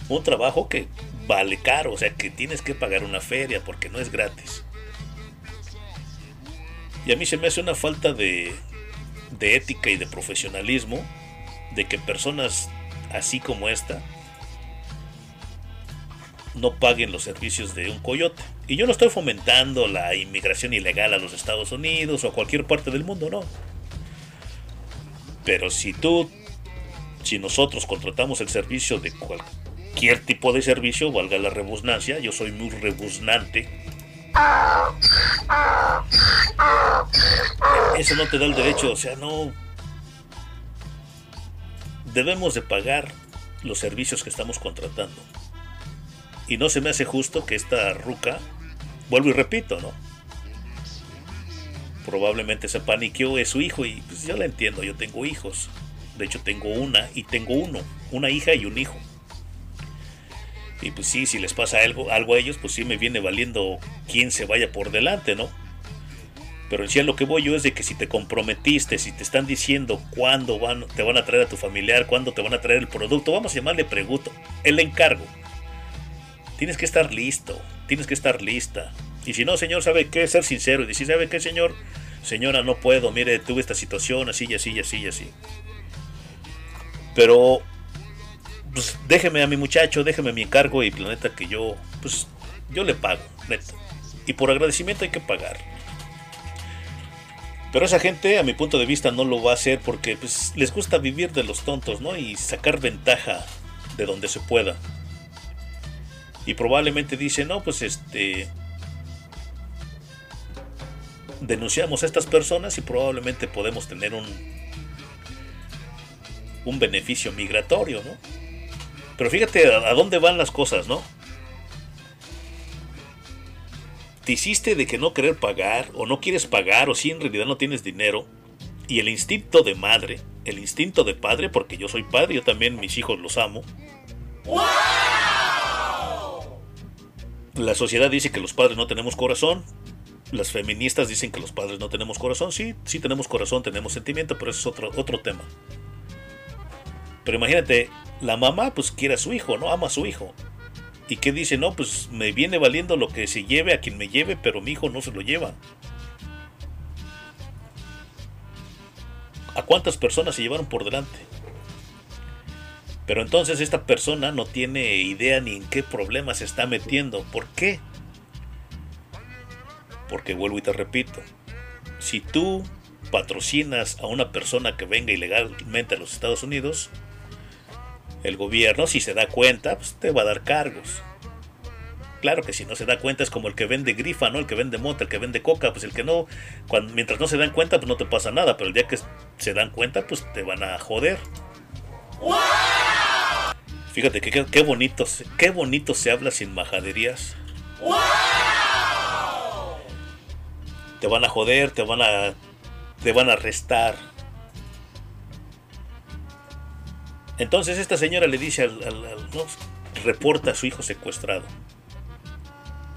Un trabajo que vale caro, o sea que tienes que pagar una feria porque no es gratis. Y a mí se me hace una falta de, de ética y de profesionalismo de que personas así como esta no paguen los servicios de un coyote. Y yo no estoy fomentando la inmigración ilegal a los Estados Unidos o a cualquier parte del mundo, no. Pero si tú, si nosotros contratamos el servicio de cualquier tipo de servicio, valga la rebusnancia, yo soy muy rebuznante, eso no te da el derecho, o sea, no... Debemos de pagar los servicios que estamos contratando. Y no se me hace justo que esta ruca, vuelvo y repito, ¿no? Probablemente se paniqueó es su hijo y pues yo la entiendo, yo tengo hijos. De hecho tengo una y tengo uno, una hija y un hijo. Y pues sí, si les pasa algo, a ellos, pues sí me viene valiendo quién se vaya por delante, ¿no? Pero en sí lo que voy yo es de que si te comprometiste, si te están diciendo cuándo van, te van a traer a tu familiar, cuándo te van a traer el producto, vamos a llamarle pregunto, el encargo. Tienes que estar listo, tienes que estar lista. Y si no, señor, ¿sabe qué? Ser sincero y decir, ¿sabe qué, señor? Señora, no puedo, mire, tuve esta situación, así y así y así y así. Pero, pues déjeme a mi muchacho, déjeme mi encargo y planeta que yo, pues, yo le pago, neta. Y por agradecimiento hay que pagar. Pero esa gente, a mi punto de vista, no lo va a hacer porque pues, les gusta vivir de los tontos, ¿no? Y sacar ventaja de donde se pueda. Y probablemente dice, no, pues este... Denunciamos a estas personas y probablemente podemos tener un... Un beneficio migratorio, ¿no? Pero fíjate a, dónde van las cosas, ¿no? te hiciste de que no querer pagar o no quieres pagar o si en realidad no tienes dinero y el instinto de madre, el instinto de padre, porque yo soy padre, yo también mis hijos los amo. La sociedad dice que los padres no tenemos corazón. Las feministas dicen que los padres no tenemos corazón. Sí, sí tenemos corazón, tenemos sentimiento, pero eso es otro, otro tema. Pero imagínate, la mamá pues quiere a su hijo, ¿no? Ama a su hijo. ¿Y qué dice? No, pues me viene valiendo lo que se lleve a quien me lleve, pero mi hijo no se lo lleva. ¿A cuántas personas se llevaron por delante? Pero entonces esta persona no tiene idea ni en qué problema se está metiendo. ¿Por qué? Porque vuelvo y te repito, si tú patrocinas a una persona que venga ilegalmente a los Estados Unidos, el gobierno, si se da cuenta, pues te va a dar cargos. Claro que si no se da cuenta es como el que vende grifa, ¿no? El que vende mota, el que vende coca, pues el que no, cuando, mientras no se dan cuenta, pues no te pasa nada, pero el día que se dan cuenta, pues te van a joder. Fíjate que qué, bonito, qué bonito se habla sin majaderías. Te van a joder, te van a, te van a arrestar. Entonces esta señora le dice al, reporta a su hijo secuestrado.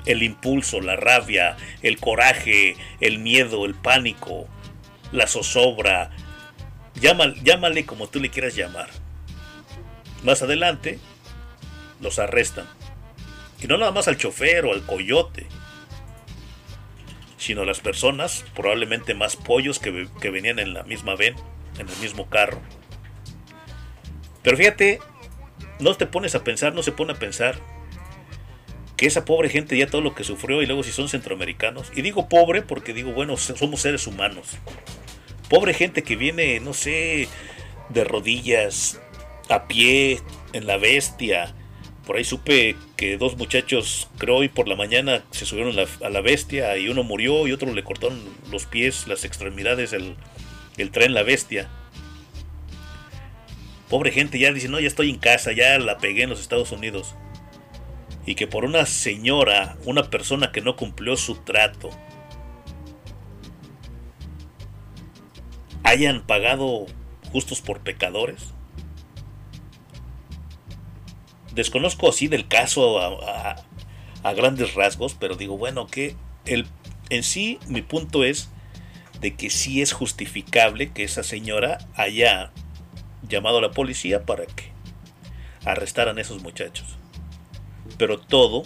El impulso, la rabia, el coraje, el miedo, el pánico, la zozobra, llámale como tú le quieras llamar. Más adelante los arrestan. Y no nada más al chofer o al coyote, sino a las personas, probablemente más pollos que, que venían en la misma ven, en el mismo carro. Pero fíjate, no te pones a pensar, no se pone a pensar que esa pobre gente ya todo lo que sufrió y luego si son centroamericanos, y digo pobre porque digo, bueno, somos seres humanos. Pobre gente que viene, no sé, de rodillas, a pie, en la bestia. Por ahí supe que dos muchachos, creo hoy por la mañana, se subieron a la bestia y uno murió y otro le cortaron los pies, las extremidades, el, el tren La Bestia. Pobre gente, ya dice, no, ya estoy en casa, ya la pegué en los Estados Unidos. Y que por una señora, una persona que no cumplió su trato, hayan pagado justos por pecadores. Desconozco así del caso a, grandes rasgos, pero digo, bueno, que el, en sí mi punto es de que sí es justificable que esa señora haya llamado a la policía para que arrestaran a esos muchachos. Pero todo,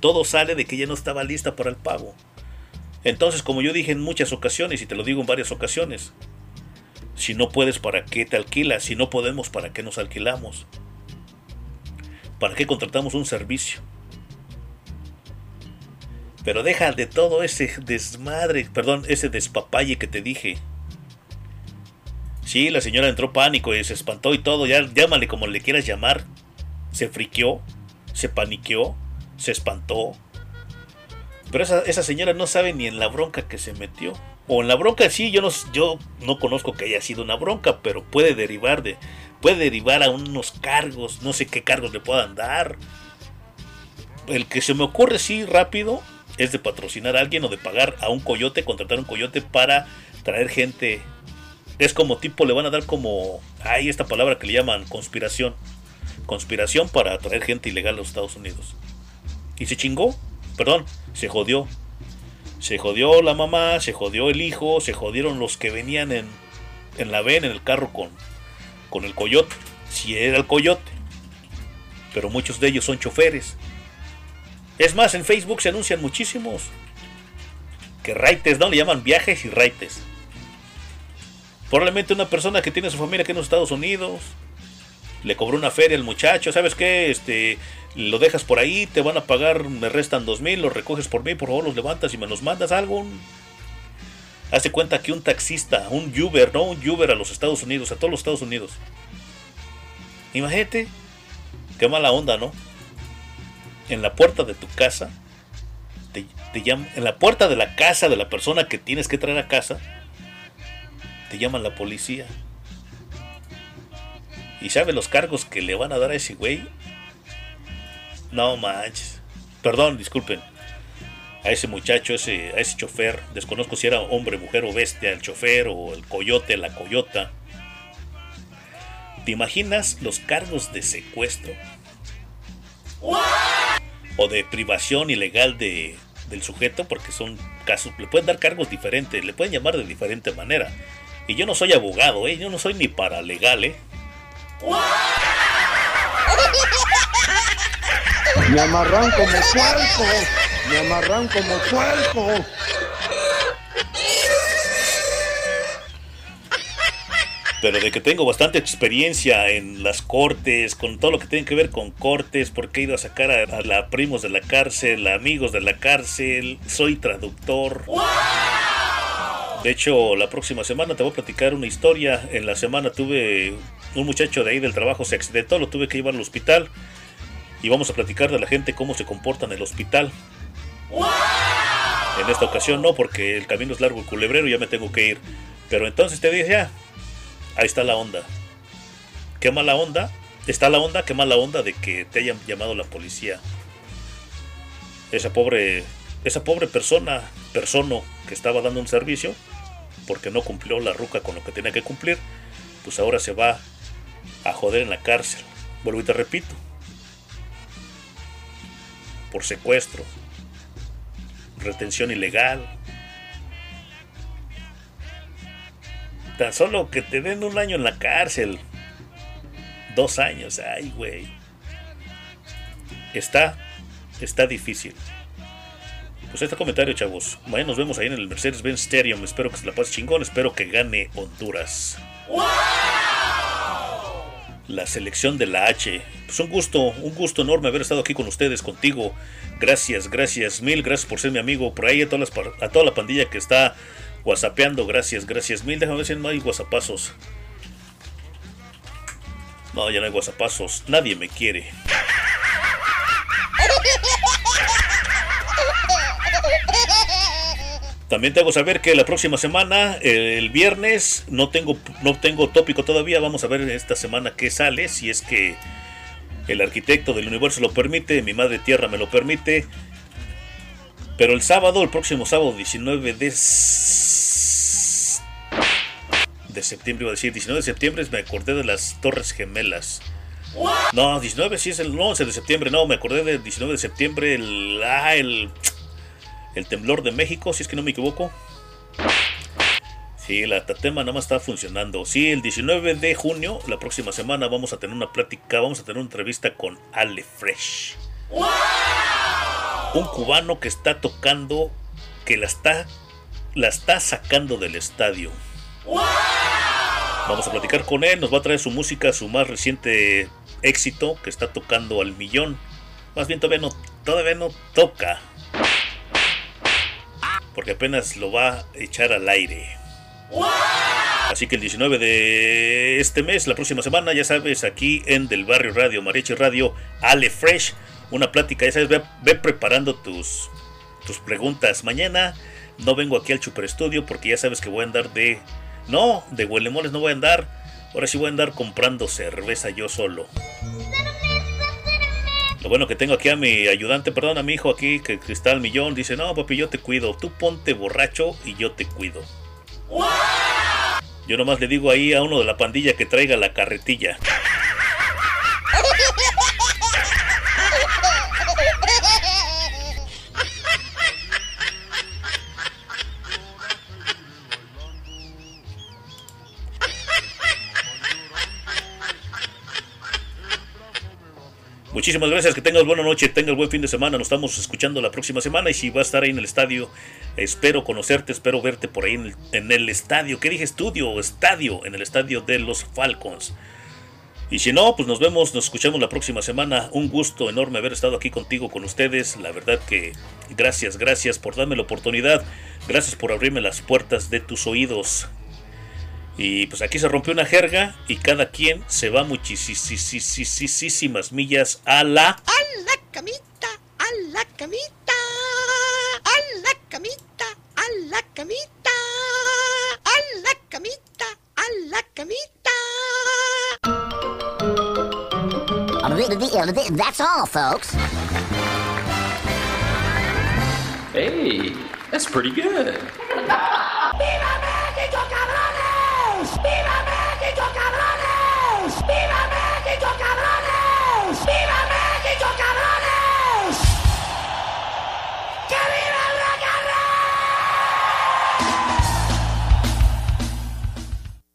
todo sale de que ella no estaba lista para el pago. Entonces, como yo dije en muchas ocasiones, y te lo digo en varias ocasiones, si no puedes, ¿para qué te alquilas? Si no podemos, ¿para qué nos alquilamos? ¿Para qué contratamos un servicio? Pero deja de todo ese desmadre, perdón, ese despapalle que te dije. Sí, la señora entró pánico y se espantó y todo, ya llámale como le quieras llamar. Se friqueó, se paniqueó, se espantó. Pero esa, esa señora no sabe ni en la bronca que se metió. O en la bronca sí, yo no, yo no conozco que haya sido una bronca, pero puede derivar de, puede derivar a unos cargos, no sé qué cargos le puedan dar. El que se me ocurre sí rápido es de patrocinar a alguien o de pagar a un coyote, contratar un coyote para traer gente. Es como tipo, le van a dar como, hay esta palabra que le llaman conspiración. Conspiración para traer gente ilegal a los Estados Unidos. Y se chingó, perdón, se jodió. Se jodió la mamá, se jodió el hijo, se jodieron los que venían en, en la ven, en el carro con, con el coyote. Si era el coyote. Pero muchos de ellos son choferes. Es más, en Facebook se anuncian muchísimos. Que raites, ¿no? Le llaman viajes y raites. Probablemente una persona que tiene su familia aquí en los Estados Unidos. Le cobró una feria al muchacho. ¿Sabes qué? Este, lo dejas por ahí, te van a pagar, me restan dos mil, los recoges por mí, por favor los levantas y me los mandas algo. Hace cuenta que un taxista, un Uber, ¿no? Un Uber a los Estados Unidos, a todos los Estados Unidos. Imagínate, qué mala onda, ¿no? En la puerta de tu casa, te, te llaman, en la puerta de la casa de la persona que tienes que traer a casa, te llaman la policía. ¿Y sabe los cargos que le van a dar a ese güey? No manches. Perdón, disculpen. A ese muchacho, ese, a ese chofer. Desconozco si era hombre, mujer o bestia, el chofer o el coyote, la coyota. ¿Te imaginas los cargos de secuestro? O de privación ilegal de, del sujeto, porque son casos, le pueden dar cargos diferentes, le pueden llamar de diferente manera. Y yo no soy abogado, ¿eh? yo no soy ni paralegal, ¿eh? Me amarran como puerco. Me amarran como puerco. pero de que tengo bastante experiencia en las cortes, con todo lo que tiene que ver con cortes, porque he ido a sacar a, a la primos de la cárcel, a amigos de la cárcel, soy traductor. De hecho, la próxima semana te voy a platicar una historia. En la semana tuve un muchacho de ahí del trabajo, se accidentó, lo tuve que llevar al hospital. Y vamos a platicar de la gente cómo se comporta en el hospital. En esta ocasión no, porque el camino es largo y culebrero y ya me tengo que ir. Pero entonces te dije, ya, ahí está la onda. Qué mala onda. Está la onda, qué mala onda de que te hayan llamado la policía. Esa pobre, esa pobre persona, persono que estaba dando un servicio, porque no cumplió la ruca con lo que tenía que cumplir, pues ahora se va a joder en la cárcel. Vuelvo y te repito. Por secuestro, retención ilegal, Tan solo que te den un año en la cárcel. Dos años, ay, güey. Está, está difícil. Pues este comentario, chavos. Mañana nos vemos ahí en el Mercedes-Benz Stadium. Espero que se la pase chingón. Espero que gane Honduras. La selección de la H. Pues un gusto, un gusto enorme haber estado aquí con ustedes, contigo. Gracias, gracias, mil gracias por ser mi amigo. Por ahí a, a toda la pandilla que está whatsappeando. Gracias, gracias, mil. Déjame ver si no hay whatsappazos. No, ya no hay whatsappazos. Nadie me quiere. *laughs* También te hago saber que la próxima semana, el viernes, no tengo, no tengo tópico todavía. Vamos a ver esta semana qué sale. Si es que el arquitecto del universo lo permite, mi madre tierra me lo permite. Pero el sábado, el próximo sábado 19 de, de septiembre, iba a decir 19 de septiembre, me acordé de las Torres Gemelas. No, 19 sí es el no, 11 de septiembre, no, me acordé del 19 de septiembre, el, ah, el, el temblor de México, si es que no me equivoco. Sí, la Tatema nada más está funcionando. Sí, el 19 de junio, la próxima semana, vamos a tener una plática, vamos a tener una entrevista con Ale Fresh. Un cubano que está tocando, que la está, la está sacando del estadio. Vamos a platicar con él, nos va a traer su música, su más reciente éxito, que está tocando al millón. Más bien todavía no, todavía no toca. Porque apenas lo va a echar al aire. Así que el 19 de este mes, la próxima semana, ya sabes, aquí en Del Barrio Radio, Mariachi Radio, Ale Fresh, una plática, ya sabes, ve, preparando tus, tus preguntas. Mañana no vengo aquí al Super Estudio porque ya sabes que voy a andar de... No, de huelemoles no voy a andar. Ahora sí voy a andar comprando cerveza yo solo. Lo bueno que tengo aquí a mi ayudante, perdón, a mi hijo aquí que, que está al millón, dice, no papi, yo te cuido, tú ponte borracho y yo te cuido. Yo nomás le digo ahí a uno de la pandilla que traiga la carretilla. *laughs* Muchísimas gracias, que tengas buena noche, tengas buen fin de semana, nos estamos escuchando la próxima semana y si va a estar ahí en el estadio, espero conocerte, espero verte por ahí en el, estadio, ¿qué dije estudio o estadio? En el estadio de los Falcons. Y si no, pues nos vemos, nos escuchamos la próxima semana. Un gusto enorme haber estado aquí contigo, con ustedes. La verdad que gracias, gracias por darme la oportunidad. Gracias por abrirme las puertas de tus oídos. Y pues aquí se rompió una jerga y cada quien se va muchísimas millas a la... A la camita, a la camita, a la camita, a la camita, a la camita, a la camita. That's all, folks. Hey, that's pretty good. *laughs*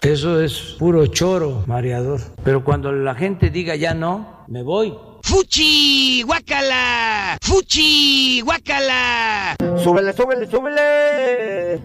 Eso es puro choro, mareador. Pero cuando la gente diga ya no, me voy. ¡Fuchi! ¡Guácala! ¡Fuchi! ¡Guácala! ¡Súbele, súbele, súbele!